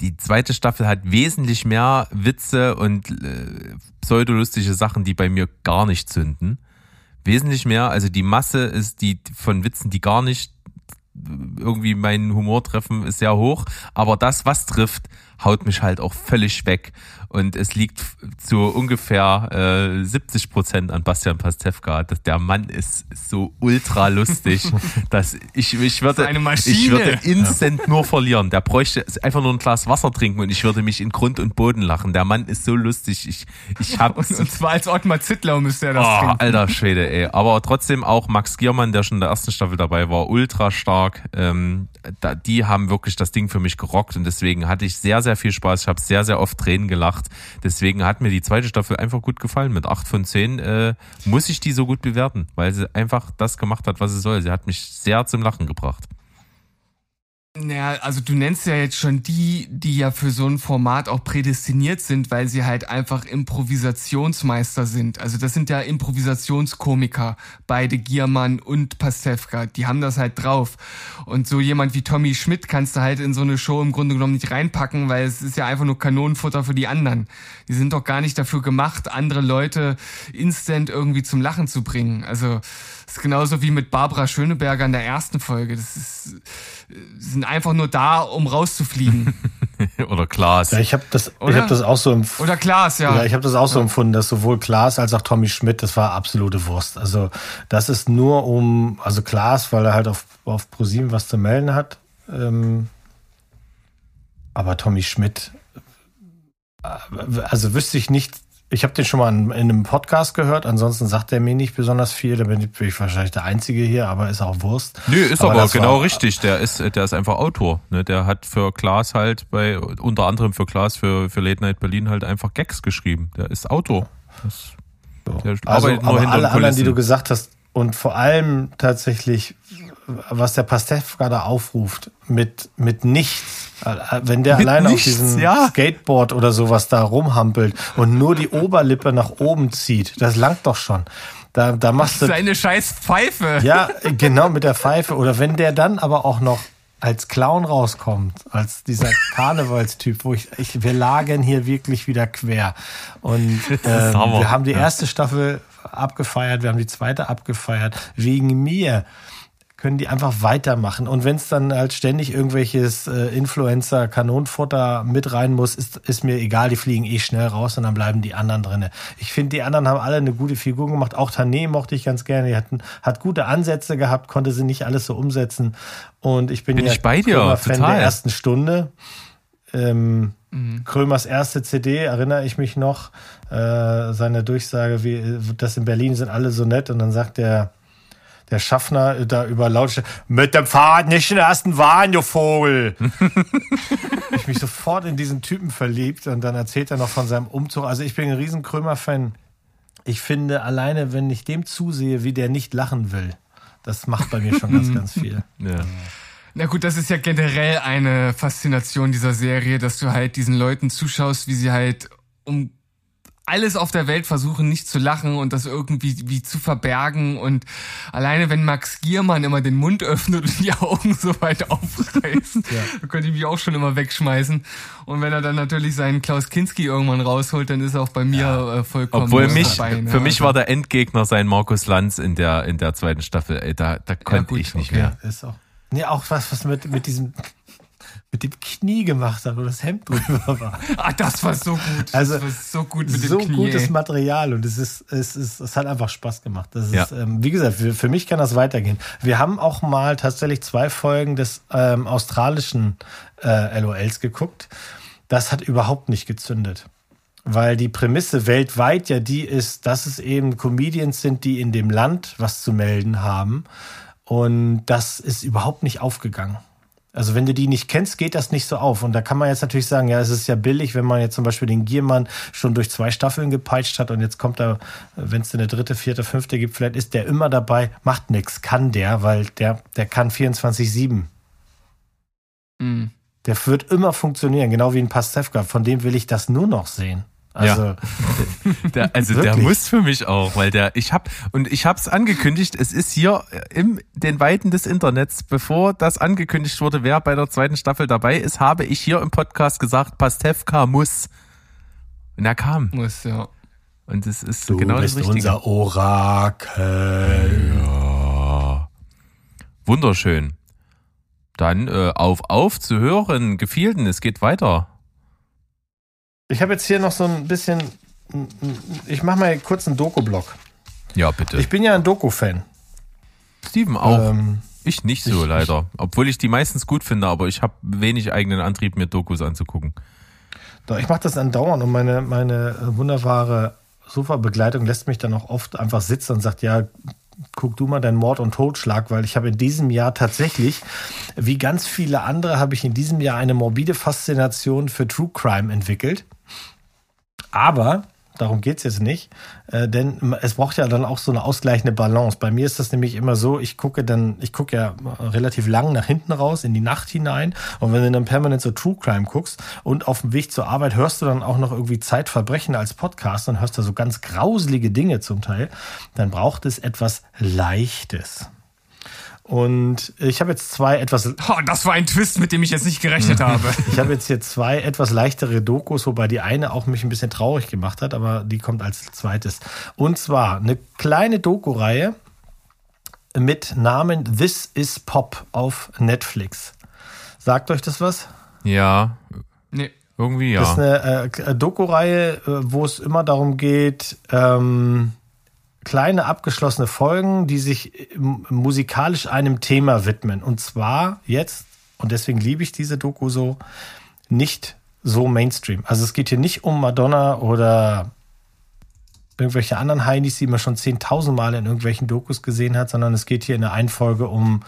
die zweite Staffel hat wesentlich mehr Witze und äh, pseudolustige Sachen, die bei mir gar nicht zünden. Wesentlich mehr, also die Masse ist die von Witzen, die gar nicht irgendwie meinen Humor treffen, ist sehr hoch. Aber das, was trifft, haut mich halt auch völlig weg. Und es liegt zu ungefähr äh, 70 Prozent an Bastian Pastewka. Der Mann ist so ultra lustig, *laughs* dass ich, ich würde, ich würde instant nur verlieren. Der bräuchte einfach nur ein Glas Wasser trinken und ich würde mich in Grund und Boden lachen. Der Mann ist so lustig. Ich, ich *laughs* hab, und, und zwar als Ottmar Zittlau müsste er das oh, trinken. Alter Schwede, ey. Aber trotzdem auch Max Giermann, der schon in der ersten Staffel dabei war, ultra stark. Ähm, da, die haben wirklich das Ding für mich gerockt und deswegen hatte ich sehr, sehr viel Spaß. Ich habe sehr, sehr oft Tränen gelacht gemacht. Deswegen hat mir die zweite Staffel einfach gut gefallen. Mit acht von zehn äh, muss ich die so gut bewerten, weil sie einfach das gemacht hat, was sie soll. Sie hat mich sehr zum Lachen gebracht. Naja, also du nennst ja jetzt schon die, die ja für so ein Format auch prädestiniert sind, weil sie halt einfach Improvisationsmeister sind. Also das sind ja Improvisationskomiker, beide Giermann und Pastewka, die haben das halt drauf. Und so jemand wie Tommy Schmidt kannst du halt in so eine Show im Grunde genommen nicht reinpacken, weil es ist ja einfach nur Kanonenfutter für die anderen. Die sind doch gar nicht dafür gemacht, andere Leute instant irgendwie zum Lachen zu bringen. Also das ist genauso wie mit Barbara Schöneberger in der ersten Folge. Das ist, sind einfach nur da, um rauszufliegen. *laughs* Oder Klaas. Ja, ich habe das, ich hab das auch so empfunden. Oder Klaas, ja. ja ich habe das auch so ja. empfunden, dass sowohl Klaas als auch Tommy Schmidt, das war absolute Wurst. Also das ist nur um, also Klaas, weil er halt auf, auf ProSieben was zu melden hat. Ähm, aber Tommy Schmidt, äh, also wüsste ich nicht, ich habe den schon mal in, in, einem Podcast gehört, ansonsten sagt er mir nicht besonders viel. Da bin ich wahrscheinlich der Einzige hier, aber ist auch Wurst. Nö, ist aber, aber genau war, richtig. Der ist, der ist einfach Autor. Ne? Der hat für Klaas halt bei, unter anderem für Klaas für, für Late Night Berlin halt einfach Gags geschrieben. Der ist Autor. Das Der Also, arbeitet nur aber hinter alle anderen, die du gesagt hast, und vor allem tatsächlich, was der Pastewka da aufruft, mit, mit nichts. Äh, Wenn der Mit allein nichts, auf diesem ja. Skateboard oder sowas da rumhampelt und nur die Oberlippe nach oben zieht, das langt doch schon. Da, da machst du Seine scheiß Pfeife. ja, genau, mit der Pfeife. Oder wenn der dann aber auch noch als Clown rauskommt, als dieser Karnevalstyp, wo ich, ich wir lagen hier wirklich wieder quer. Und *laughs* ähm, wir haben die Ja. erste Staffel abgefeiert, wir haben die zweite abgefeiert. Wegen mir können die einfach weitermachen. Und wenn es dann halt ständig irgendwelches äh, Influencer-Kanonenfutter mit rein muss, ist, ist mir egal, die fliegen eh schnell raus und dann bleiben die anderen drinne. Ich finde, die anderen haben alle eine gute Figur gemacht. Auch Tané mochte ich ganz gerne. Die hatten, hat gute Ansätze gehabt, konnte sie nicht alles so umsetzen. Und ich bin, Bin ja ich bei dir, total. der ersten Stunde. Ähm, Krömers erste CD, erinnere ich mich noch, äh, seine Durchsage, wie das in Berlin sind alle so nett und dann sagt der der Schaffner da über Lautstärke, mit dem Fahrrad nicht in den ersten Wagen, du Vogel. *laughs* ich mich sofort in diesen Typen verliebt und dann erzählt er noch von seinem Umzug. Also ich bin ein riesen Krömer-Fan. Ich finde, alleine, wenn ich dem zusehe, wie der nicht lachen will, das macht bei mir schon ganz, *laughs* ganz viel. Ja. Na gut, das ist ja generell eine Faszination dieser Serie, dass du halt diesen Leuten zuschaust, wie sie halt um alles auf der Welt versuchen, nicht zu lachen und das irgendwie wie zu verbergen. Und alleine wenn Max Giermann immer den Mund öffnet und die Augen so weit aufreißt, da *laughs* könnte ich mich auch schon immer wegschmeißen. Und wenn er dann natürlich seinen Klaus Kinski irgendwann rausholt, dann ist er auch bei mir äh, vollkommen Obwohl mich, dabei, ne? für mich war der Endgegner sein Markus Lanz in der, in der zweiten Staffel. Ey, da, da konnte gut, ich nicht okay. mehr. Ist auch. Nee, auch was, was mit, mit diesem, mit dem Knie gemacht hat, wo das Hemd *laughs* drüber war. Ah, das war so gut. Also, das war so gut mit so dem Knie. gutes ey. Material und es ist, es ist, es hat einfach Spaß gemacht. Das ist, Ja. ähm, wie gesagt, für, für mich kann das weitergehen. Wir haben auch mal tatsächlich zwei Folgen des ähm, australischen äh, LOLs geguckt. Das hat überhaupt nicht gezündet. Weil die Prämisse weltweit ja die ist, dass es eben Comedians sind, die in dem Land was zu melden haben. Und das ist überhaupt nicht aufgegangen. Also wenn du die nicht kennst, geht das nicht so auf. Und da kann man jetzt natürlich sagen, ja, es ist ja billig, wenn man jetzt zum Beispiel den Giermann schon durch zwei Staffeln gepeitscht hat und jetzt kommt er, wenn es eine dritte, vierte, fünfte gibt, vielleicht ist der immer dabei, macht nix, kann der, weil der, der kann 24-7. Mhm. Der wird immer funktionieren, genau wie ein Pastewka. Von dem will ich das nur noch sehen. Also, *laughs* Der, also der muss für mich auch, weil der, ich hab, und ich hab's angekündigt, es ist hier im den Weiten des Internets, bevor das angekündigt wurde, wer bei der zweiten Staffel dabei ist, habe ich hier im Podcast gesagt, Pastewka muss. Und er kam. Muss, ja. Und es ist du genau bist das Richtige. unser Orakel. Ja. Wunderschön. Dann äh, auf, auf zu hören, gefielten, es geht weiter. Ich habe jetzt hier noch so ein bisschen, ich mache mal kurz einen Doku-Blog. Ja, bitte. Ich bin ja ein Doku-Fan. Steven auch. Ähm, ich nicht so ich- leider. Obwohl ich die meistens gut finde, aber ich habe wenig eigenen Antrieb, mir Dokus anzugucken. Doch, ich mache das andauernd und meine, meine wunderbare Sofa-Begleitung lässt mich dann auch oft einfach sitzen und sagt, ja, guck du mal deinen Mord und Totschlag, weil ich habe in diesem Jahr tatsächlich, wie ganz viele andere, habe ich in diesem Jahr eine morbide Faszination für True Crime entwickelt. Aber darum geht's jetzt nicht, äh, denn es braucht ja dann auch so eine ausgleichende Balance. Bei mir ist das nämlich immer so, ich gucke dann, ich gucke ja relativ lang nach hinten raus, in die Nacht hinein. Und wenn du dann permanent so True Crime guckst und auf dem Weg zur Arbeit hörst du dann auch noch irgendwie Zeitverbrechen als Podcast und hörst da so ganz grauselige Dinge zum Teil, dann braucht es etwas Leichtes. Und ich habe jetzt zwei etwas Oh, das war ein Twist, mit dem ich jetzt nicht gerechnet *laughs* habe. ich habe jetzt hier zwei etwas leichtere Dokus, wobei die eine auch mich ein bisschen traurig gemacht hat, aber die kommt als zweites. Und zwar eine kleine Doku-Reihe mit Namen This is Pop auf Netflix. Sagt euch das was? Ja, Nee. irgendwie Das ist ja. eine äh, Doku-Reihe, äh, wo es immer darum geht, ähm, kleine abgeschlossene Folgen, die sich ähm, musikalisch einem Thema widmen. Und zwar jetzt, und deswegen liebe ich diese Doku so, nicht so Mainstream. Also es geht hier nicht um Madonna oder irgendwelche anderen Heinis, die man schon 10.000 Mal in irgendwelchen Dokus gesehen hat, sondern es geht hier in der einen Folge um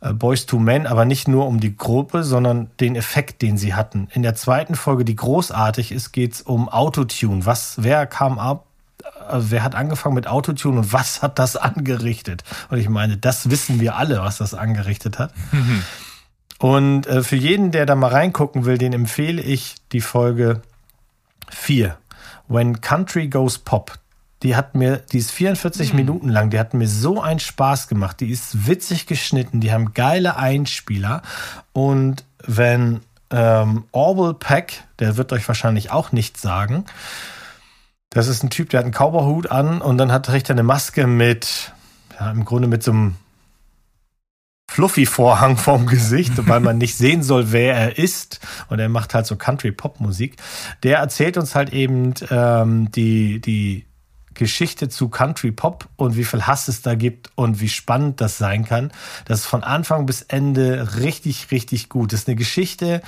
äh, Boys to Men, aber nicht nur um die Gruppe, sondern den Effekt, den sie hatten. In der zweiten Folge, die großartig ist, geht es um Autotune. Was, wer kam ab, also wer hat angefangen mit Autotune und was hat das angerichtet? Und ich meine, das wissen wir alle, was das angerichtet hat. und äh, für jeden, der da mal reingucken will, den empfehle ich die Folge 4. When Country Goes Pop. Die hat mir, die ist 44 mhm. Minuten lang, die hat mir so einen Spaß gemacht. Die ist witzig geschnitten, die haben geile Einspieler. Und wenn ähm, Orwell Peck, der wird euch wahrscheinlich auch nichts sagen, das ist ein Typ, der hat einen Cowboyhut an und dann hat er eine Maske mit, ja, im Grunde mit so einem Fluffy-Vorhang vorm Gesicht, weil man nicht sehen soll, wer er ist. Und er macht halt so Country-Pop-Musik. Der erzählt uns halt eben ähm, die, die Geschichte zu Country Pop und wie viel Hass es da gibt und wie spannend das sein kann. Das ist von Anfang bis Ende richtig, richtig gut. Das ist eine Geschichte,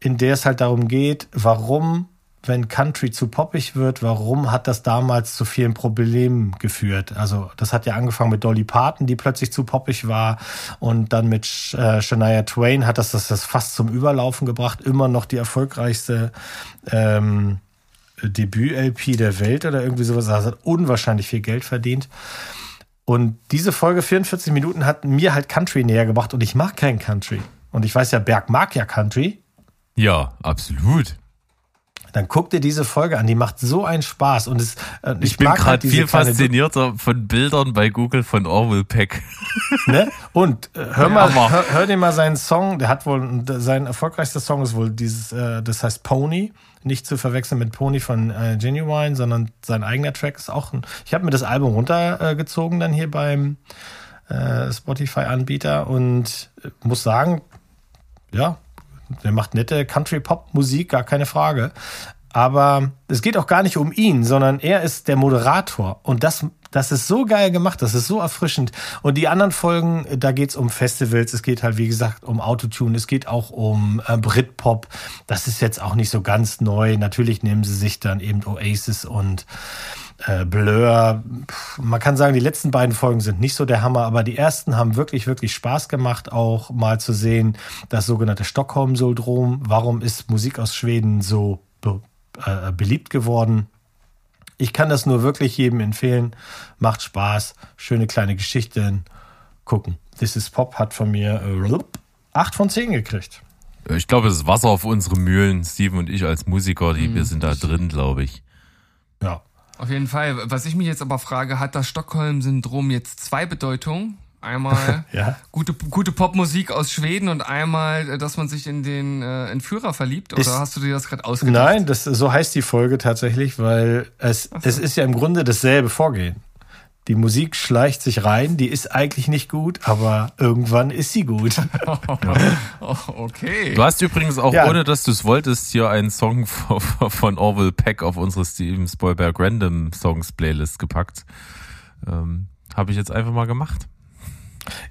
in der es halt darum geht, warum wenn Country zu poppig wird, warum hat das damals zu vielen Problemen geführt? Also das hat ja angefangen mit Dolly Parton, die plötzlich zu poppig war und dann mit äh, Shania Twain hat das, das das fast zum Überlaufen gebracht, immer noch die erfolgreichste ähm, Debüt-LP der Welt oder irgendwie sowas. Also hat unwahrscheinlich viel Geld verdient. Und diese Folge 44 Minuten hat mir halt Country näher gebracht und ich mag kein Country. Und ich weiß ja, Berg mag ja Country. Ja, absolut dann guck dir diese Folge an, die macht so einen Spaß und es, äh, ich, ich bin gerade halt viel faszinierter von Bildern bei Google von Orwell Peck. *laughs* Ne? Und äh, hör mal, hör, hör, dir mal seinen Song, der hat wohl sein erfolgreichster Song ist wohl dieses, äh, das heißt Pony, nicht zu verwechseln mit Pony von äh, Genuine, sondern sein eigener Track ist auch ein. Ich habe mir das Album runtergezogen dann hier beim äh, Spotify-Anbieter und äh, muss sagen, ja, der macht nette Country-Pop-Musik, gar keine Frage. Aber es geht auch gar nicht um ihn, sondern er ist der Moderator. Und das, das ist so geil gemacht, das ist so erfrischend. Und die anderen Folgen, da geht's um Festivals, es geht halt, wie gesagt, um Autotune, es geht auch um äh, Britpop. Das ist jetzt auch nicht so ganz neu. Natürlich nehmen sie sich dann eben Oasis und äh, Blur. Man kann sagen, die letzten beiden Folgen sind nicht so der Hammer, aber die ersten haben wirklich, wirklich Spaß gemacht, auch mal zu sehen, das sogenannte Stockholm-Syndrom. Warum ist Musik aus Schweden so be äh, beliebt geworden? Ich kann das nur wirklich jedem empfehlen. Macht Spaß. Schöne kleine Geschichten. Gucken. This is Pop hat von mir äh, 8 von 10 gekriegt. Ich glaube, es ist Wasser auf unsere Mühlen. Steven und ich als Musiker, die, mhm. wir sind da drin, glaube ich. Ja, auf jeden Fall. Was ich mich jetzt aber frage, hat das Stockholm-Syndrom jetzt zwei Bedeutungen? Einmal *laughs* ja. gute, gute Popmusik aus Schweden und einmal, dass man sich in den äh, Entführer verliebt? Oder ist, hast du dir das gerade ausgedacht? Nein, das, so heißt die Folge tatsächlich, weil es, so. es ist ja im Grunde dasselbe Vorgehen. Die Musik schleicht sich rein, die ist eigentlich nicht gut, aber irgendwann ist sie gut. *laughs* oh, okay. Du hast übrigens auch, ja. ohne dass du es wolltest, hier einen Song von Orwell Peck auf unsere Steven Spielberg Random Songs Playlist gepackt. Ähm, Habe ich jetzt einfach mal gemacht.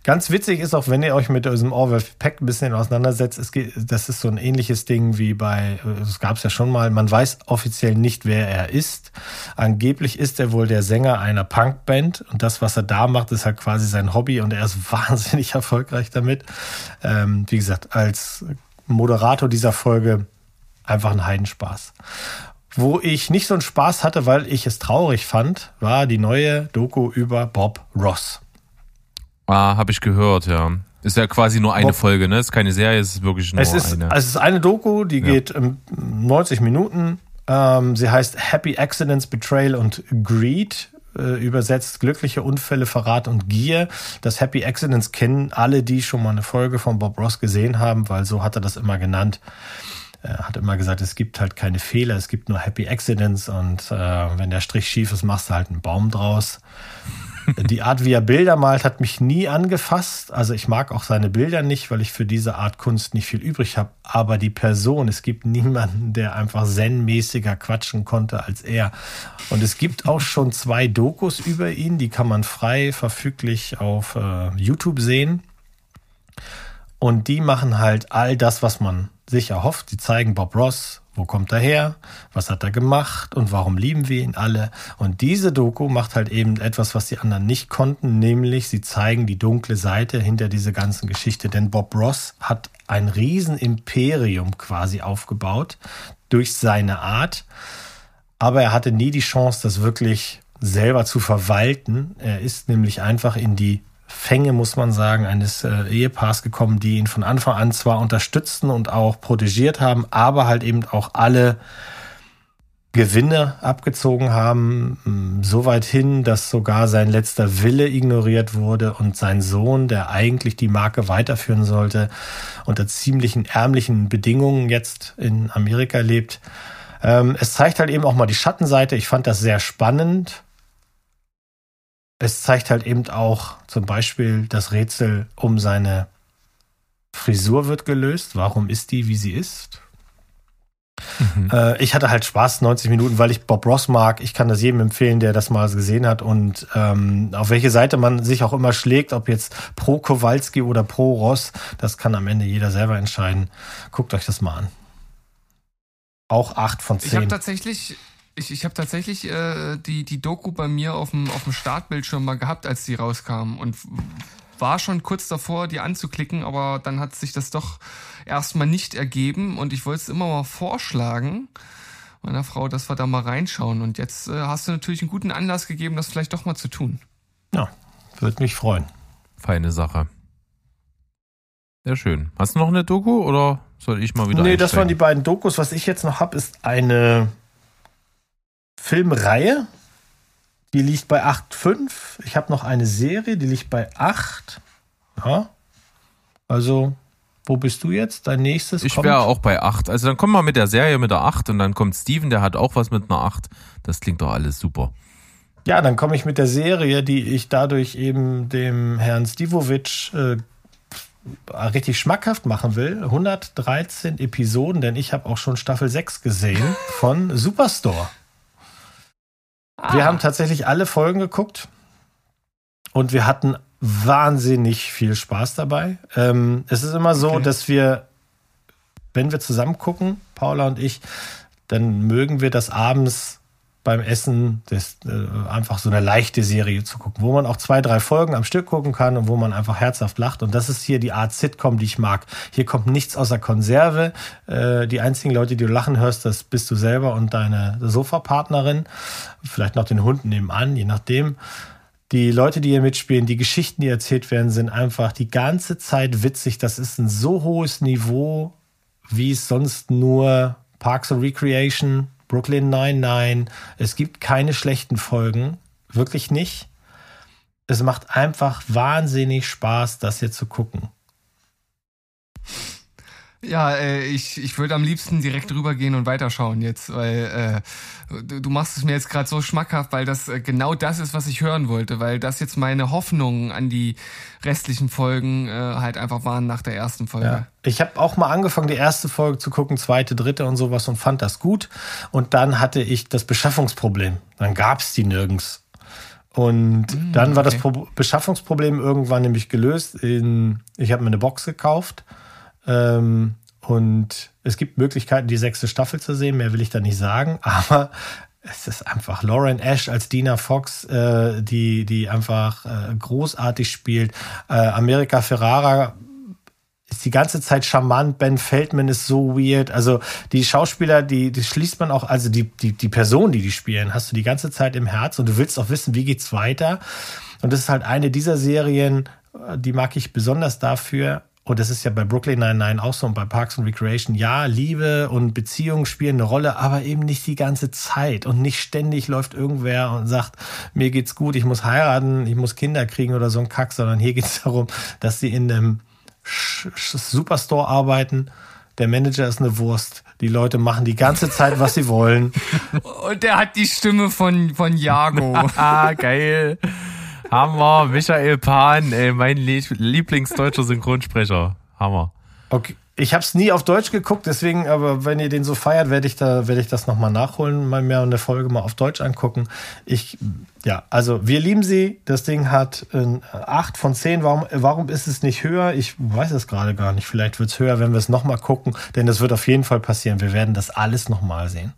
Ganz witzig ist auch, wenn ihr euch mit diesem Orwell Pack ein bisschen auseinandersetzt, es geht, das ist so ein ähnliches Ding wie bei, es gab es ja schon mal, man weiß offiziell nicht, wer er ist. Angeblich ist er wohl der Sänger einer Punkband und das, was er da macht, ist halt quasi sein Hobby und er ist *laughs* wahnsinnig erfolgreich damit. Ähm, wie gesagt, als Moderator dieser Folge einfach ein Heidenspaß. Wo ich nicht so einen Spaß hatte, weil ich es traurig fand, war die neue Doku über Bob Ross. Ah, habe ich gehört, ja. Ist ja quasi nur eine Bob, Folge, ne? Ist keine Serie, ist wirklich nur es ist, eine. Es ist eine Doku, die ja. geht 90 Minuten. Ähm, sie heißt Happy Accidents, Betrayal und Greed. Äh, übersetzt glückliche Unfälle, Verrat und Gier. Das Happy Accidents kennen alle, die schon mal eine Folge von Bob Ross gesehen haben, weil so hat er das immer genannt. Er hat immer gesagt, es gibt halt keine Fehler, es gibt nur Happy Accidents und äh, wenn der Strich schief ist, machst du halt einen Baum draus. Die Art, wie er Bilder malt, hat mich nie angefasst. Also ich mag auch seine Bilder nicht, weil ich für diese Art Kunst nicht viel übrig habe. Aber die Person, es gibt niemanden, der einfach zen-mäßiger quatschen konnte als er. Und es gibt auch schon zwei Dokus über ihn, die kann man frei verfüglich auf äh, YouTube sehen. Und die machen halt all das, was man sich erhofft. Die zeigen Bob Ross, wo kommt er her? Was hat er gemacht? Und warum lieben wir ihn alle? Und diese Doku macht halt eben etwas, was die anderen nicht konnten, nämlich sie zeigen die dunkle Seite hinter dieser ganzen Geschichte. Denn Bob Ross hat ein Riesenimperium quasi aufgebaut durch seine Art. Aber er hatte nie die Chance, das wirklich selber zu verwalten. Er ist nämlich einfach in die Fänge, muss man sagen, eines äh, Ehepaars gekommen, die ihn von Anfang an zwar unterstützten und auch protegiert haben, aber halt eben auch alle Gewinne abgezogen haben, so weit hin, dass sogar sein letzter Wille ignoriert wurde und sein Sohn, der eigentlich die Marke weiterführen sollte, unter ziemlichen ärmlichen Bedingungen jetzt in Amerika lebt. Ähm, es zeigt halt eben auch mal die Schattenseite. Ich fand das sehr spannend es zeigt halt eben auch zum Beispiel das Rätsel um seine Frisur wird gelöst. Warum ist die, wie sie ist? Mhm. Äh, ich hatte halt Spaß, 90 Minuten, weil ich Bob Ross mag. Ich kann das jedem empfehlen, der das mal gesehen hat und ähm, auf welche Seite man sich auch immer schlägt, ob jetzt pro Kowalski oder pro Ross, das kann am Ende jeder selber entscheiden. Guckt euch das mal an. Auch 8 von 10. Ich habe tatsächlich ich, ich habe tatsächlich äh, die, die Doku bei mir auf dem, auf dem Startbildschirm mal gehabt, als die rauskam und war schon kurz davor, die anzuklicken, aber dann hat sich das doch erstmal nicht ergeben und ich wollte es immer mal vorschlagen meiner Frau, dass wir da mal reinschauen. Und jetzt äh, hast du natürlich einen guten Anlass gegeben, das vielleicht doch mal zu tun. Ja, würde mich freuen. Feine Sache. Sehr schön. Hast du noch eine Doku oder soll ich mal wieder? Nee, das waren die beiden Dokus. Was ich jetzt noch habe, ist eine Filmreihe. Die liegt bei 8,5. Ich habe noch eine Serie, die liegt bei 8. Ja. Also, wo bist du jetzt? Dein nächstes? Ich wäre auch bei 8. Also dann kommen wir mit der Serie mit der 8 und dann kommt Steven, der hat auch was mit einer 8. Das klingt doch alles super. Ja, dann komme ich mit der Serie, die ich dadurch eben dem Herrn Stivovic äh, richtig schmackhaft machen will. 113 Episoden, denn ich habe auch schon Staffel 6 gesehen von Superstore. Ah. Wir haben tatsächlich alle Folgen geguckt und wir hatten wahnsinnig viel Spaß dabei. Ähm, es ist immer so, okay. dass wir, wenn wir zusammen gucken, Paula und ich, dann mögen wir das abends beim Essen das, äh, einfach so eine leichte Serie zu gucken, wo man auch zwei, drei Folgen am Stück gucken kann und wo man einfach herzhaft lacht. Und das ist hier die Art Sitcom, die ich mag. Hier kommt nichts außer Konserve. Äh, die einzigen Leute, die du lachen hörst, das bist du selber und deine Sofapartnerin. Vielleicht noch den Hund nebenan, je nachdem. Die Leute, die hier mitspielen, die Geschichten, die erzählt werden, sind einfach die ganze Zeit witzig. Das ist ein so hohes Niveau, wie es sonst nur Parks and Recreation Brooklyn Nine-Nine. Es gibt keine schlechten Folgen. Wirklich nicht. Es macht einfach wahnsinnig Spaß, das hier zu gucken. Ja, äh, ich, ich würde am liebsten direkt rübergehen und weiterschauen jetzt, weil äh, du, du machst es mir jetzt gerade so schmackhaft, weil das äh, genau das ist, was ich hören wollte, weil das jetzt meine Hoffnungen an die restlichen Folgen äh, halt einfach waren nach der ersten Folge. Ja. Ich habe auch mal angefangen, die erste Folge zu gucken, zweite, dritte und sowas und fand das gut. Und dann hatte ich das Beschaffungsproblem. Dann gab's die nirgends. Und mm, dann war okay. das Pro Beschaffungsproblem irgendwann nämlich gelöst. In, ich habe mir eine Box gekauft ähm, und es gibt Möglichkeiten, die sechste Staffel zu sehen. Mehr will ich da nicht sagen. *laughs* Aber es ist einfach Lauren Ash als Dina Fox, äh, die, die einfach äh, großartig spielt. Äh, America Ferrara ist die ganze Zeit charmant. Ben Feldman ist so weird. Also die Schauspieler, die, die schließt man auch, also die, die, die Person, die die spielen, hast du die ganze Zeit im Herz und du willst auch wissen, wie geht's weiter. Und das ist halt eine dieser Serien, äh, die mag ich besonders dafür, und das ist ja bei Brooklyn Nine-Nine auch so und bei Parks and Recreation. Ja, Liebe und Beziehung spielen eine Rolle, aber eben nicht die ganze Zeit. Und nicht ständig läuft irgendwer und sagt, mir geht's gut, ich muss heiraten, ich muss Kinder kriegen oder so ein Kack, sondern hier *laughs* geht's darum, dass sie in einem Superstore arbeiten. Der Manager ist eine Wurst. Die Leute machen die ganze Zeit, was sie wollen. *laughs* Und der hat die Stimme von, von Jago. *laughs* ah, geil. Hammer, Michael Pan, ey, mein Lieblingsdeutscher Synchronsprecher. Hammer. Okay. Ich habe es nie auf Deutsch geguckt, deswegen, aber wenn ihr den so feiert, werde ich da, werde ich das nochmal nachholen, mal mehr eine Folge mal auf Deutsch angucken. Ich, ja, also wir lieben sie. Das Ding hat äh, 8 von 10. Warum, warum ist es nicht höher? Ich weiß es gerade gar nicht. Vielleicht wird es höher, wenn wir es nochmal gucken, denn das wird auf jeden Fall passieren. Wir werden das alles nochmal sehen.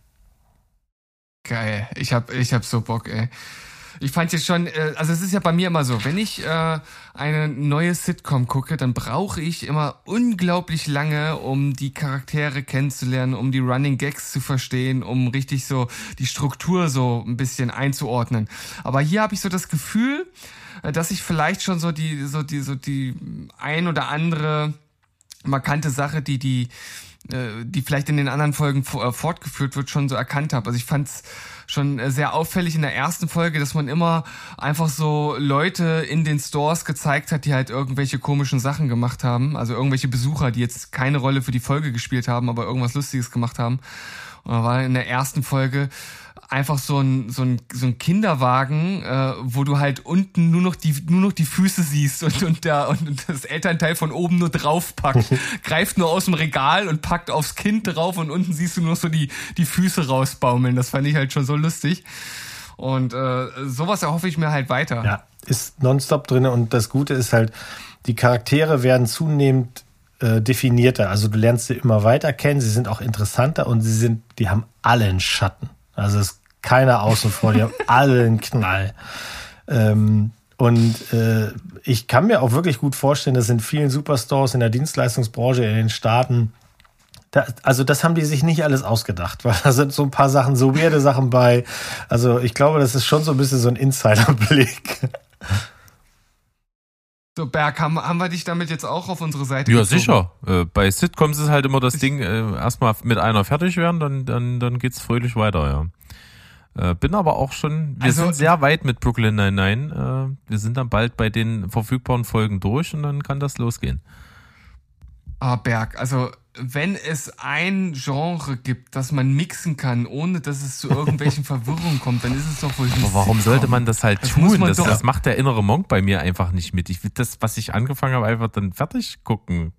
Geil. Ich hab, ich hab so Bock, ey. Ich fand jetzt schon, äh, also es ist ja bei mir immer so, wenn ich äh, eine neue Sitcom gucke, dann brauche ich immer unglaublich lange, um die Charaktere kennenzulernen, um die Running Gags zu verstehen, um richtig so die Struktur so ein bisschen einzuordnen. Aber hier habe ich so das Gefühl, äh, dass ich vielleicht schon so die, so die, so die ein oder andere markante Sache, die die äh, die vielleicht in den anderen Folgen äh, fortgeführt wird, schon so erkannt habe. Also ich fand's schon äh, sehr auffällig in der ersten Folge, dass man immer einfach so Leute in den Stores gezeigt hat, die halt irgendwelche komischen Sachen gemacht haben. Also irgendwelche Besucher, die jetzt keine Rolle für die Folge gespielt haben, aber irgendwas Lustiges gemacht haben. Und da war in der ersten Folge einfach so ein, so ein, so ein Kinderwagen, äh, wo du halt unten nur noch die, nur noch die Füße siehst und, und, da, und das Elternteil von oben nur drauf packt. *laughs* Greift nur aus dem Regal und packt aufs Kind drauf und unten siehst du nur noch so die, die Füße rausbaumeln. Das fand ich halt schon so lustig. Und äh, sowas erhoffe ich mir halt weiter. Ja, ist nonstop drin und das Gute ist halt, die Charaktere werden zunehmend äh, definierter. Also du lernst sie immer weiter kennen, sie sind auch interessanter und sie sind, die haben alle einen Schatten. Also es ist keiner außen vor, die haben *laughs* alle einen Knall. Ähm, und äh, ich kann mir auch wirklich gut vorstellen, dass in vielen Superstores in der Dienstleistungsbranche in den Staaten, da, also das haben die sich nicht alles ausgedacht, *laughs* weil da sind so ein paar Sachen, so weirde Sachen bei. Also ich glaube, das ist schon so ein bisschen so ein Insiderblick. So, Berg, haben, haben wir dich damit jetzt auch auf unsere Seite Ja, gezogen? sicher. Äh, bei Sitcoms ist halt immer das ich Ding, äh, erstmal mit einer fertig werden, dann, dann, dann geht's fröhlich weiter, ja. Äh, bin aber auch schon, wir also, sind sehr weit mit Brooklyn Nine-Nine. Äh, wir sind dann bald bei den verfügbaren Folgen durch und dann kann das losgehen. Ah, Berg, also wenn es ein Genre gibt, das man mixen kann, ohne dass es zu irgendwelchen *laughs* Verwirrungen kommt, dann ist es doch wohl die Aber warum sollte man das halt das tun? Das, das, macht der innere Monk bei mir einfach nicht mit. Ich will das, was ich angefangen habe, einfach dann fertig gucken.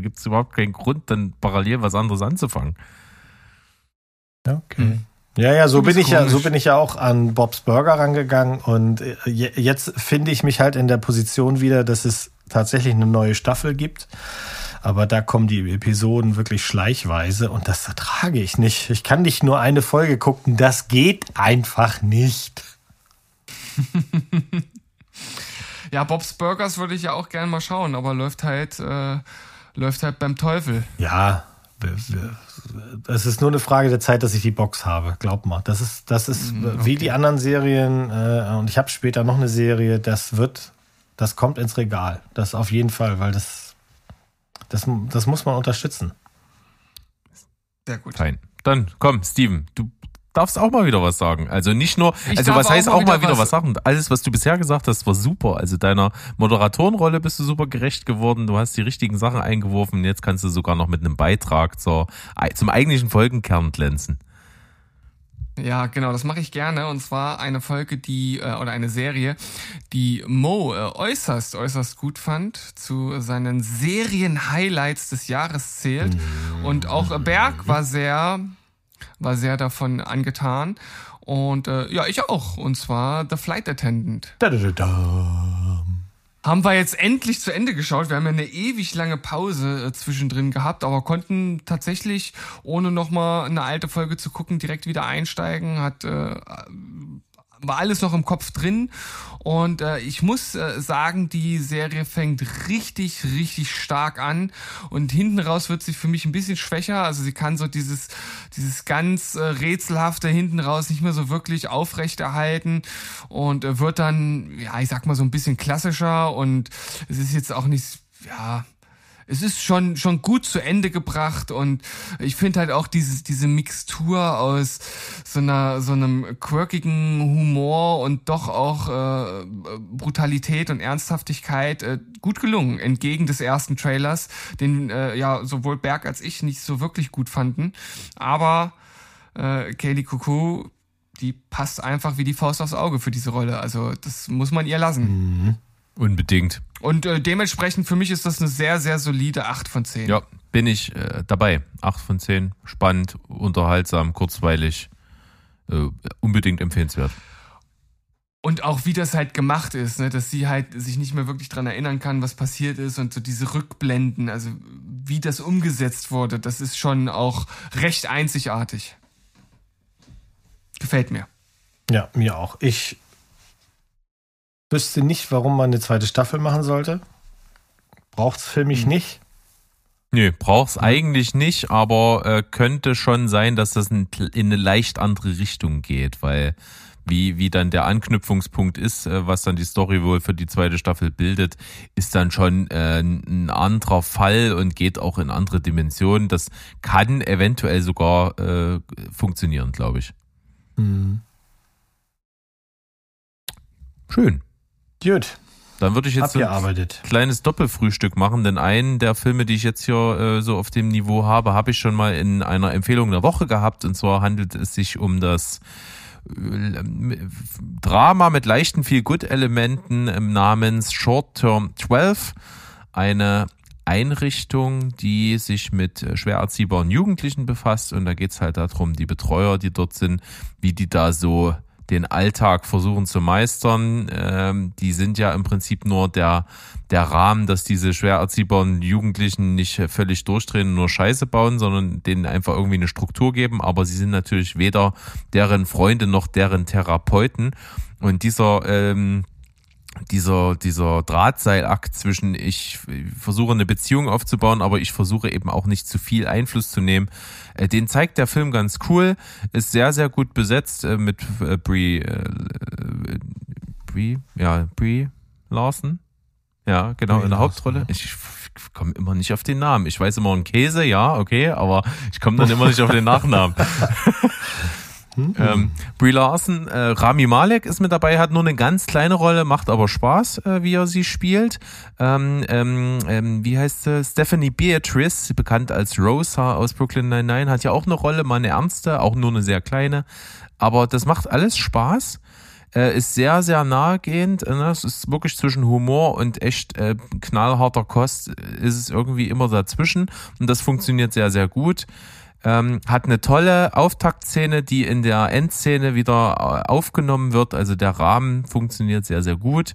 Gibt es überhaupt keinen Grund, dann parallel was anderes anzufangen. Okay. Hm. Ja, ja, so bin ich ja, so bin ich ja auch an Bob's Burger rangegangen und äh, jetzt finde ich mich halt in der Position wieder, dass es tatsächlich eine neue Staffel gibt aber da kommen die Episoden wirklich schleichweise und das ertrage ich nicht. Ich kann nicht nur eine Folge gucken, das geht einfach nicht. *laughs* ja, Bob's Burgers würde ich ja auch gerne mal schauen, aber läuft halt, äh, läuft halt beim Teufel. Ja, es ist nur eine Frage der Zeit, dass ich die Box habe. Glaub mal, das ist, das ist mm, okay. wie die anderen Serien. Äh, und ich habe später noch eine Serie. Das wird, das kommt ins Regal. Das auf jeden Fall, weil das das, das muss man unterstützen. Sehr gut. Fein. Dann komm, Steven, du darfst auch mal wieder was sagen. Also nicht nur, ich also was heißt auch mal wieder, was, was sagen? Alles, was du bisher gesagt hast, war super. Also deiner Moderatorenrolle bist du super gerecht geworden. Du hast die richtigen Sachen eingeworfen. Jetzt kannst du sogar noch mit einem Beitrag zur, zum eigentlichen Folgenkern glänzen. Ja, genau, das mache ich gerne. Und zwar eine Folge, die, äh, oder eine Serie, die Mo äh, äußerst, äußerst gut fand, zu seinen Serien-Highlights des Jahres zählt. Und auch äh, Berg war sehr, war sehr davon angetan. Und äh, ja, ich auch. Und zwar The Flight Attendant. Da, da, da, da haben wir jetzt endlich zu Ende geschaut. Wir haben ja eine ewig lange Pause äh, zwischendrin gehabt, aber konnten tatsächlich, ohne nochmal eine alte Folge zu gucken, direkt wieder einsteigen. Hat äh, war alles noch im Kopf drin. Und äh, ich muss äh, sagen, die Serie fängt richtig, richtig stark an. Und hinten raus wird sie für mich ein bisschen schwächer. Also sie kann so dieses, dieses ganz äh, rätselhafte hinten raus nicht mehr so wirklich aufrechterhalten. Und äh, wird dann, ja, ich sag mal so ein bisschen klassischer. Und es ist jetzt auch nicht, ja, es ist schon schon gut zu Ende gebracht und ich finde halt auch dieses diese Mixtur aus so einer so einem quirkigen Humor und doch auch äh, Brutalität und Ernsthaftigkeit äh, gut gelungen entgegen des ersten Trailers, den äh, ja sowohl Berg als ich nicht so wirklich gut fanden, aber äh, Kaylee Cuckoo die passt einfach wie die Faust aufs Auge für diese Rolle. Also das muss man ihr lassen. Mhm. Unbedingt. Und äh, dementsprechend für mich ist das eine sehr, sehr solide 8 von 10. Ja, bin ich äh, dabei. 8 von 10. Spannend, unterhaltsam, kurzweilig. Äh, unbedingt empfehlenswert. Und auch wie das halt gemacht ist, ne? dass sie halt sich nicht mehr wirklich dran erinnern kann, was passiert ist und so diese Rückblenden, also wie das umgesetzt wurde, das ist schon auch recht einzigartig. Gefällt mir. Ja, mir auch. Ich Wüsste nicht, warum man eine zweite Staffel machen sollte. Braucht es für mich Hm. nicht. Nö, braucht's eigentlich nicht, aber äh, könnte schon sein, dass das in, in eine leicht andere Richtung geht, weil wie, wie dann der Anknüpfungspunkt ist, äh, was dann die Story wohl für die zweite Staffel bildet, ist dann schon äh, ein anderer Fall und geht auch in andere Dimensionen. Das kann eventuell sogar äh, funktionieren, glaube ich. Hm. Schön. Gut, Dann würde ich jetzt so ein kleines Doppelfrühstück machen, denn einen der Filme, die ich jetzt hier äh, so auf dem Niveau habe, habe ich schon mal in einer Empfehlung der Woche gehabt. Und zwar handelt es sich um das äh, Drama mit leichten Feel-Good-Elementen ähm, namens Short Term 12. Eine Einrichtung, die sich mit schwer erziehbaren Jugendlichen befasst. Und da geht's halt darum, die Betreuer, die dort sind, wie die da so den Alltag versuchen zu meistern. Ähm, die sind ja im Prinzip nur der, der Rahmen, dass diese schwer erziehbaren Jugendlichen nicht völlig durchdrehen und nur Scheiße bauen, sondern denen einfach irgendwie eine Struktur geben. Aber sie sind natürlich weder deren Freunde noch deren Therapeuten. Und dieser ähm, dieser, dieser Drahtseilakt zwischen ich versuche eine Beziehung aufzubauen, aber ich versuche eben auch nicht zu viel Einfluss zu nehmen. Äh, Den zeigt der Film ganz cool, ist sehr, sehr gut besetzt äh, mit äh, Brie, Brie, ja, Brie Larson. Ja, genau, in der Hauptrolle. Ich komme immer nicht auf den Namen. Ich weiß immer einen Käse, ja, okay, aber ich komme dann immer nicht auf den Nachnamen. *laughs* Ähm, Brie Larson, äh, Rami Malek ist mit dabei, hat nur eine ganz kleine Rolle, macht aber Spaß, äh, wie er sie spielt. Ähm, ähm, ähm, wie heißt sie? Stephanie Beatrice, bekannt als Rosa aus Brooklyn Nine-Nine, hat ja auch eine Rolle, mal eine ernste, auch nur eine sehr kleine. Aber das macht alles Spaß. Äh, ist sehr, sehr nahegehend. Äh, ne? Es ist wirklich zwischen Humor und echt äh, knallharter Kost, ist es irgendwie immer dazwischen. Und das funktioniert sehr, sehr gut. Ähm, hat eine tolle Auftaktszene, die in der Endszene wieder äh, aufgenommen wird. Also der Rahmen funktioniert sehr, sehr gut.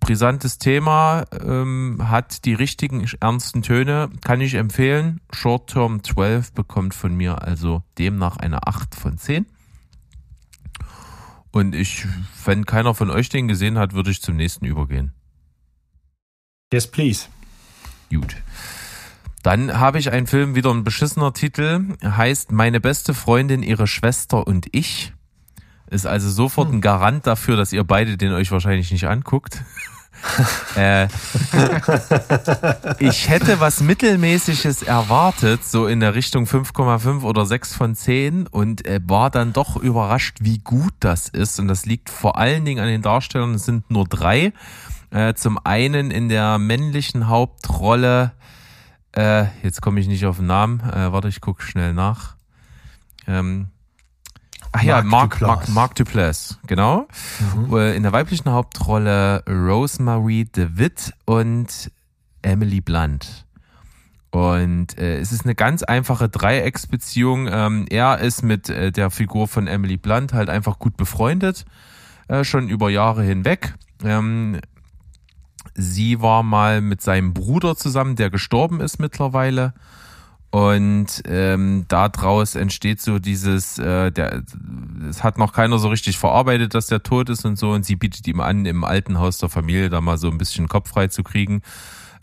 Brisantes Thema, ähm, hat die richtigen ernsten Töne, kann ich empfehlen. Short Term 12 bekommt von mir also demnach eine 8 von 10. Und ich, wenn keiner von euch den gesehen hat, würde ich zum nächsten übergehen. Yes, please. Gut. Dann habe ich einen Film, wieder ein beschissener Titel, heißt Meine beste Freundin, ihre Schwester und ich. Ist also sofort ein Garant dafür, dass ihr beide den euch wahrscheinlich nicht anguckt. *laughs* äh, ich hätte was Mittelmäßiges erwartet, so in der Richtung 5,5 oder 6 von 10 und äh, war dann doch überrascht, wie gut das ist. Und das liegt vor allen Dingen an den Darstellern, es sind nur drei. Äh, zum einen in der männlichen Hauptrolle, äh, jetzt komme ich nicht auf den Namen, äh, warte, ich gucke schnell nach. Ähm, ach ja, Mark, Mark Mark, Duplass. Genau. Äh, In der weiblichen Hauptrolle Rosemary DeWitt und Emily Blunt. Und äh, es ist eine ganz einfache Dreiecksbeziehung. Ähm, er ist mit äh, der Figur von Emily Blunt halt einfach gut befreundet, äh, schon über Jahre hinweg. Ähm, sie war mal mit seinem Bruder zusammen, der gestorben ist mittlerweile. Und ähm, daraus entsteht so dieses, äh, der, es hat noch keiner so richtig verarbeitet, dass der tot ist und so. Und sie bietet ihm an, im alten Haus der Familie da mal so ein bisschen Kopf frei zu kriegen.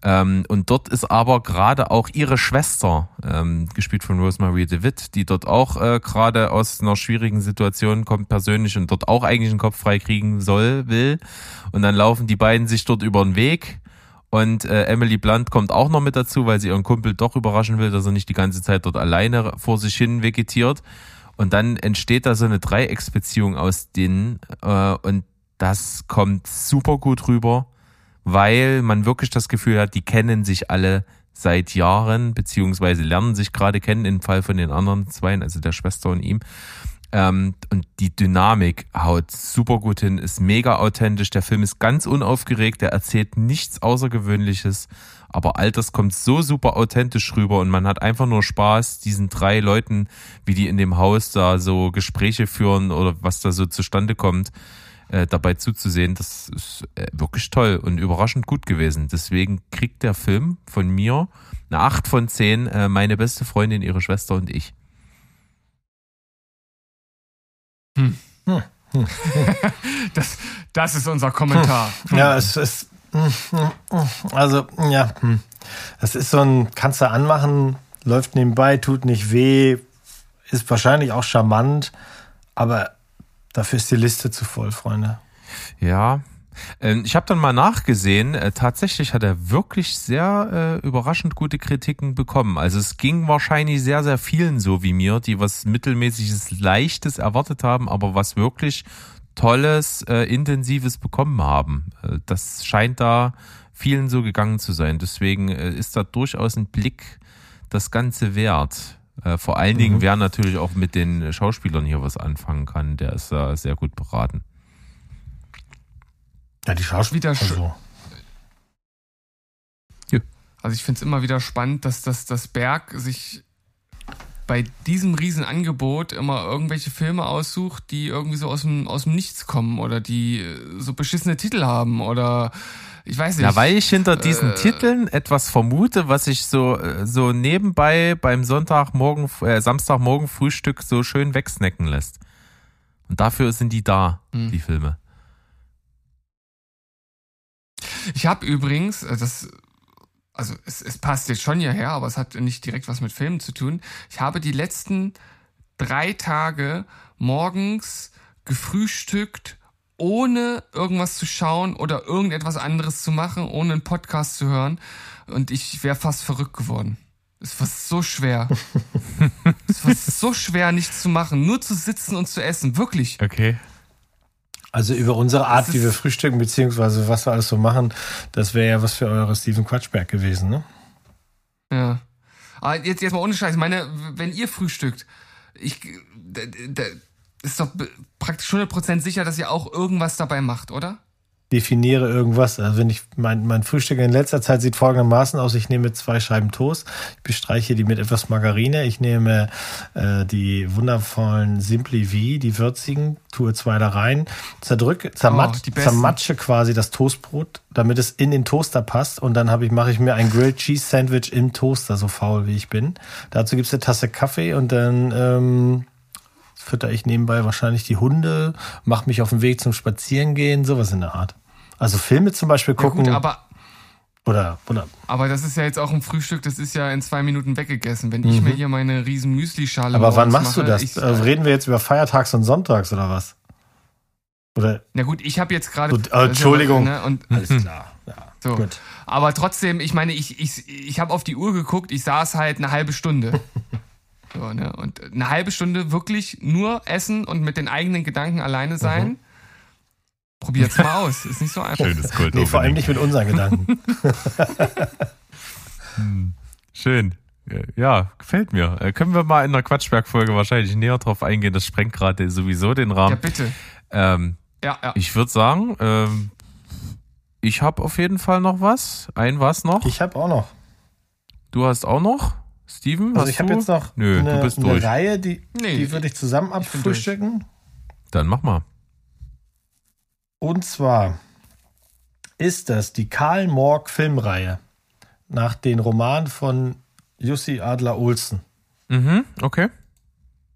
Ähm, und dort ist aber gerade auch ihre Schwester, ähm, gespielt von Rosemary DeWitt, die dort auch äh, gerade aus einer schwierigen Situation kommt persönlich und dort auch eigentlich einen Kopf frei kriegen soll, will. Und dann laufen die beiden sich dort über den Weg. Und äh, Emily Blunt kommt auch noch mit dazu, weil sie ihren Kumpel doch überraschen will, dass er nicht die ganze Zeit dort alleine vor sich hin vegetiert. Und dann entsteht da so eine Dreiecksbeziehung aus denen. Äh, und das kommt super gut rüber, weil man wirklich das Gefühl hat, die kennen sich alle seit Jahren, beziehungsweise lernen sich gerade kennen, im Fall von den anderen Zweien, also der Schwester und ihm. Ähm, und die Dynamik haut super gut hin, ist mega authentisch. Der Film ist ganz unaufgeregt, der erzählt nichts Außergewöhnliches, aber all das kommt so super authentisch rüber und man hat einfach nur Spaß, diesen drei Leuten, wie die in dem Haus da so Gespräche führen oder was da so zustande kommt, äh, dabei zuzusehen. Das ist äh, wirklich toll und überraschend gut gewesen. Deswegen kriegt der Film von mir eine 8 von 10, äh, meine beste Freundin, ihre Schwester und ich. *laughs* das, das ist unser Kommentar. Ja, es ist. Also, ja. hm. Es ist so ein, kannst du anmachen, läuft nebenbei, tut nicht weh, ist wahrscheinlich auch charmant, aber dafür ist die Liste zu voll, Freunde. Ja. Ähm, Ich habe dann mal nachgesehen, äh, tatsächlich hat er wirklich sehr äh, überraschend gute Kritiken bekommen. Also es ging wahrscheinlich sehr, sehr vielen so wie mir, die was mittelmäßiges, leichtes erwartet haben, aber was wirklich tolles, äh, intensives bekommen haben. Äh, das scheint da vielen so gegangen zu sein. Deswegen äh, ist da durchaus ein Blick das Ganze wert. Äh, vor allen Dingen, wer natürlich auch mit den Schauspielern hier was anfangen kann, der ist da sehr gut beraten. Ja, die Schauspieler. Also, Also ich finde es immer wieder spannend, dass das, das Berg sich bei diesem Riesenangebot immer irgendwelche Filme aussucht, die irgendwie so aus dem, aus dem Nichts kommen oder die so beschissene Titel haben oder ich weiß nicht. Ja, weil ich hinter diesen äh, Titeln etwas vermute, was ich so, äh, so nebenbei beim Sonntagmorgen, äh, Samstagmorgen Frühstück so schön wegsnacken lässt. Und dafür sind die da, Hm. die Filme. Ich habe übrigens, äh, das, also es, es passt jetzt schon hierher, aber es hat nicht direkt was mit Filmen zu tun. Ich habe die letzten drei Tage morgens gefrühstückt, ohne irgendwas zu schauen oder irgendetwas anderes zu machen, ohne einen Podcast zu hören. Und ich wäre fast verrückt geworden. Es war so schwer. *laughs* es war so schwer, nichts zu machen, nur zu sitzen und zu essen. Wirklich. Okay. also über unsere Art, wie wir frühstücken, beziehungsweise was wir alles so machen, das wäre ja was für eure Steven Quatschberg gewesen, ne? Ja. Aber jetzt, jetzt mal ohne Scheiß. Ich meine, wenn ihr frühstückt, ich, da, da ist doch praktisch 100% sicher, dass ihr auch irgendwas dabei macht, oder? definiere irgendwas. Also wenn ich mein, mein Frühstück in letzter Zeit sieht folgendermaßen aus: Ich nehme zwei Scheiben Toast, ich bestreiche die mit etwas Margarine, ich nehme äh, die wundervollen Simply V, die würzigen, tue zwei da rein, zerdrücke, zermat, Oh, zermatsche quasi das Toastbrot, damit es in den Toaster passt und dann habe ich mache ich mir ein Grilled Cheese Sandwich im Toaster, so faul wie ich bin. Dazu gibt's eine Tasse Kaffee und dann ähm, fütter ich nebenbei wahrscheinlich die Hunde, mache mich auf den Weg zum Spazierengehen, sowas in der Art. Also Filme zum Beispiel Ja, gucken gut, aber, oder oder aber das ist ja jetzt auch ein Frühstück, das ist ja in zwei Minuten weggegessen. Wenn ich mir hier meine riesen Müsli-Schale Mhm. aber wann machst du mache, das? Ich, Äh, reden wir jetzt über Feiertags und Sonntags oder was? Oder na gut, ich habe jetzt gerade... Äh, Entschuldigung. Ne, und *laughs* alles klar. *laughs* Ja, so. gut. Aber trotzdem, ich meine, ich, ich, ich habe auf die Uhr geguckt, ich saß halt eine halbe Stunde. *laughs* So, ne? Und eine halbe Stunde wirklich nur essen und mit den eigenen Gedanken alleine sein. Mhm. Probiert's mal aus. Ist nicht so einfach. Schönes Kult. Nee, vor allem nicht mit unseren Gedanken. *laughs* Schön. Äh, Ja, gefällt mir. Äh, Können wir mal in der Quatschberg-Folge wahrscheinlich näher drauf eingehen. Das sprengt gerade sowieso den Ja, Rahmen. bitte. Ähm, Ja, ja. ich würde sagen, ähm, ich habe auf jeden Fall noch was. Ein was noch? Ich habe auch noch. Du hast auch noch? Steven? Also ich habe jetzt noch Nö, eine, du bist eine. Reihe, die, Nee, die würde ich zusammen ich abfrühstücken. Dann mach mal. Und zwar ist das die Karl Morg Filmreihe nach den Romanen von Jussi Adler Olsen. Mhm, okay.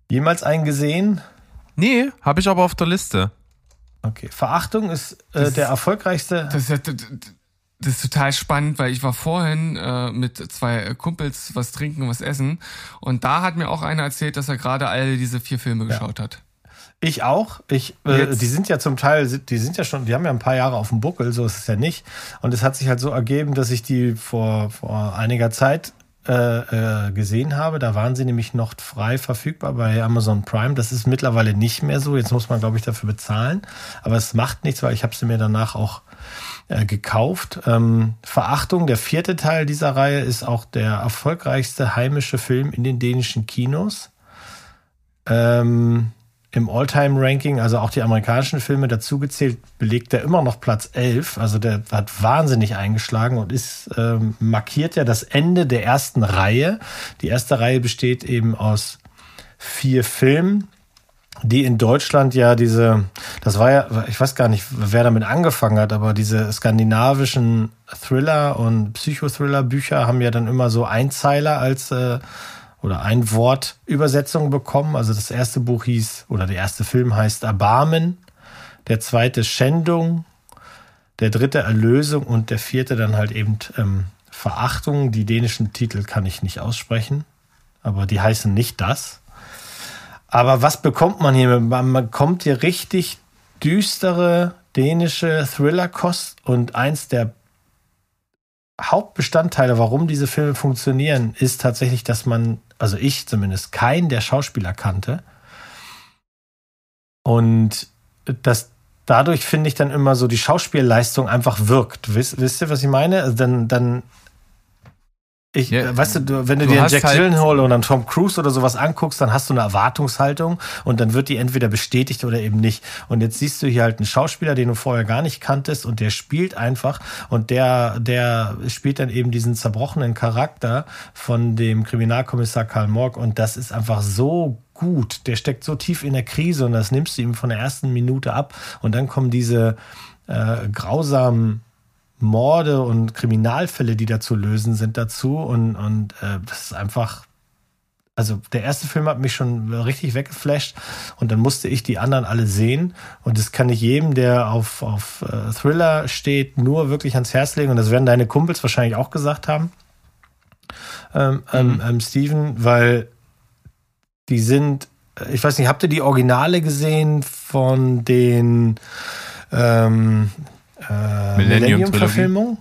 Jemals einen gesehen? Nee, habe ich aber auf der Liste. Okay. Verachtung ist äh, der erfolgreichste. Das ist, ja, das ist total spannend, weil ich war vorhin äh, mit zwei Kumpels was trinken, was essen. Und da hat mir auch einer erzählt, dass er gerade alle diese vier Filme geschaut hat. Ich auch. Ich, äh, die sind ja zum Teil, die sind ja schon, die haben ja ein paar Jahre auf dem Buckel, so ist es ja nicht. Und es hat sich halt so ergeben, dass ich die vor, vor einiger Zeit äh, äh, gesehen habe. Da waren sie nämlich noch frei verfügbar bei Amazon Prime. Das ist mittlerweile nicht mehr so. Jetzt muss man, glaube ich, dafür bezahlen. Aber es macht nichts, weil ich habe sie mir danach auch äh, gekauft. Ähm, Verachtung, der vierte Teil dieser Reihe, ist auch der erfolgreichste heimische Film in den dänischen Kinos. Ähm, Im All-Time-Ranking, also auch die amerikanischen Filme dazugezählt, belegt er immer noch Platz 11. Also der hat wahnsinnig eingeschlagen und ist ähm, markiert ja das Ende der ersten Reihe. Die erste Reihe besteht eben aus vier Filmen, die in Deutschland ja diese, das war ja, ich weiß gar nicht, wer damit angefangen hat, aber diese skandinavischen Thriller und Psychothriller-Bücher haben ja dann immer so Einzeiler als äh, oder ein Wort Übersetzung bekommen. Also das erste Buch hieß, oder der erste Film heißt Erbarmen, der zweite Schändung, der dritte Erlösung und der vierte dann halt eben ähm, Verachtung. Die dänischen Titel kann ich nicht aussprechen, aber die heißen nicht das. Aber was bekommt man hier? Man bekommt hier richtig düstere dänische Thriller-Kost und eins der Hauptbestandteile, warum diese Filme funktionieren, ist tatsächlich, dass man, also ich zumindest, keinen der Schauspieler kannte. Und das dadurch finde ich dann immer so die Schauspielleistung einfach wirkt. Wisst, wisst ihr, was ich meine? Also dann, dann ich, ja, weißt du, wenn du, du dir einen Jack halt Gyllenhaal oder einen Tom Cruise oder sowas anguckst, dann hast du eine Erwartungshaltung und dann wird die entweder bestätigt oder eben nicht. Und jetzt siehst du hier halt einen Schauspieler, den du vorher gar nicht kanntest und der spielt einfach und der, der spielt dann eben diesen zerbrochenen Charakter von dem Kriminalkommissar Karl Morg und das ist einfach so gut. Der steckt so tief in der Krise und das nimmst du ihm von der ersten Minute ab und dann kommen diese äh, grausamen Morde und Kriminalfälle, die da zu lösen sind, dazu. Und, und äh, das ist einfach. Also der erste Film hat mich schon richtig weggeflasht und dann musste ich die anderen alle sehen. Und das kann ich jedem, der auf, auf äh, Thriller steht, nur wirklich ans Herz legen. Und das werden deine Kumpels wahrscheinlich auch gesagt haben, ähm, ähm mhm. ähm, Steven, weil die sind, äh, ich weiß nicht, habt ihr die Originale gesehen von den ähm, äh, Millennium-Verfilmung?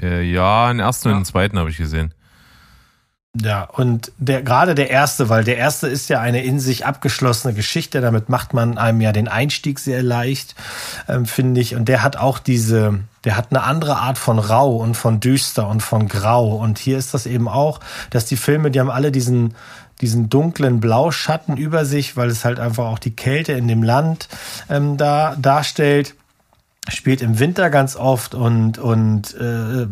Äh, ja, den ersten ja. und den zweiten habe ich gesehen. Ja, und der, gerade der erste, weil der erste ist ja eine in sich abgeschlossene Geschichte, damit macht man einem ja den Einstieg sehr leicht, ähm, finde ich. Und der hat auch diese, der hat eine andere Art von rau und von düster und von grau. Und hier ist das eben auch, dass die Filme, die haben alle diesen, diesen dunklen Blauschatten über sich, weil es halt einfach auch die Kälte in dem Land ähm, da darstellt spielt im Winter ganz oft und und äh, äh,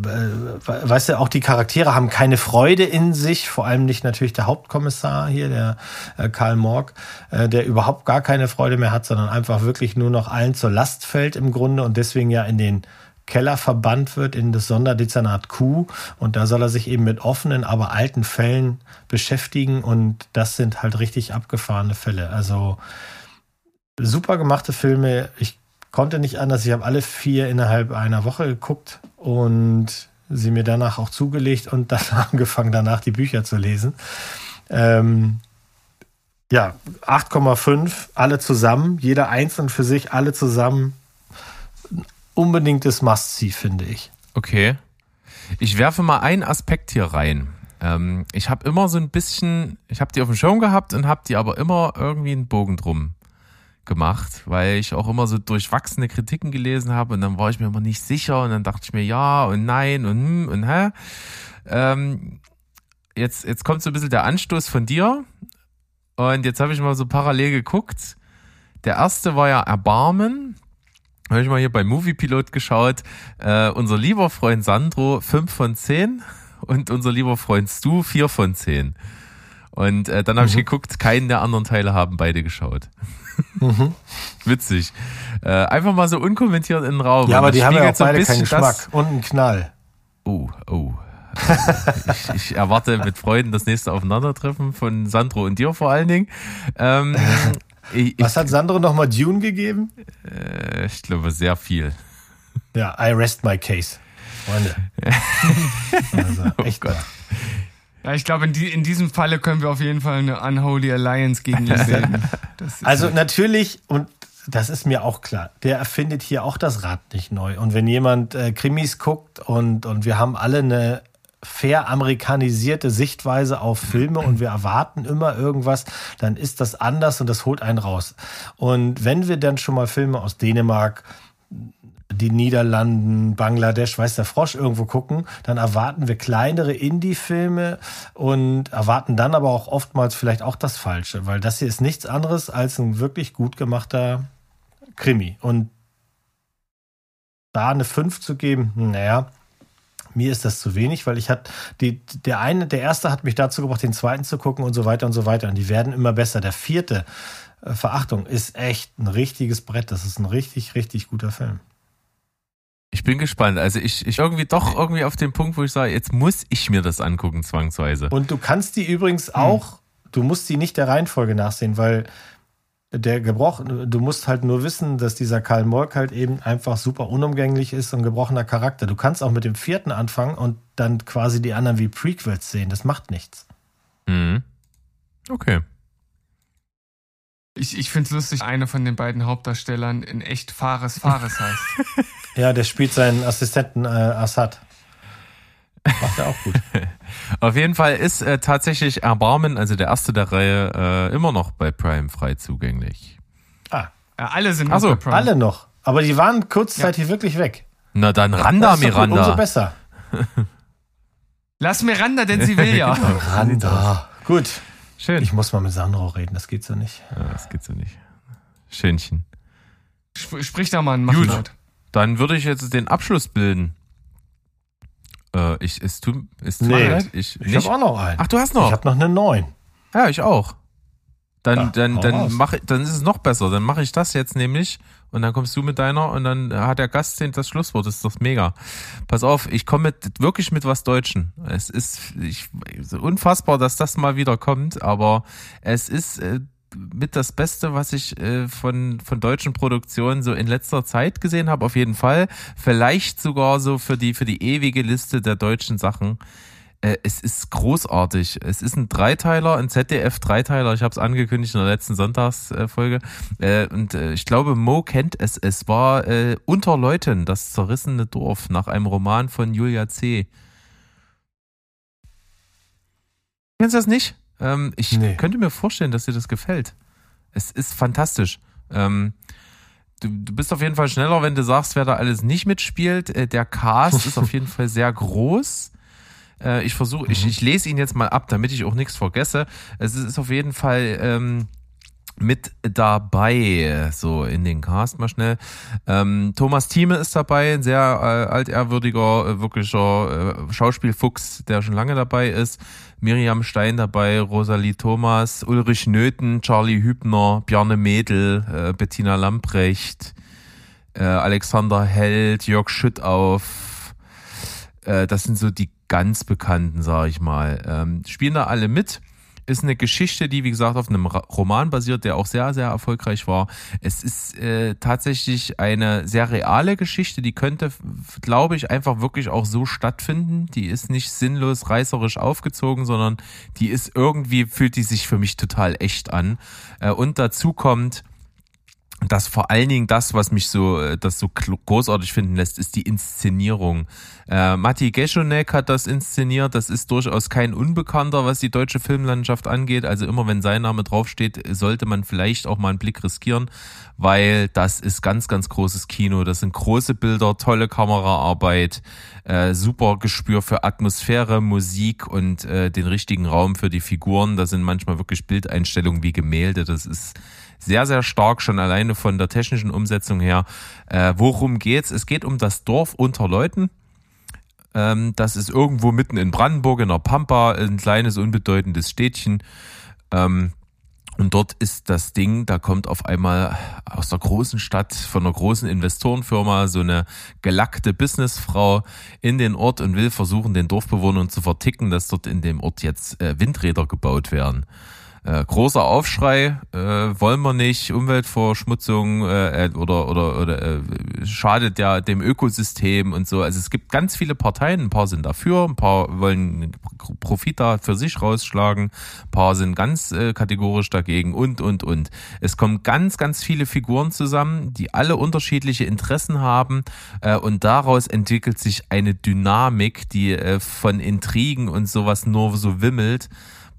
weißt du auch die Charaktere haben keine Freude in sich vor allem nicht natürlich der Hauptkommissar hier der äh, Karl Morg äh, der überhaupt gar keine Freude mehr hat sondern einfach wirklich nur noch allen zur Last fällt im Grunde und deswegen ja in den Keller verbannt wird in das Sonderdezernat Q und da soll er sich eben mit offenen aber alten Fällen beschäftigen und das sind halt richtig abgefahrene Fälle. Also super gemachte Filme. Ich konnte nicht anders. Ich habe alle vier innerhalb einer Woche geguckt und sie mir danach auch zugelegt und dann *laughs* angefangen, danach die Bücher zu lesen. Ähm, ja, 8,5, alle zusammen, jeder einzeln für sich, alle zusammen. Unbedingtes Must-See, finde ich. Okay. Ich werfe mal einen Aspekt hier rein. Ähm, ich habe immer so ein bisschen, ich habe die auf dem Schirm gehabt und habe die aber immer irgendwie einen Bogen drum gemacht, weil ich auch immer so durchwachsene Kritiken gelesen habe und dann war ich mir immer nicht sicher und dann dachte ich mir ja und nein und hm und hä. Ähm, jetzt, jetzt kommt so ein bisschen der Anstoß von dir und jetzt habe ich mal so parallel geguckt. Der erste war ja Erbarmen. Habe ich mal hier bei Moviepilot geschaut. Äh, unser lieber Freund Sandro 5 von 10 und unser lieber Freund Stu 4 von 10. Und äh, dann habe mhm. ich geguckt, keinen der anderen Teile haben beide geschaut. Mhm. *laughs* Witzig. Äh, einfach mal so unkommentiert in den Raum. Ja, aber die haben ja auch beide keinen Geschmack und einen Knall. Oh, oh. ich, ich, erwarte mit Freuden das nächste Aufeinandertreffen von Sandro und dir vor allen Dingen. Ähm, *laughs* ich, Was hat Sandro nochmal Dune gegeben? Äh, ich glaube sehr viel. Ja, I rest my case. Freunde. *laughs* also, echt oh Gott. Ja, ich glaube, in, die, in diesem Falle können wir auf jeden Fall eine Unholy Alliance gegen ihn bilden. *laughs* Also halt natürlich, und das ist mir auch klar, der erfindet hier auch das Rad nicht neu. Und wenn jemand äh, Krimis guckt und, und wir haben alle eine fair amerikanisierte Sichtweise auf Filme und wir erwarten immer irgendwas, dann ist das anders und das holt einen raus. Und wenn wir dann schon mal Filme aus Dänemark, die Niederlanden, Bangladesch, weiß der Frosch irgendwo gucken, dann erwarten wir kleinere Indie-Filme und erwarten dann aber auch oftmals vielleicht auch das Falsche, weil das hier ist nichts anderes als ein wirklich gut gemachter Krimi. Und da eine 5 zu geben, naja, mir ist das zu wenig, weil ich hat die, der eine, der erste hat mich dazu gebracht, den zweiten zu gucken und so weiter und so weiter. Und die werden immer besser. Der vierte, äh, Verachtung, ist echt ein richtiges Brett. Das ist ein richtig, richtig guter Film. Ich bin gespannt. Also ich, ich irgendwie doch irgendwie auf den Punkt, wo ich sage, jetzt muss ich mir das angucken, zwangsweise. Und du kannst die übrigens auch, du musst die nicht der Reihenfolge nachsehen, weil der Gebroch, du musst halt nur wissen, dass dieser Karl Morg halt eben einfach super unumgänglich ist und gebrochener Charakter. Du kannst auch mit dem vierten anfangen und dann quasi die anderen wie Prequels sehen. Das macht nichts. Mhm. Okay. Ich, ich finde es lustig, einer von den beiden Hauptdarstellern in echt Fares Fares *laughs* heißt. Ja, der spielt seinen Assistenten äh, Assad. Macht er auch gut. *laughs* Auf jeden Fall ist äh, tatsächlich Erbarmen, also der erste der Reihe, äh, immer noch bei Prime frei zugänglich. Ah, Ja, alle sind Ach so, noch bei Prime. alle noch. Aber die waren kurzzeitig wirklich weg. Na dann Randa, Das ist doch gut, Umso Miranda. besser. *laughs* Lass Miranda, denn sie will *laughs* ja. Randa. Gut. Schön. Ich muss mal mit Sandro reden, das geht so nicht. ja, das geht so nicht. Schönchen. Sp sprich da mal einen Gut. Dann würde ich jetzt den Abschluss bilden. Äh, ich, es tut, es tut Nee. leid. Ich, Ich habe auch noch einen. Ach, du hast Ich noch. habe noch eine 9. Ja, ich auch. Dann, Ja, dann, dann mach, ich- dann ist es noch besser. Dann mache ich das jetzt nämlich und dann kommst du mit deiner und dann hat der Gast das Schlusswort. Das ist doch mega. Pass auf, ich komme mit, wirklich mit was Deutschen. Es ist ich, unfassbar, dass das mal wieder kommt, aber es ist äh, mit das Beste, was ich äh, von, von deutschen Produktionen so in letzter Zeit gesehen habe, auf jeden Fall. Vielleicht sogar so für die, für die ewige Liste der deutschen Sachen. Äh, es ist großartig. Es ist ein Dreiteiler, ein ZDF-Dreiteiler. Ich habe es angekündigt in der letzten Sonntagsfolge. Äh, und äh, ich glaube, Mo kennt es. Es war äh, Unter Leuten, das zerrissene Dorf, nach einem Roman von Julia C. Kennst du das nicht? Ähm, ich Nee. könnte mir vorstellen, dass dir das gefällt. Es ist fantastisch. Ähm, du, du bist auf jeden Fall schneller, wenn du sagst, wer da alles nicht mitspielt. Äh, der Cast ist auf jeden Fall sehr groß. Äh, ich versuche, ich, ich lese ihn jetzt mal ab, damit ich auch nichts vergesse. Es ist auf jeden Fall ähm, mit dabei, so in den Cast mal schnell. Ähm, Thomas Thieme ist dabei, ein sehr äh, altehrwürdiger, äh, wirklicher äh, Schauspielfuchs, der schon lange dabei ist. Miriam Stein dabei, Rosalie Thomas, Ulrich Nöthen, Charlie Hübner, Bjarne Mädel, äh, Bettina Lamprecht, äh, Alexander Held, Jörg Schüttauf. Äh, das sind so die ganz bekannten, sage ich mal. Ähm, spielen da alle mit. Ist eine Geschichte, die, wie gesagt, auf einem Roman basiert, der auch sehr, sehr erfolgreich war. Es ist äh, tatsächlich eine sehr reale Geschichte, die könnte, glaube ich, einfach wirklich auch so stattfinden. Die ist nicht sinnlos reißerisch aufgezogen, sondern die ist irgendwie, fühlt die sich für mich total echt an. Äh, und dazu kommt, dass vor allen Dingen das, was mich so, äh, das so großartig finden lässt, ist die Inszenierung. Äh, Matti Geschonek hat das inszeniert. Das ist durchaus kein Unbekannter, was die deutsche Filmlandschaft angeht. Also immer wenn sein Name draufsteht, sollte man vielleicht auch mal einen Blick riskieren, weil das ist ganz, ganz großes Kino. Das sind große Bilder, tolle Kameraarbeit, äh, super Gespür für Atmosphäre, Musik und äh, den richtigen Raum für die Figuren. Da sind manchmal wirklich Bildeinstellungen wie Gemälde. Das ist sehr, sehr stark schon alleine von der technischen Umsetzung her. Äh, worum geht's? Es geht um das Dorf unter Leuten. Ähm, das ist irgendwo mitten in Brandenburg, in der Pampa, ein kleines, unbedeutendes Städtchen. Ähm, und dort ist das Ding, da kommt auf einmal aus der großen Stadt von einer großen Investorenfirma so eine gelackte Businessfrau in den Ort und will versuchen, den Dorfbewohnern zu verticken, dass dort in dem Ort jetzt äh, Windräder gebaut werden. Äh, großer Aufschrei, äh, wollen wir nicht, Umweltverschmutzung äh, äh, oder, oder, oder äh, schadet ja dem Ökosystem und so. Also es gibt ganz viele Parteien, ein paar sind dafür, ein paar wollen Profit da für sich rausschlagen, ein paar sind ganz äh, kategorisch dagegen und, und, und. Es kommen ganz, ganz viele Figuren zusammen, die alle unterschiedliche Interessen haben äh, und daraus entwickelt sich eine Dynamik, die äh, von Intrigen und sowas nur so wimmelt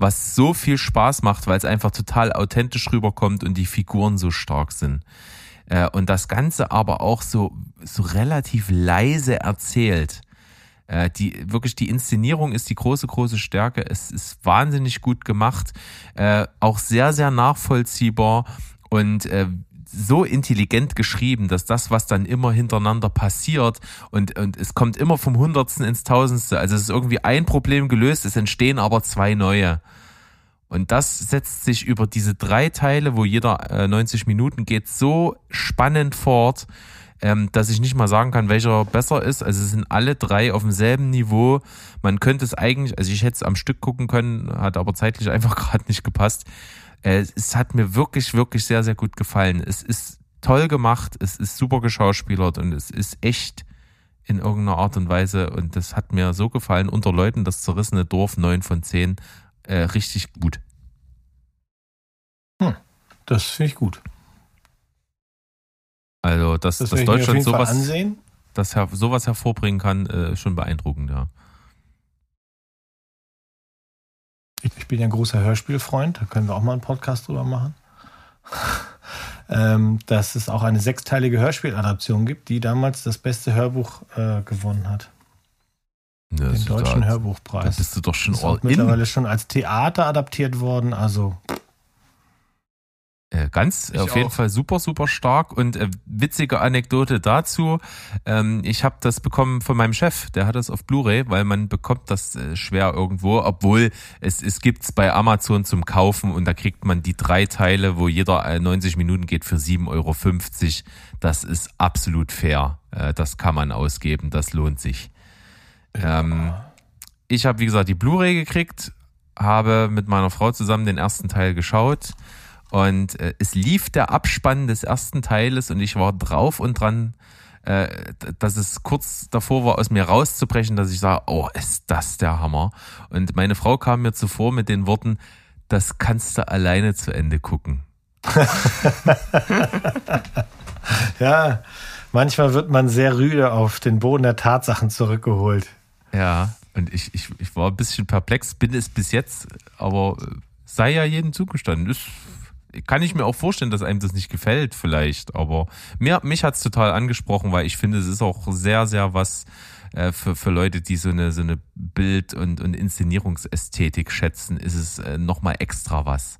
was so viel Spaß macht, weil es einfach total authentisch rüberkommt und die Figuren so stark sind. Äh, und das Ganze aber auch so, so relativ leise erzählt. Äh, die, wirklich die Inszenierung ist die große, große Stärke. Es ist wahnsinnig gut gemacht, äh, auch sehr, sehr nachvollziehbar und so intelligent geschrieben, dass das, was dann immer hintereinander passiert und, und es kommt immer vom Hundertsten ins Tausendste. Also es ist irgendwie ein Problem gelöst, es entstehen aber zwei neue. Und das setzt sich über diese drei Teile, wo jeder äh, 90 Minuten geht, so spannend fort. ähm, dass ich nicht mal sagen kann, welcher besser ist. Also es sind alle drei auf demselben Niveau. Man könnte es eigentlich, also ich hätte es am Stück gucken können, hat aber zeitlich *laughs* einfach gerade nicht gepasst. Äh, es hat mir wirklich, wirklich sehr, sehr gut gefallen. Es ist toll gemacht, es ist super geschauspielert und es ist echt in irgendeiner Art und Weise und das hat mir so gefallen. Unter Leuten das zerrissene Dorf 9 von 10 äh, richtig gut. Hm, das finde ich gut. Also, dass, das dass Deutschland sowas, das her, sowas hervorbringen kann, äh, schon beeindruckend, ja. Ich bin ja ein großer Hörspielfreund, da können wir auch mal einen Podcast drüber machen. *laughs* ähm, dass es auch eine sechsteilige Hörspieladaption gibt, die damals das beste Hörbuch äh, gewonnen hat. Ja, Den deutschen da, Hörbuchpreis. Da bist du doch schon all ist mittlerweile schon als Theater adaptiert worden, also ganz ich auf jeden Fall super, super stark und äh, witzige Anekdote dazu. Ähm, ich habe das bekommen von meinem Chef, der hat das auf Blu-ray, weil man bekommt das äh, schwer irgendwo, obwohl es, es gibt's bei Amazon zum Kaufen und da kriegt man die drei Teile, wo jeder äh, 90 Minuten geht für 7,50 Euro. Das ist absolut fair. Äh, das kann man ausgeben, das lohnt sich. Ähm, ich habe, wie gesagt, die Blu-ray gekriegt, habe mit meiner Frau zusammen den ersten Teil geschaut und äh, es lief der Abspann des ersten Teiles und ich war drauf und dran, äh, dass es kurz davor war, aus mir rauszubrechen, dass ich sage, oh, ist das der Hammer. Und meine Frau kam mir zuvor mit den Worten, das kannst du alleine zu Ende gucken. *laughs* ja, manchmal wird man sehr rüde auf den Boden der Tatsachen zurückgeholt. Ja, und ich, ich, ich war ein bisschen perplex, bin es bis jetzt, aber sei ja jedem zugestanden. Ist kann ich mir auch vorstellen, dass einem das nicht gefällt, vielleicht. Aber mir, mich hat's total angesprochen, weil ich finde, es ist auch sehr, sehr was äh, für, für Leute, die so eine, so eine Bild- und, und Inszenierungsästhetik schätzen, ist es äh, nochmal extra was.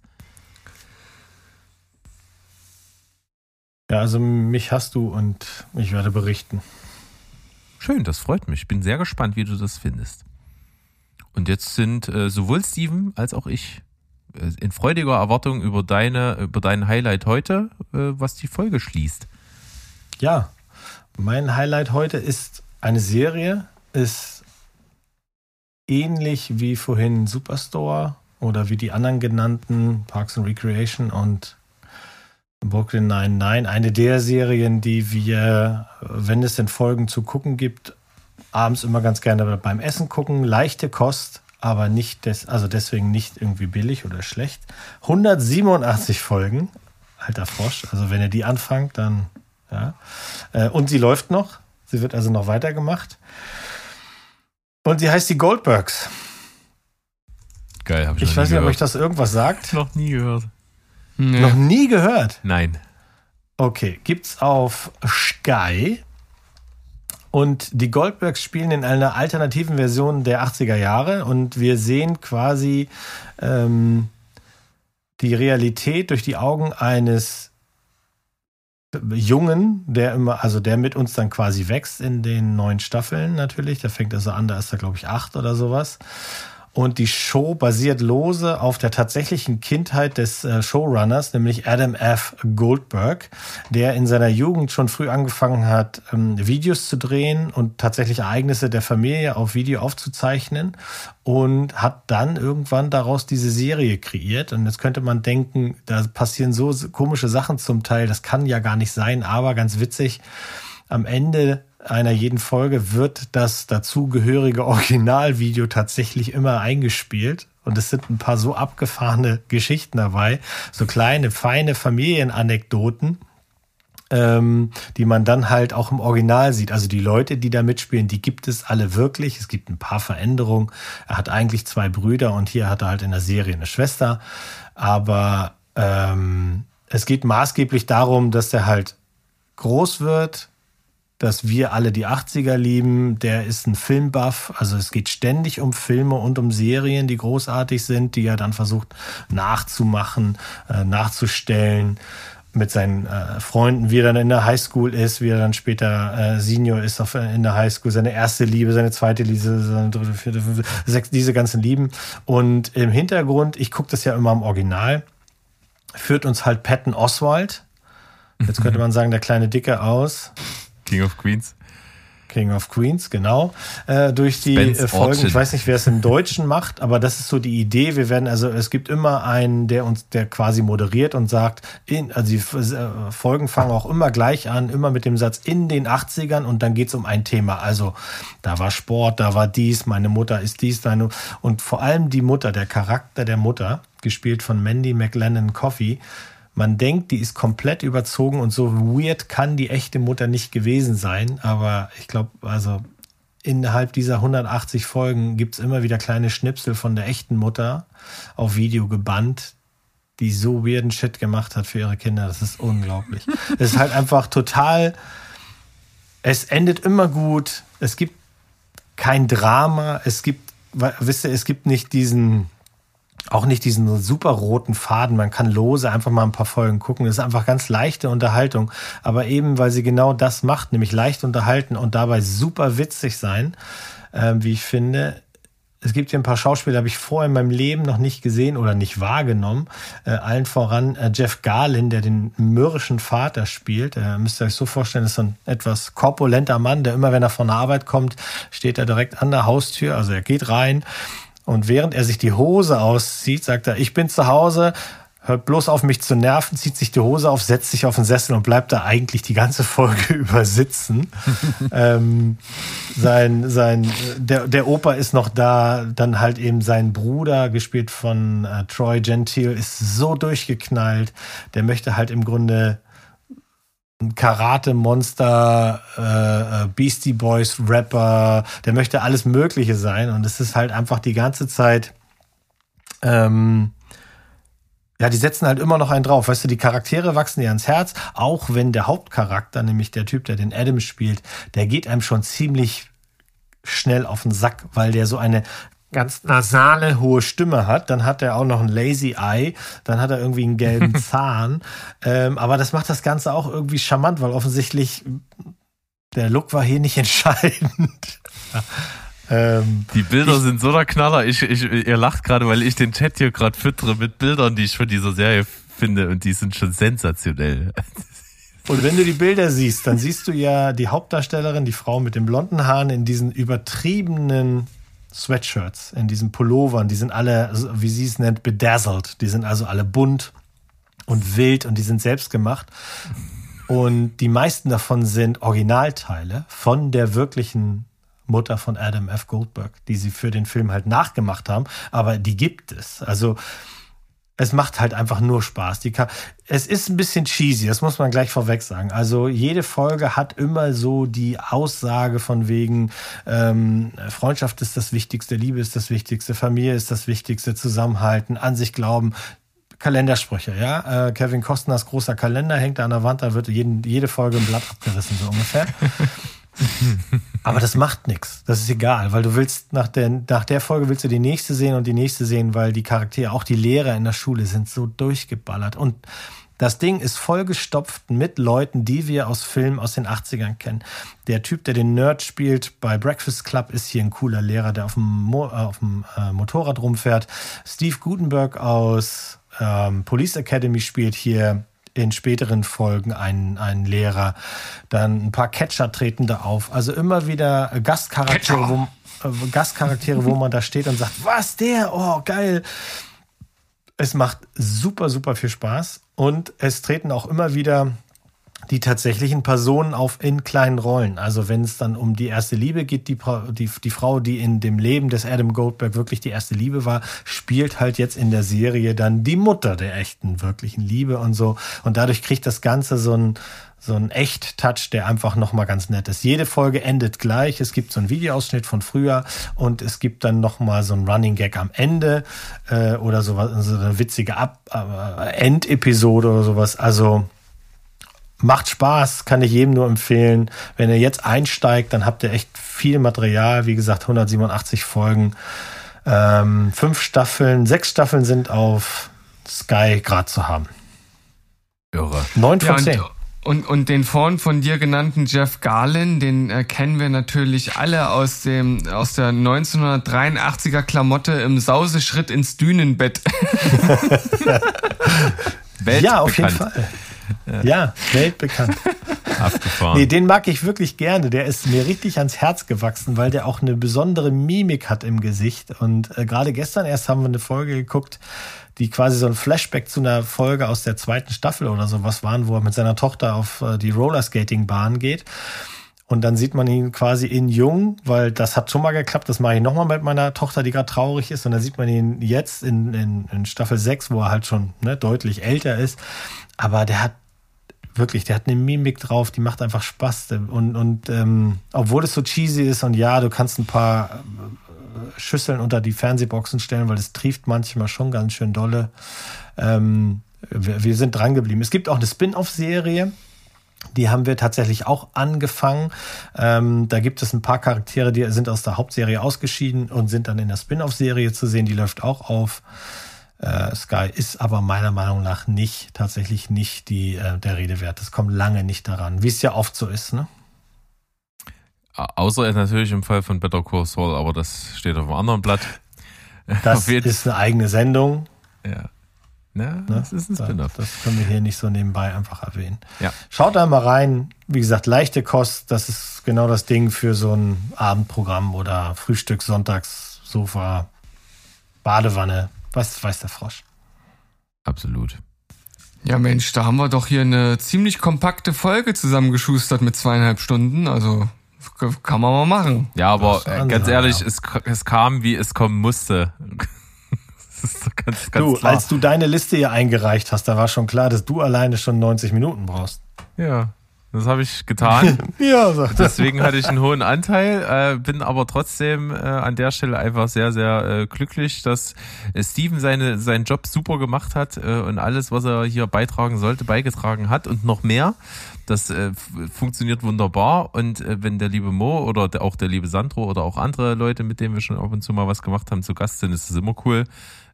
Ja, also mich hast du und ich werde berichten. Schön, das freut mich. Ich bin sehr gespannt, wie du das findest. Und jetzt sind äh, sowohl Steven als auch ich in freudiger Erwartung über deine, über dein Highlight heute, äh, was die Folge schließt. Ja, mein Highlight heute ist eine Serie, ist ähnlich wie vorhin Superstore oder wie die anderen genannten Parks and Recreation und Brooklyn 99, eine der Serien, die wir, wenn es denn Folgen zu gucken gibt, abends immer ganz gerne beim Essen gucken. Leichte Kost, aber nicht des, also deswegen nicht irgendwie billig oder schlecht. 187 Folgen, alter Frosch. Also wenn ihr die anfangt, dann ja. Äh, und sie läuft noch. Sie wird also noch weitergemacht. Und sie heißt die Goldbergs. Geil, habe ich Ich weiß nicht, ob euch das irgendwas sagt. Noch nie gehört. Nee. Noch nie gehört? Nein. Okay, gibt's auf Sky und die Goldbergs spielen in einer alternativen Version der 80er Jahre und wir sehen quasi ähm, die Realität durch die Augen eines Jungen, der immer, also der mit uns dann quasi wächst in den neuen Staffeln natürlich. Der fängt also an, da ist er, glaube ich, acht oder sowas. Und die Show basiert lose auf der tatsächlichen Kindheit des äh, Showrunners, nämlich Adam F. Goldberg, der in seiner Jugend schon früh angefangen hat, ähm, Videos zu drehen und tatsächlich Ereignisse der Familie auf Video aufzuzeichnen und hat dann irgendwann daraus diese Serie kreiert. Und jetzt könnte man denken, da passieren so komische Sachen zum Teil, das kann ja gar nicht sein, aber ganz witzig, am Ende einer jeden Folge wird das dazugehörige Originalvideo tatsächlich immer eingespielt. Und es sind ein paar so abgefahrene Geschichten dabei, so kleine, feine Familienanekdoten, ähm, die man dann halt auch im Original sieht. Also die Leute, die da mitspielen, die gibt es alle wirklich. Es gibt ein paar Veränderungen. Er hat eigentlich zwei Brüder und hier hat er halt in der Serie eine Schwester. Aber ähm, es geht maßgeblich darum, dass er halt groß wird, dass wir alle die 80er lieben. Der ist ein Filmbuff. Also es geht ständig um Filme und um Serien, die großartig sind, die er dann versucht nachzumachen, äh, nachzustellen mit seinen äh, Freunden, wie er dann in der Highschool ist, wie er dann später äh, Senior ist auf, in der Highschool, seine erste Liebe, seine zweite Liebe, seine dritte, vierte, fünfte, sechs, diese ganzen Lieben. Und im Hintergrund, ich gucke das ja immer im Original, führt uns halt Patton Oswald. Jetzt könnte man sagen, der kleine Dicke aus King of Queens. King of Queens, genau, äh, durch die äh, Folgen. Orchard. Ich weiß nicht, wer es im Deutschen macht, aber das ist so die Idee. Wir werden, also es gibt immer einen, der uns, der quasi moderiert und sagt, in, also die äh, Folgen fangen auch immer gleich an, immer mit dem Satz in den 80ern und dann geht's um ein Thema. Also da war Sport, da war dies, meine Mutter ist dies, deine und vor allem die Mutter, der Charakter der Mutter, gespielt von Mandy McLennan Coffee, man denkt, die ist komplett überzogen und so weird kann die echte Mutter nicht gewesen sein. Aber ich glaube, also innerhalb dieser 180 Folgen gibt's immer wieder kleine Schnipsel von der echten Mutter auf Video gebannt, die so weirden Shit gemacht hat für ihre Kinder. Das ist unglaublich. *laughs* es ist halt einfach total. Es endet immer gut. Es gibt kein Drama. Es gibt, wisst ihr, es gibt nicht diesen auch nicht diesen super roten Faden. Man kann lose einfach mal ein paar Folgen gucken. Das ist einfach ganz leichte Unterhaltung. Aber eben, weil sie genau das macht, nämlich leicht unterhalten und dabei super witzig sein, äh, wie ich finde. Es gibt hier ein paar Schauspieler, habe ich vorher in meinem Leben noch nicht gesehen oder nicht wahrgenommen. Äh, allen voran äh, Jeff Garlin, der den mürrischen Vater spielt. Äh, müsst ihr euch so vorstellen, ist so ein etwas korpulenter Mann, der immer, wenn er von der Arbeit kommt, steht er direkt an der Haustür. Also er geht rein und während er sich die Hose auszieht, sagt er, ich bin zu Hause, hört bloß auf mich zu nerven, zieht sich die Hose auf, setzt sich auf den Sessel und bleibt da eigentlich die ganze Folge *laughs* über sitzen. ähm, sein, sein, der, der Opa ist noch da, dann halt eben sein Bruder, gespielt von äh, Troy Gentile, ist so durchgeknallt. Der möchte halt im Grunde Karate-Monster, äh, äh, Beastie Boys, Rapper, der möchte alles Mögliche sein. Und es ist halt einfach die ganze Zeit, ähm, ja, die setzen halt immer noch einen drauf. Weißt du, die Charaktere wachsen dir ans Herz, auch wenn der Hauptcharakter, nämlich der Typ, der den Adam spielt, der geht einem schon ziemlich schnell auf den Sack, weil der so eine ganz nasale, hohe Stimme hat. Dann hat er auch noch ein Lazy Eye. Dann hat er irgendwie einen gelben *laughs* Zahn. ähm, aber das macht das Ganze auch irgendwie charmant, weil offensichtlich der Look war hier nicht *laughs* entscheidend. ähm, die Bilder sind so der Knaller. Ich, ich, ihr lacht gerade, weil ich den Chat hier gerade füttere mit Bildern, die ich von dieser Serie finde und die sind schon sensationell. *laughs* Und wenn du die Bilder siehst, dann siehst du ja die Hauptdarstellerin, die Frau mit den blonden Haaren in diesen übertriebenen Sweatshirts, in diesen Pullovern, die sind alle, wie sie es nennt, bedazzled. Die sind also alle bunt und wild und die sind selbst gemacht. Und die meisten davon sind Originalteile von der wirklichen Mutter von Adam F. Goldberg, die sie für den Film halt nachgemacht haben. Aber die gibt es. Also es macht halt einfach nur Spaß. Die kann, es ist ein bisschen cheesy, das muss man gleich vorweg sagen. Also jede Folge hat immer so die Aussage von wegen ähm, Freundschaft ist das Wichtigste, Liebe ist das Wichtigste, Familie ist das Wichtigste, Zusammenhalten, an sich glauben. Kalendersprüche, ja. Äh, Kevin Costners großer Kalender hängt da an der Wand, da wird jeden, jede Folge ein Blatt abgerissen, so ungefähr. *laughs* *laughs* Aber das macht nichts. Das ist egal, weil du willst nach der, nach der Folge willst du die nächste sehen und die nächste sehen, weil die Charaktere, auch die Lehrer in der Schule sind so durchgeballert. Und das Ding ist vollgestopft mit Leuten, die wir aus Filmen aus den 80ern kennen. Der Typ, der den Nerd spielt bei Breakfast Club, ist hier ein cooler Lehrer, der auf dem, Mo äh, auf dem äh, Motorrad rumfährt. Steve Gutenberg aus ähm, Police Academy spielt hier in späteren Folgen einen, einen Lehrer. Dann ein paar Catcher treten da auf. Also immer wieder Gastcharaktere, wo, äh, Gastcharaktere, wo man da steht und sagt, was der? Oh, geil. Es macht super, super viel Spaß. Und es treten auch immer wieder die tatsächlichen Personen auf in kleinen Rollen. Also wenn es dann um die erste Liebe geht, die, die, die Frau, die in dem Leben des Adam Goldberg wirklich die erste Liebe war, spielt halt jetzt in der Serie dann die Mutter der echten, wirklichen Liebe und so. Und dadurch kriegt das Ganze so ein, so ein Echt-Touch, der einfach nochmal ganz nett ist. Jede Folge endet gleich. Es gibt so einen Videoausschnitt von früher und es gibt dann nochmal so ein Running Gag am Ende äh, oder sowas, so eine witzige Ab äh, Endepisode oder sowas. Also macht Spaß, kann ich jedem nur empfehlen. Wenn ihr jetzt einsteigt, dann habt ihr echt viel Material. Wie gesagt, 187 Folgen, ähm, fünf Staffeln, sechs Staffeln sind auf Sky gerade zu haben. Irre. Neun von ja, zehn. Und, und den vorhin von dir genannten Jeff Garlin, den äh, kennen wir natürlich alle aus dem aus der 1983er Klamotte im Sauseschritt ins Dünenbett. *laughs* ja, auf jeden Fall. Ja, weltbekannt. *laughs* Abgefahren. Nee, den mag ich wirklich gerne. Der ist mir richtig ans Herz gewachsen, weil der auch eine besondere Mimik hat im Gesicht. Und äh, gerade gestern erst haben wir eine Folge geguckt, die quasi so ein Flashback zu einer Folge aus der zweiten Staffel oder sowas waren, wo er mit seiner Tochter auf äh, die Rollerskating-Bahn geht. Und dann sieht man ihn quasi in jung, weil das hat schon mal geklappt. Das mache ich nochmal mit meiner Tochter, die gerade traurig ist. Und dann sieht man ihn jetzt in, in, in Staffel 6, wo er halt schon ne, deutlich älter ist. Aber der hat wirklich, der hat eine Mimik drauf, die macht einfach Spaß. Und, und ähm, obwohl es so cheesy ist und ja, du kannst ein paar äh, Schüsseln unter die Fernsehboxen stellen, weil es trieft manchmal schon ganz schön dolle. Ähm, wir, wir sind dran geblieben. Es gibt auch eine Spin-off-Serie die haben wir tatsächlich auch angefangen. Ähm, da gibt es ein paar Charaktere, die sind aus der Hauptserie ausgeschieden und sind dann in der Spin-off-Serie zu sehen. Die läuft auch auf äh, Sky, ist aber meiner Meinung nach nicht, tatsächlich nicht die, äh, der Rede wert. Das kommt lange nicht daran, wie es ja oft so ist. Ne? Außer natürlich im Fall von Better Call Saul, aber das steht auf einem anderen Blatt. Das *laughs* ist eine eigene Sendung. Ja. Ja, ne? das ist ein Spin-off. Das können wir hier nicht so nebenbei einfach erwähnen. Ja. Schaut da mal rein. Wie gesagt, leichte Kost, das ist genau das Ding für so ein Abendprogramm oder Frühstück, Sonntags, Sofa, Badewanne. Was weiß der Frosch? Absolut. Ja, Mensch, da haben wir doch hier eine ziemlich kompakte Folge zusammengeschustert mit zweieinhalb Stunden. Also kann man mal machen. Ja, aber ganz ehrlich, ja. es, es kam, wie es kommen musste. Ganz, ganz du, klar. als du deine Liste hier eingereicht hast, da war schon klar, dass du alleine schon 90 Minuten brauchst. Ja, das habe ich getan. *laughs* ja, sagt Deswegen hatte ich einen hohen Anteil, äh, bin aber trotzdem äh, an der Stelle einfach sehr, sehr äh, glücklich, dass äh, Steven seine, seinen Job super gemacht hat äh, und alles, was er hier beitragen sollte, beigetragen hat und noch mehr. Das äh, funktioniert wunderbar. Und wenn der liebe Mo oder der, auch der liebe Sandro oder auch andere Leute, mit denen wir schon ab und zu mal was gemacht haben, zu Gast sind, ist es immer cool.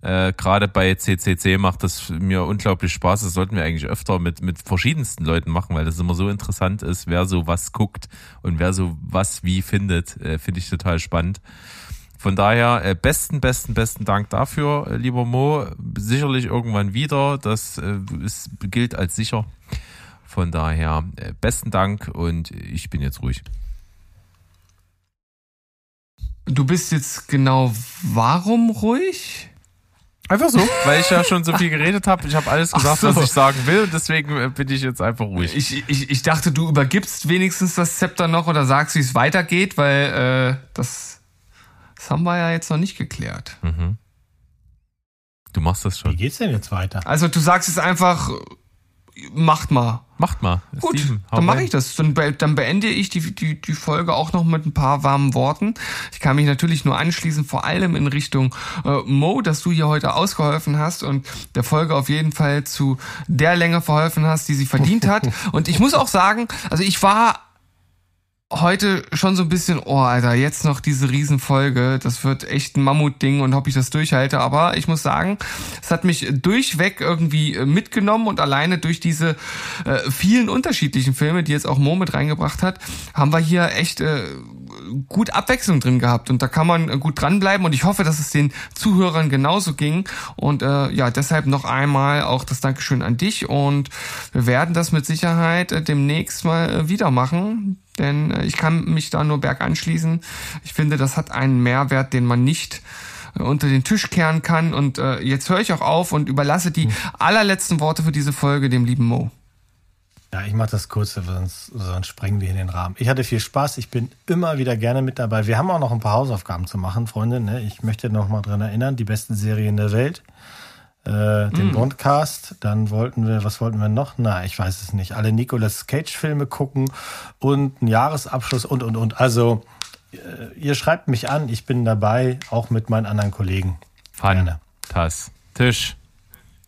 Äh, Gerade bei CCC macht das mir unglaublich Spaß. Das sollten wir eigentlich öfter mit, mit verschiedensten Leuten machen, weil das immer so interessant ist, wer so was guckt und wer so was wie findet. Äh, Finde ich total spannend. Von daher äh, besten, besten, besten Dank dafür, äh, lieber Mo. Sicherlich irgendwann wieder. Das äh, ist, gilt als sicher. Von daher äh, besten Dank und ich bin jetzt ruhig. Du bist jetzt genau warum ruhig? Einfach so, weil ich ja schon so viel geredet habe. Ich habe alles gesagt, so. was ich sagen will und deswegen äh, bin ich jetzt einfach ruhig. Ich, ich, ich dachte, du übergibst wenigstens das Zepter noch oder sagst, wie es weitergeht, weil äh, das, das haben wir ja jetzt noch nicht geklärt. Mhm. Du machst das schon. Wie geht's denn jetzt weiter? Also du sagst jetzt einfach, macht mal. Macht mal. Gut, Steven, dann mache ich das. Dann, be dann beende ich die, die, die Folge auch noch mit ein paar warmen Worten. Ich kann mich natürlich nur anschließen, vor allem in Richtung äh, Mo, dass du hier heute ausgeholfen hast und der Folge auf jeden Fall zu der Länge verholfen hast, die sie verdient hat. *laughs* und ich muss auch sagen, also ich war heute schon so ein bisschen, oh Alter, jetzt noch diese Riesenfolge, das wird echt ein Mammutding und ob ich das durchhalte, aber ich muss sagen, es hat mich durchweg irgendwie äh, mitgenommen und alleine durch diese äh, vielen unterschiedlichen Filme, die jetzt auch Mo mit reingebracht hat, haben wir hier echt äh, gut Abwechslung drin gehabt und da kann man gut dranbleiben und ich hoffe, dass es den Zuhörern genauso ging und äh, ja, deshalb noch einmal auch das Dankeschön an dich und wir werden das mit Sicherheit äh, demnächst mal äh, wieder machen denn äh, ich kann mich da nur berg anschließen. Ich finde, das hat einen Mehrwert, den man nicht äh, unter den Tisch kehren kann. Und äh, jetzt höre ich auch auf und überlasse die hm. allerletzten Worte für diese Folge dem lieben Mo. Ja, ich mache das kurz, sonst, sonst sprengen wir in den Rahmen. Ich hatte viel Spaß, ich bin immer wieder gerne mit dabei. Wir haben auch noch ein paar Hausaufgaben zu machen, Freunde. Ne? Ich möchte noch mal dran erinnern, die besten Serien der Welt äh, den mm. Bondcast. Dann wollten wir, was wollten wir noch? Na, ich weiß es nicht. Alle Nicolas Cage-Filme gucken und einen Jahresabschluss und, und, und. Also, äh, ihr schreibt mich an, ich bin dabei, auch mit meinen anderen Kollegen. Tisch.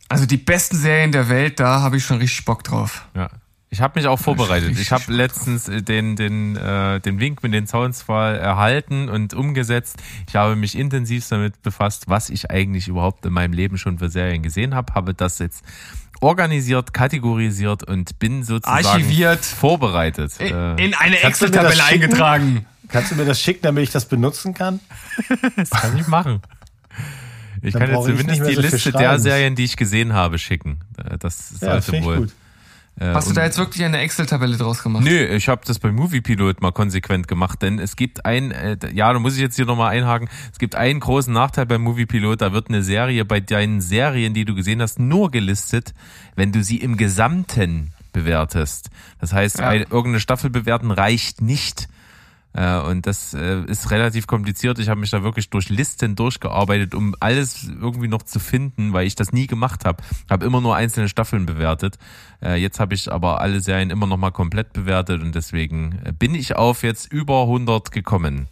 Also die besten Serien der Welt, da habe ich schon richtig Bock drauf. Ja, ich habe mich auch vorbereitet. Ich habe letztens äh, den, den, äh, den Link mit den Soundsfall erhalten und umgesetzt. Ich habe mich intensiv damit befasst, was ich eigentlich überhaupt in meinem Leben schon für Serien gesehen habe. Habe das jetzt organisiert, kategorisiert und bin sozusagen archiviert, vorbereitet. In, äh, in eine Excel-Tabelle eingetragen. Kannst du mir das schicken, damit ich das benutzen kann? *laughs* das kann ich machen. Ich Dann kann jetzt zumindest die so Liste der Serien, die ich gesehen habe, schicken. Das sollte ja, wohl. Gut Äh, Hast du da jetzt wirklich eine Excel-Tabelle draus gemacht? Nö, ich habe das bei Moviepilot mal konsequent gemacht, denn es gibt ein, äh, ja, da muss ich jetzt hier nochmal einhaken, es gibt einen großen Nachteil beim Moviepilot, da wird eine Serie bei deinen Serien, die du gesehen hast, nur gelistet, wenn du sie im Gesamten bewertest. Das heißt, Ja. eine, irgendeine Staffel bewerten reicht nicht. Äh, Und das äh, ist relativ kompliziert. Ich habe mich da wirklich durch Listen durchgearbeitet, um alles irgendwie noch zu finden, weil ich das nie gemacht habe. Habe immer nur einzelne Staffeln bewertet. Äh, Jetzt habe ich aber alle Serien immer noch mal komplett bewertet und deswegen bin ich auf jetzt über 100 gekommen.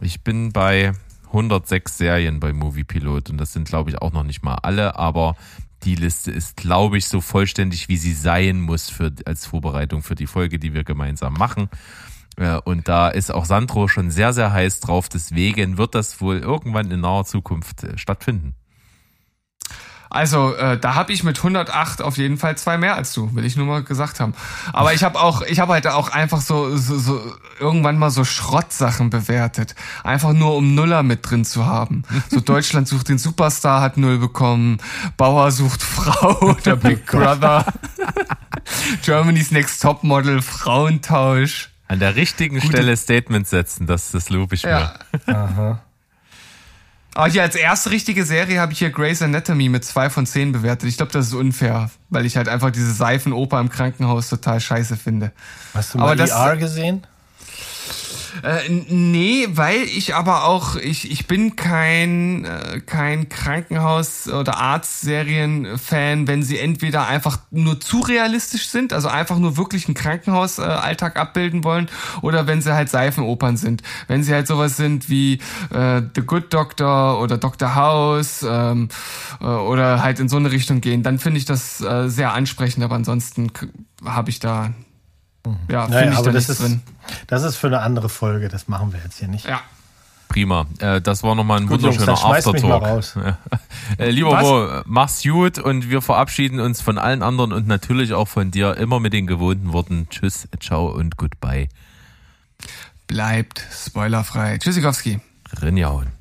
Ich bin bei 106 Serien bei Movie Pilot und das sind glaube ich auch noch nicht mal alle, aber die Liste ist glaube ich so vollständig wie sie sein muss für als Vorbereitung für die Folge, die wir gemeinsam machen. Äh, Und da ist auch Sandro schon sehr, sehr heiß drauf. Deswegen wird das wohl irgendwann in naher Zukunft äh, stattfinden. Also, äh, da habe ich mit 108 auf jeden Fall zwei mehr als du, will ich nur mal gesagt haben. Aber ich habe auch, ich habe halt auch einfach so, so, so irgendwann mal so Schrottsachen bewertet. Einfach nur um Nuller mit drin zu haben. So *laughs* Deutschland sucht den Superstar, hat Null bekommen. Bauer sucht *laughs* Frau, der Big *laughs* Brother. Germany's Next Topmodel, Frauentausch. An der richtigen Stelle Statements setzen, das, das lobe ich Ja. mir. Aber hier als erste richtige Serie habe ich hier Grey's Anatomy mit zwei von zehn bewertet. Ich glaube, das ist unfair, weil ich halt einfach diese Seifenoper im Krankenhaus total scheiße finde. Hast du Aber mal das- ER gesehen? Äh, nee, weil ich aber auch, ich, ich bin kein, äh, kein Krankenhaus- oder Arztserien-Fan, wenn sie entweder einfach nur zu realistisch sind, also einfach nur wirklich einen Krankenhausalltag abbilden wollen, oder wenn sie halt Seifenopern sind. Wenn sie halt sowas sind wie äh, The Good Doctor oder Dr. House ähm, äh, oder halt in so eine Richtung gehen, dann finde ich das äh, sehr ansprechend, aber ansonsten habe ich da, ja, finde Naja, ich aber da das ist, drin. das ist für eine andere Folge. Das machen wir jetzt hier nicht. Ja. Prima. Äh, das war nochmal ein Gut, Jungs, wunderschöner dann schmeißt mich mal Aftertalk. raus. *laughs* Äh, lieber Was? Mo, mach's gut und wir verabschieden uns von allen anderen und natürlich auch von dir immer mit den gewohnten Worten Tschüss, ciao und goodbye. Bleibt spoilerfrei. Tschüssikowski. Rinjauen.